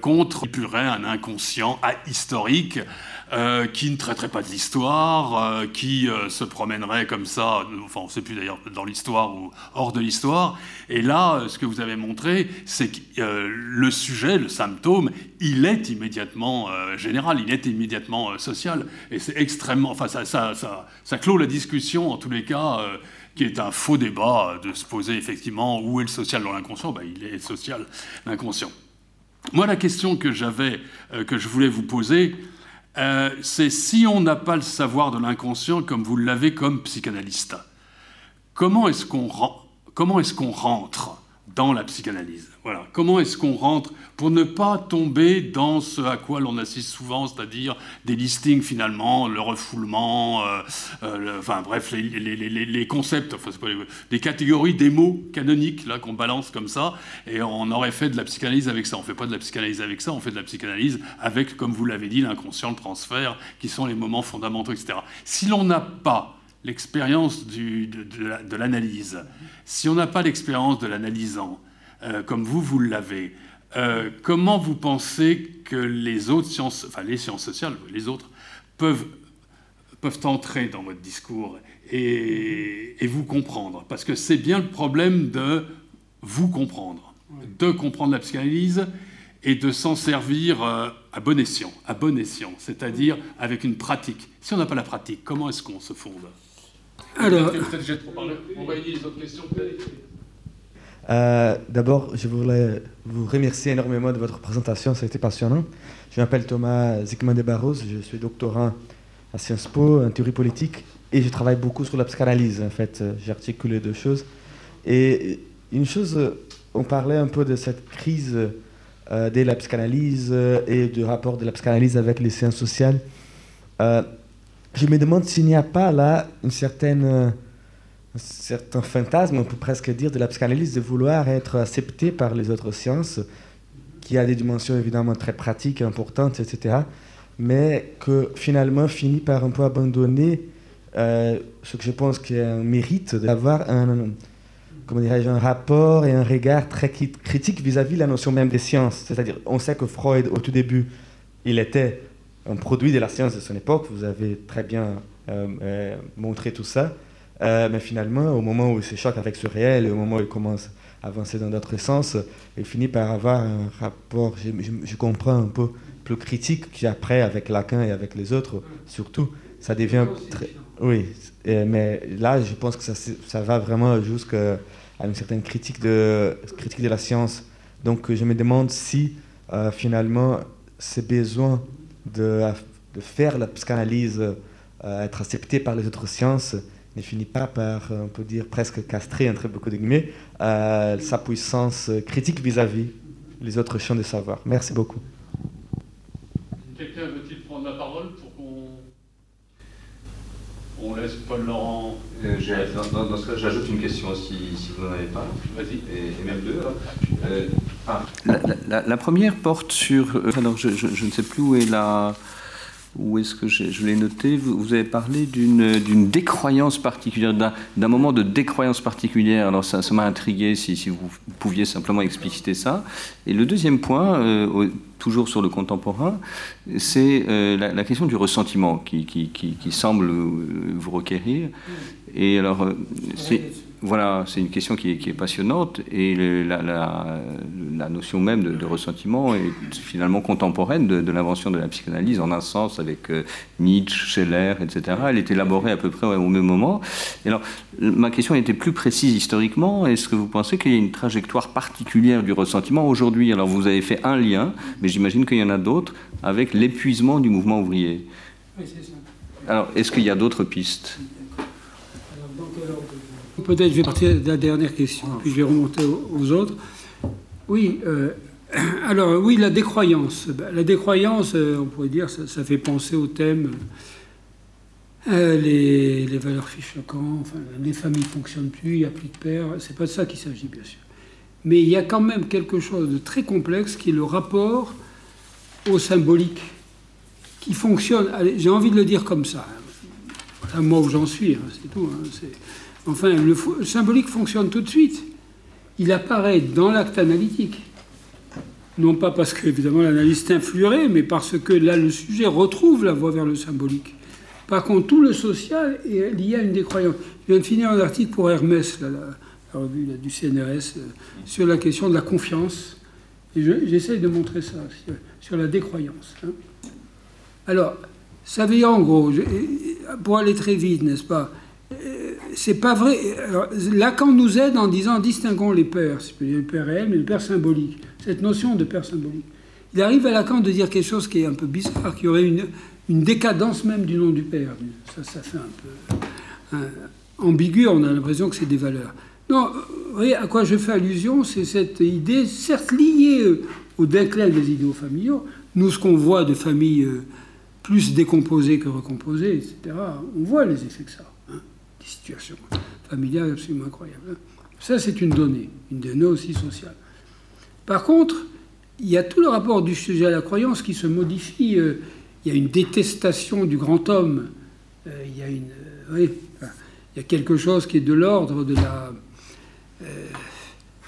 contre un inconscient historique euh, qui ne traiterait pas de l'histoire, euh, qui euh, se promènerait comme ça, enfin on ne sait plus d'ailleurs dans l'histoire ou hors de l'histoire. Et là, ce que vous avez montré, c'est que le sujet, le symptôme, il est immédiatement général, il est immédiatement social. Et c'est extrêmement... Enfin, ça, ça, ça, clôt la discussion, en tous les cas qui est un faux débat de se poser effectivement où est le social dans l'inconscient. Ben, il est social, l'inconscient. Moi, la question que j'avais, que je voulais vous poser, euh, c'est si on n'a pas le savoir de l'inconscient comme vous l'avez comme psychanalyste, comment est-ce qu'on est qu'on rentre dans la psychanalyse? Comment est-ce qu'on rentre pour ne pas tomber dans ce à quoi l'on assiste souvent, c'est-à-dire des listings finalement, le refoulement, euh, euh, enfin bref, les, concepts, enfin, pas les, catégories des mots canoniques là qu'on balance comme ça, et on aurait fait de la psychanalyse avec ça. On fait pas de la psychanalyse avec ça, on fait de la psychanalyse avec, comme vous l'avez dit, l'inconscient, le transfert, qui sont les moments fondamentaux, etc. Si l'on n'a pas l'expérience de, de l'analyse, si on n'a pas l'expérience de l'analysant, euh, comme vous, vous l'avez. Euh, comment vous pensez que les autres sciences, enfin les sciences sociales, les autres, peuvent, peuvent entrer dans votre discours et, vous comprendre? Parce que c'est bien le problème de vous comprendre, de comprendre la psychanalyse et de s'en servir euh, à bon escient, à bon escient, c'est-à-dire avec une pratique. Si on n'a pas la pratique, comment est-ce qu'on se fonde? Alors, peut-être j'ai trop parlé. On va les autres questions. Euh, d'abord, je voulais vous remercier énormément de votre présentation, ça a été passionnant. Je m'appelle Thomas Zikman de Barros, je suis doctorant à Sciences Po en théorie politique et je travaille beaucoup sur la psychanalyse. En fait, j'articule deux choses. Et une chose on parlait un peu de cette crise euh, de la psychanalyse et du rapport de la psychanalyse avec les sciences sociales. je me demande s'il n'y a pas là une certaine, certain fantasme, on peut presque dire, de la psychanalyse de vouloir être acceptée par les autres sciences, qui a des dimensions évidemment très pratiques, importantes, etc., mais que finalement finit par un peu abandonner euh, ce que je pense qu'il un mérite d'avoir un, comment un rapport et un regard très critique vis-à-vis de la notion même des sciences. C'est-à-dire, on sait que Freud, au tout début, il était un produit de la science de son époque, vous avez très bien euh, euh, montré tout ça, mais finalement, au moment où il se choque avec ce réel, au moment où il commence à avancer dans d'autres sens, il finit par avoir un rapport, je, je comprends un peu, plus critique qu'après avec Lacan et avec les autres, surtout. Ça devient très oui, mais là, je pense que ça, ça va vraiment jusqu'à une certaine critique de, critique de la science. Donc, je me demande si, euh, finalement, ce besoin de, de, faire la psychanalyse, euh, être accepté par les autres sciences, ne finit pas par, on peut dire, presque castrer, entre beaucoup de guillemets, euh, sa puissance critique vis-à-vis -vis les autres champs de savoir. Merci beaucoup. Quelqu'un veut-il prendre la parole on laisse Paul Laurent. Euh, dans, ce cas, j'ajoute une question si, vous n'en avez pas. Vas-y. Et, même deux. Euh, ah. la, première porte sur. Euh, alors, je, ne sais plus où est la. Où est-ce que je l'ai noté vous, avez parlé d'une décroyance particulière, d'un moment de décroyance particulière. Alors ça m'a intrigué si, vous pouviez simplement expliciter ça. Et le deuxième point, toujours sur le contemporain, c'est euh, la, question du ressentiment qui, semble vous requérir. Et alors, euh, voilà, c'est une question qui est, passionnante et la, la, notion même de, ressentiment est finalement contemporaine de, l'invention de la psychanalyse en un sens avec euh, Nietzsche, Scheller, etc. Elle est élaborée à peu près au même moment. Et alors, ma question était plus précise historiquement. Est-ce que vous pensez qu'il y a une trajectoire particulière du ressentiment aujourd'hui? Alors, vous avez fait un lien, mais j'imagine qu'il y en a d'autres avec l'épuisement du mouvement ouvrier. Oui, c'est ça. Alors, est-ce qu'il y a d'autres pistes? Peut-être je vais partir de la dernière question, puis je vais remonter aux, autres. Oui, euh, alors oui, la décroyance. Ben, la décroyance, euh, on pourrait dire, ça, fait penser au thème euh, les, valeurs fichent enfin, les familles ne fonctionnent plus, il n'y a plus de pères. C'est pas de ça qu'il s'agit, bien sûr. Mais il y a quand même quelque chose de très complexe qui est le rapport au symbolique, qui fonctionne. J'ai envie de le dire comme ça. Voilà moi où j'en suis, hein, c'est tout. Hein, Enfin, le, symbolique fonctionne tout de suite. Il apparaît dans l'acte analytique. Non pas parce que, évidemment, l'analyste influerait, mais parce que là, le sujet retrouve la voie vers le symbolique. Par contre, tout le social est lié à une décroyance. Je viens de finir un article pour Hermès, la, revue du CNRS, euh, sur la question de la confiance. Et j'essaye de montrer ça, sur, la décroyance. Hein. Alors, ça veut dire en gros, pour aller très vite, n'est-ce pas euh, c'est pas vrai. Lacan nous aide en disant distinguons les pères, le père réel, mais le père symbolique. Cette notion de père symbolique. Il arrive à Lacan de dire quelque chose qui est un peu bizarre, qu'il y aurait une, décadence même du nom du père. Ça, ça fait un peu ambigu, on a l'impression que c'est des valeurs. Non, vous voyez à quoi je fais allusion, c'est cette idée, certes liée au déclin des idéaux familiaux. Nous, ce qu'on voit de familles euh, plus décomposées que recomposées, etc., on voit les effets que ça situation familiale absolument incroyable. Hein. Ça, c'est une donnée, une donnée aussi sociale. Par contre, il y a tout le rapport du sujet à la croyance qui se modifie. Euh, il y a une détestation du grand homme. Euh, il, y a une, euh, il y a quelque chose qui est de l'ordre de la,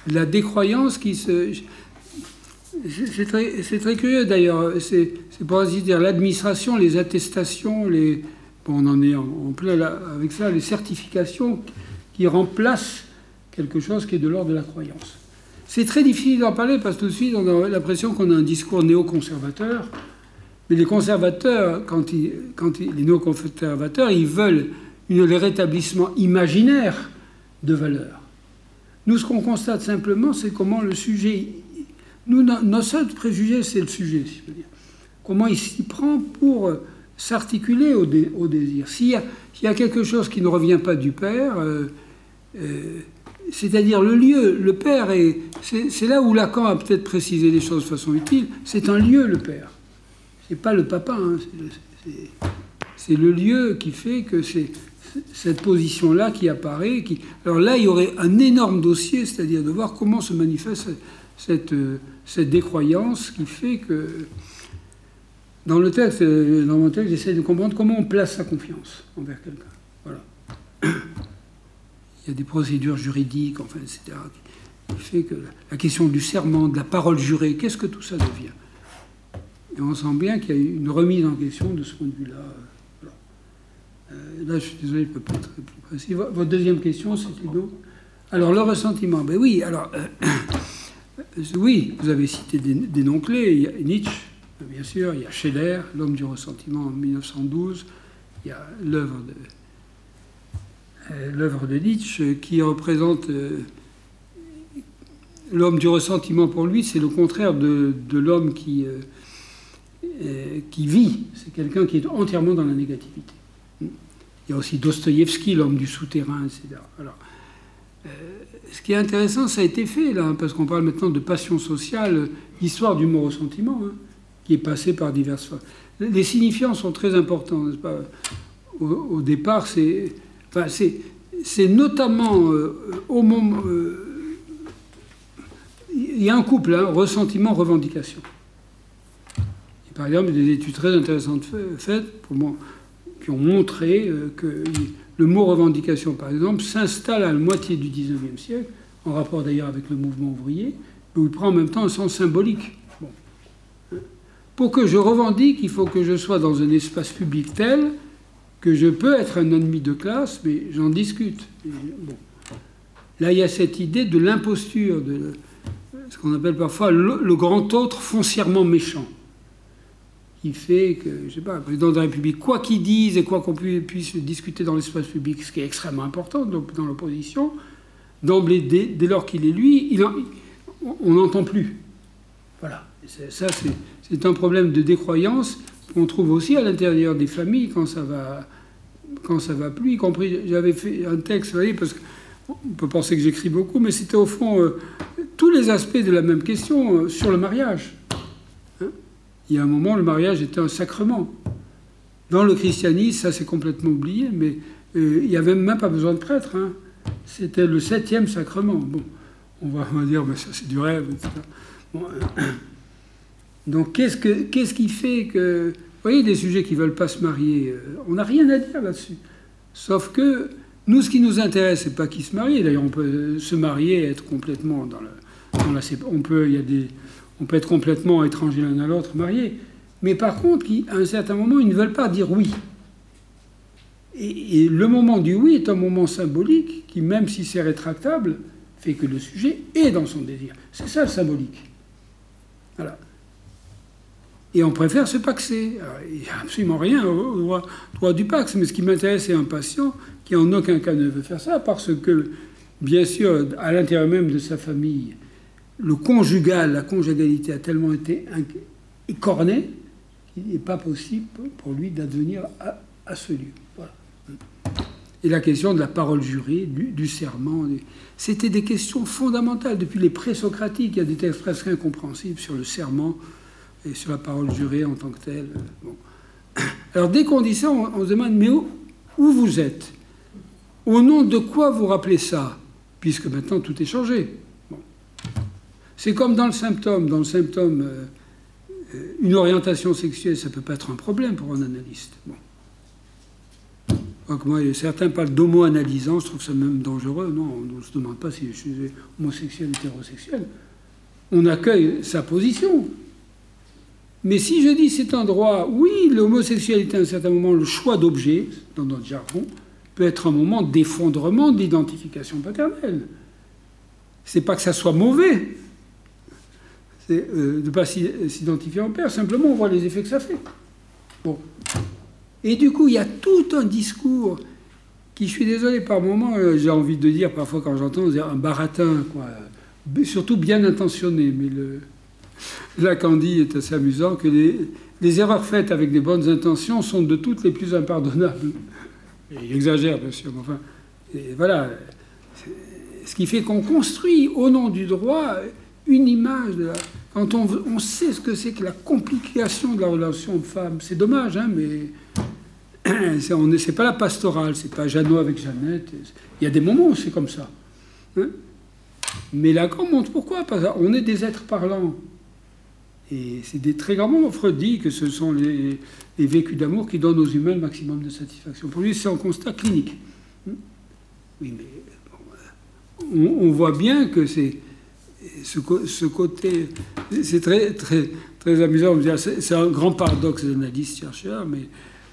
la décroyance qui se. C'est très, très, curieux d'ailleurs. C'est pour ainsi dire l'administration, les attestations, les, on en est en, plein avec ça, les certifications qui remplacent quelque chose qui est de l'ordre de la croyance. C'est très difficile d'en parler parce que tout de suite, on a l'impression qu'on a un discours néoconservateur. Mais les conservateurs, quand, ils, quand les néoconservateurs, ils veulent une, le rétablissement imaginaire de valeurs. Nous, ce qu'on constate simplement, c'est comment le sujet. Nous, notre seul préjugé, c'est le sujet, si je veux. Comment il s'y prend pour s'articuler au, désir. S'il y, a quelque chose qui ne revient pas du Père, euh, euh, c'est-à-dire le lieu, le père, c'est là où Lacan a peut-être précisé les choses de façon utile, c'est un lieu, le père. C'est pas le papa, hein, c'est le lieu qui fait que c'est cette position-là qui apparaît. Alors là, il y aurait un énorme dossier, c'est-à-dire de voir comment se manifeste cette, cette décroyance qui fait que dans le texte, dans mon texte, j'essaie de comprendre comment on place sa confiance envers quelqu'un. Voilà. Il y a des procédures juridiques, enfin, etc., qui fait que la question du serment, de la parole jurée, qu'est-ce que tout ça devient? Et on sent bien qu'il y a une remise en question de ce point de vue-là. Euh, là, je suis désolé, je ne peux pas être plus précis. Votre deuxième question, c'était donc Alors, le ressentiment, ben oui, alors, euh, oui, vous avez cité des, noms clés. Nietzsche, bien sûr, il y a Scheller, L'homme du ressentiment en 1912, il y a l'œuvre de, euh, Nietzsche qui représente l'homme du ressentiment pour lui, c'est le contraire de, l'homme qui, qui vit. C'est quelqu'un qui est entièrement dans la négativité. Il y a aussi Dostoïevski, l'homme du souterrain, etc. Alors, euh, ce qui est intéressant, ça a été fait, là, parce qu'on parle maintenant de passion sociale, l'histoire du mot ressentiment, hein, qui est passée par diverses fois. Les signifiants sont très importants, n'est-ce pas au, départ, c'est enfin, notamment euh, au moment. Euh, il y a un couple, hein, ressentiment-revendication. Par exemple, des études très intéressantes faites pour moi qui ont montré euh, que le mot revendication, par exemple, s'installe à la moitié du 19e siècle, en rapport d'ailleurs avec le mouvement ouvrier, où il prend en même temps un sens symbolique. Pour que je revendique, il faut que je sois dans un espace public tel que je peux être un ennemi de classe, mais j'en discute. Là, il y a cette idée de l'imposture, de ce qu'on appelle parfois le grand autre foncièrement méchant qui fait que, je sais pas, le président de la République, quoi qu'il dise et quoi qu'on puisse discuter dans l'espace public, ce qui est extrêmement important dans l'opposition, d'emblée, dès, lors qu'il est lui, il on n'entend plus. Voilà. Ça, c'est un problème de décroyance qu'on trouve aussi à l'intérieur des familles quand ça va, quand ça va plus, y compris, j'avais fait un texte, vous voyez, parce qu'on peut penser que j'écris beaucoup, mais c'était au fond euh, tous les aspects de la même question euh, sur le mariage il y a un moment, le mariage était un sacrement. Dans le christianisme, ça c'est complètement oublié, mais euh, il n'y avait même pas besoin de prêtre. Hein. C'était le septième sacrement. Bon, on va, dire, mais ça c'est du rêve, etc. Euh, donc qu'est-ce, que, qui fait que... Vous voyez, des sujets qui ne veulent pas se marier, euh, on n'a rien à dire là-dessus. Sauf que nous, ce qui nous intéresse, c'est pas qui se marie. D'ailleurs, on peut se marier être complètement dans, la... On peut, y a des on peut être complètement étranger l'un à l'autre, marié. Mais par contre, à un certain moment, ils ne veulent pas dire oui. Et, le moment du oui est un moment symbolique qui, même si c'est rétractable, fait que le sujet est dans son désir. C'est ça le symbolique. Voilà. Et on préfère se paxer. il n'y a absolument rien au droit, du pax, mais ce qui m'intéresse, c'est un patient qui en aucun cas ne veut faire ça, parce que, bien sûr, à l'intérieur même de sa famille, le conjugal, la conjugalité a tellement été écorné qu'il n'est pas possible pour lui d'advenir à, ce lieu. Et la question de la parole jurée, du, serment, c'était des questions fondamentales. Depuis les présocratiques, il y a des textes presque incompréhensibles sur le serment et sur la parole jurée en tant que telle. Alors dès qu'on dit ça, on, se demande, mais où, où vous êtes? Au nom de quoi vous rappelez ça? Puisque maintenant tout est changé. C'est comme dans le symptôme. Dans le symptôme, euh, euh, une orientation sexuelle, ça ne peut pas être un problème pour un analyste. Moi, certains parlent d'homo-analysant, je trouve ça même dangereux. Non, on ne se demande pas si je suis homosexuel ou hétérosexuel. On accueille sa position. Mais si je dis c'est un droit, oui, l'homosexualité à un certain moment, le choix d'objet, dans notre jargon, peut être un moment d'effondrement d'identification paternelle. C'est pas que ça soit mauvais, euh, de ne pas s'identifier en père, simplement on voit les effets que ça fait. Bon. Et du coup, il y a tout un discours qui, je suis désolé, par moments, euh, j'ai envie de dire, parfois quand j'entends, un baratin, quoi, surtout bien intentionné, mais le, là, dit est assez amusant, que les, erreurs faites avec des bonnes intentions sont de toutes les plus impardonnables. il exagère, bien sûr, mais enfin, voilà, ce qui fait qu'on construit au nom du droit une image de la, quand on, on, sait ce que c'est que la complication de la relation homme-femme, c'est dommage, hein, mais c'est pas la pastorale, c'est pas Jeannot avec Jeannette. Il y a des moments où c'est comme ça. Hein. mais Lacan montre pourquoi. On est des êtres parlants. Et c'est des très grands moments. Freud dit que ce sont les, vécus d'amour qui donnent aux humains le maximum de satisfaction. Pour lui, c'est un constat clinique. Hein. oui, mais on, voit bien que c'est ce, côté. C'est très, très, très amusant. C'est un grand paradoxe d'analyste chercheur, mais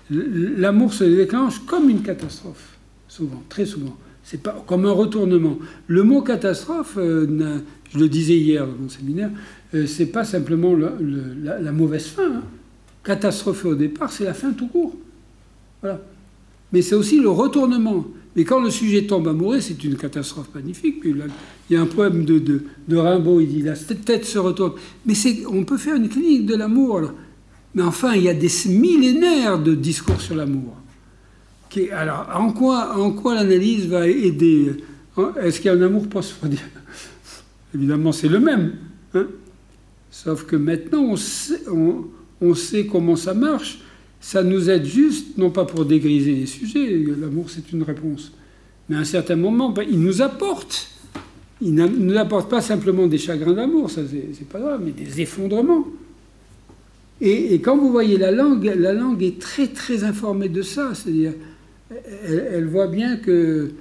l'amour se déclenche comme une catastrophe, souvent, très souvent. C'est pas comme un retournement. Le mot catastrophe, euh, je le disais hier dans mon séminaire, euh, c'est pas simplement la, mauvaise fin. Hein. Catastrophe au départ, c'est la fin tout court. Mais c'est aussi le retournement. Mais quand le sujet tombe amoureux, c'est une catastrophe magnifique. Il y a un poème de, de, Rimbaud, il dit la tête se retourne. Mais on peut faire une clinique de l'amour. Mais enfin, il y a des millénaires de discours sur l'amour. Alors, en quoi, en quoi l'analyse va aider? Est-ce qu'il y a un amour post-freudien Évidemment, c'est le même. Hein. Sauf que maintenant, on sait, comment ça marche. Ça nous aide juste, non pas pour dégriser les sujets, l'amour c'est une réponse, mais à un certain moment, ben, il nous apporte. Il ne nous apporte pas simplement des chagrins d'amour, ça c'est pas grave, mais des effondrements. Et, quand vous voyez la langue, la langue est très très informée de ça. C'est-à-dire, elle, voit bien que,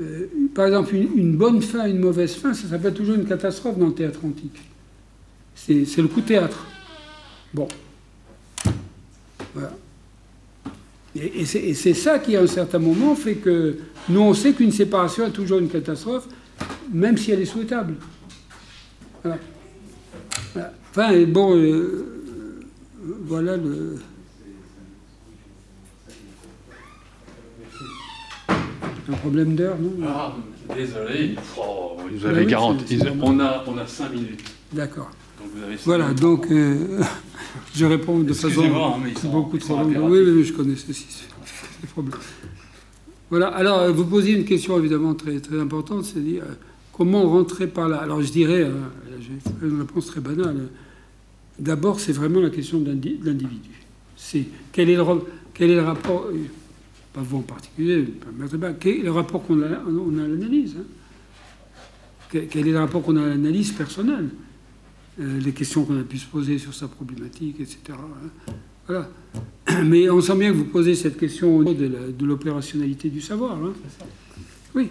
euh, par exemple, une, bonne fin, une mauvaise fin, ça s'appelle toujours une catastrophe dans le théâtre antique. C'est le coup théâtre. Bon. Voilà. Et, et c'est ça qui, à un certain moment, fait que nous, on sait qu'une séparation est toujours une catastrophe, même si elle est souhaitable. Voilà. Enfin, bon. Euh, voilà le. Un problème d'heure, non? Ah, désolé. Oh, vous avez 40. Bah on, a, on a 5 minutes. D'accord. Voilà, donc euh, je réponds de façon hein, beaucoup trop longue. Oui, oui, je connais ceci. C'est problème. Voilà, alors euh, vous posez une question évidemment très, très importante, c'est-à-dire euh, comment rentrer par là? Alors je dirais, j'ai une réponse très banale. D'abord, c'est vraiment la question de l'individu. C'est quel est le, quel est le rapport, pas vous en particulier, quel est le rapport qu'on a, on a à l'analyse hein? Quel est le rapport qu'on a à l'analyse personnelle? Les questions qu'on a pu se poser sur sa problématique, etc. Hein voilà. Mais on sent bien que vous posez cette question au de l'opérationnalité du savoir. Hein oui.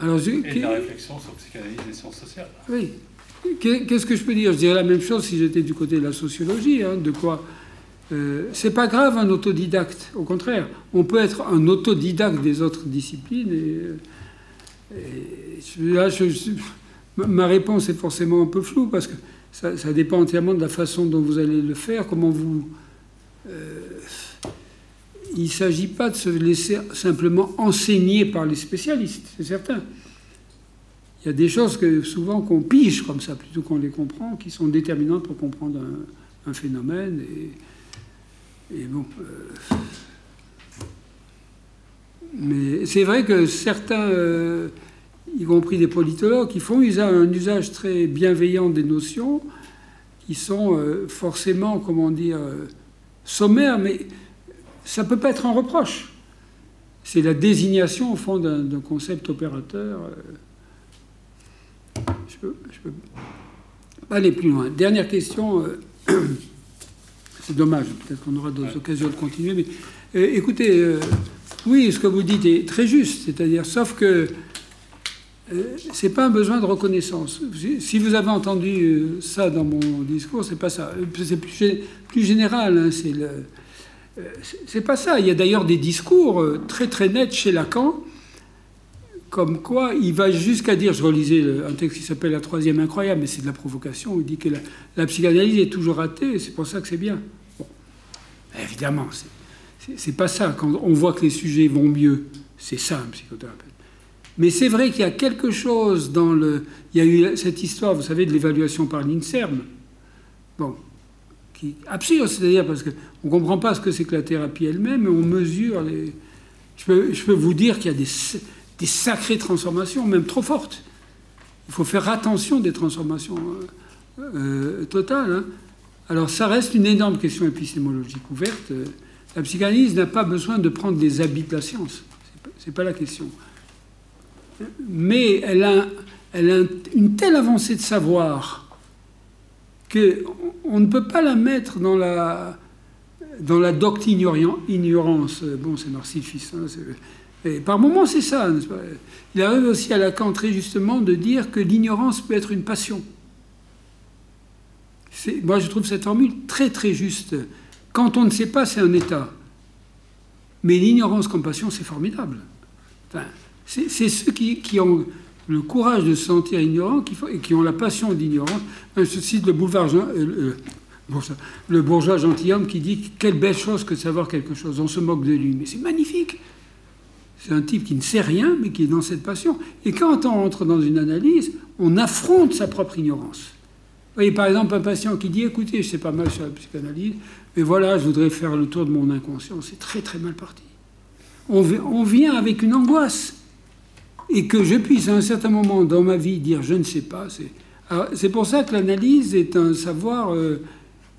Alors, Et de la réflexion sur psychanalyse et sciences sociales. Oui. Qu'est-ce que je peux dire? Je dirais la même chose si j'étais du côté de la sociologie. Hein, de quoi euh, C'est pas grave un autodidacte. Au contraire, on peut être un autodidacte des autres disciplines. Et, là, ma réponse est forcément un peu floue parce que ça, dépend entièrement de la façon dont vous allez le faire, comment vous. Euh, il ne s'agit pas de se laisser simplement enseigner par les spécialistes, c'est certain. Il y a des choses que souvent qu'on pige comme ça, plutôt qu'on les comprend, qui sont déterminantes pour comprendre un, phénomène. Et, bon. Euh, mais c'est vrai que certains, euh, y compris des politologues, qui font un usage très bienveillant des notions, qui sont euh, forcément, comment dire, sommaires, mais ça ne peut pas être un reproche. C'est la désignation, au fond, d'un concept opérateur je peux, peux pas aller plus loin. Dernière question. Euh, c'est dommage, peut-être qu'on aura d'autres occasions de continuer. Mais euh, écoutez, euh, oui, ce que vous dites est très juste. C'est-à-dire, sauf que c'est pas un besoin de reconnaissance. Si vous avez entendu ça dans mon discours, c'est pas ça. C'est plus, général. Hein, c'est pas ça. Il y a d'ailleurs des discours très très nets chez Lacan comme quoi il va jusqu'à dire, je relisais un texte qui s'appelle La troisième incroyable, mais c'est de la provocation, il dit que la, psychanalyse est toujours ratée, c'est pour ça que c'est bien. Bon. Évidemment, c'est pas ça. Quand on voit que les sujets vont mieux, c'est ça un psychothérapeute. Mais c'est vrai qu'il y a quelque chose dans le. Il y a eu cette histoire, vous savez, de l'évaluation par l'INSERM. Bon, qui absurde, c'est-à-dire parce qu'on ne comprend pas ce que c'est que la thérapie elle-même, mais on mesure les. Je peux, vous dire qu'il y a des sacrées transformations, même trop fortes. Il faut faire attention des transformations totales. Hein. Alors ça reste une énorme question épistémologique ouverte. La psychanalyse n'a pas besoin de prendre des habits de la science. Ce n'est pas la question. Mais elle a, une telle avancée de savoir qu'on ne peut pas la mettre dans la, dans la doctrine ignorance. Bon, c'est Narcisse. Hein, par moments, c'est ça. Il arrive aussi à Lacan très justement de dire que l'ignorance peut être une passion. Moi, je trouve cette formule très très juste. Quand on ne sait pas, c'est un état. Mais l'ignorance compassion, c'est formidable. C'est ceux qui, ont le courage de se sentir ignorants qui, et qui ont la passion d'ignorance. Je cite le, boulevard, euh, euh, le bourgeois gentilhomme qui dit Quelle belle chose que de savoir quelque chose. On se moque de lui. Mais c'est magnifique. C'est un type qui ne sait rien, mais qui est dans cette passion. Et quand on entre dans une analyse, on affronte sa propre ignorance voyez, par exemple, un patient qui dit Écoutez, je sais pas mal sur la psychanalyse, mais voilà, je voudrais faire le tour de mon inconscient. C'est très, très mal parti. On, vient avec une angoisse. Et que je puisse, à un certain moment dans ma vie, dire Je ne sais pas. C'est pour ça que l'analyse est un savoir euh,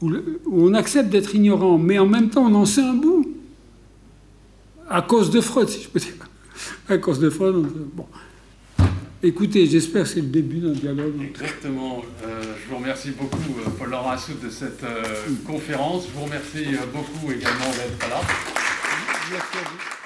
où, on accepte d'être ignorant, mais en même temps, on en sait un bout. À cause de Freud, si je peux dire. À cause de Freud, bon. Écoutez, j'espère que c'est le début d'un dialogue. Exactement. Euh, je vous remercie beaucoup, euh, Paul-Laurent Assout, de cette euh, conférence. Je vous remercie beaucoup également d'être là. Merci à vous.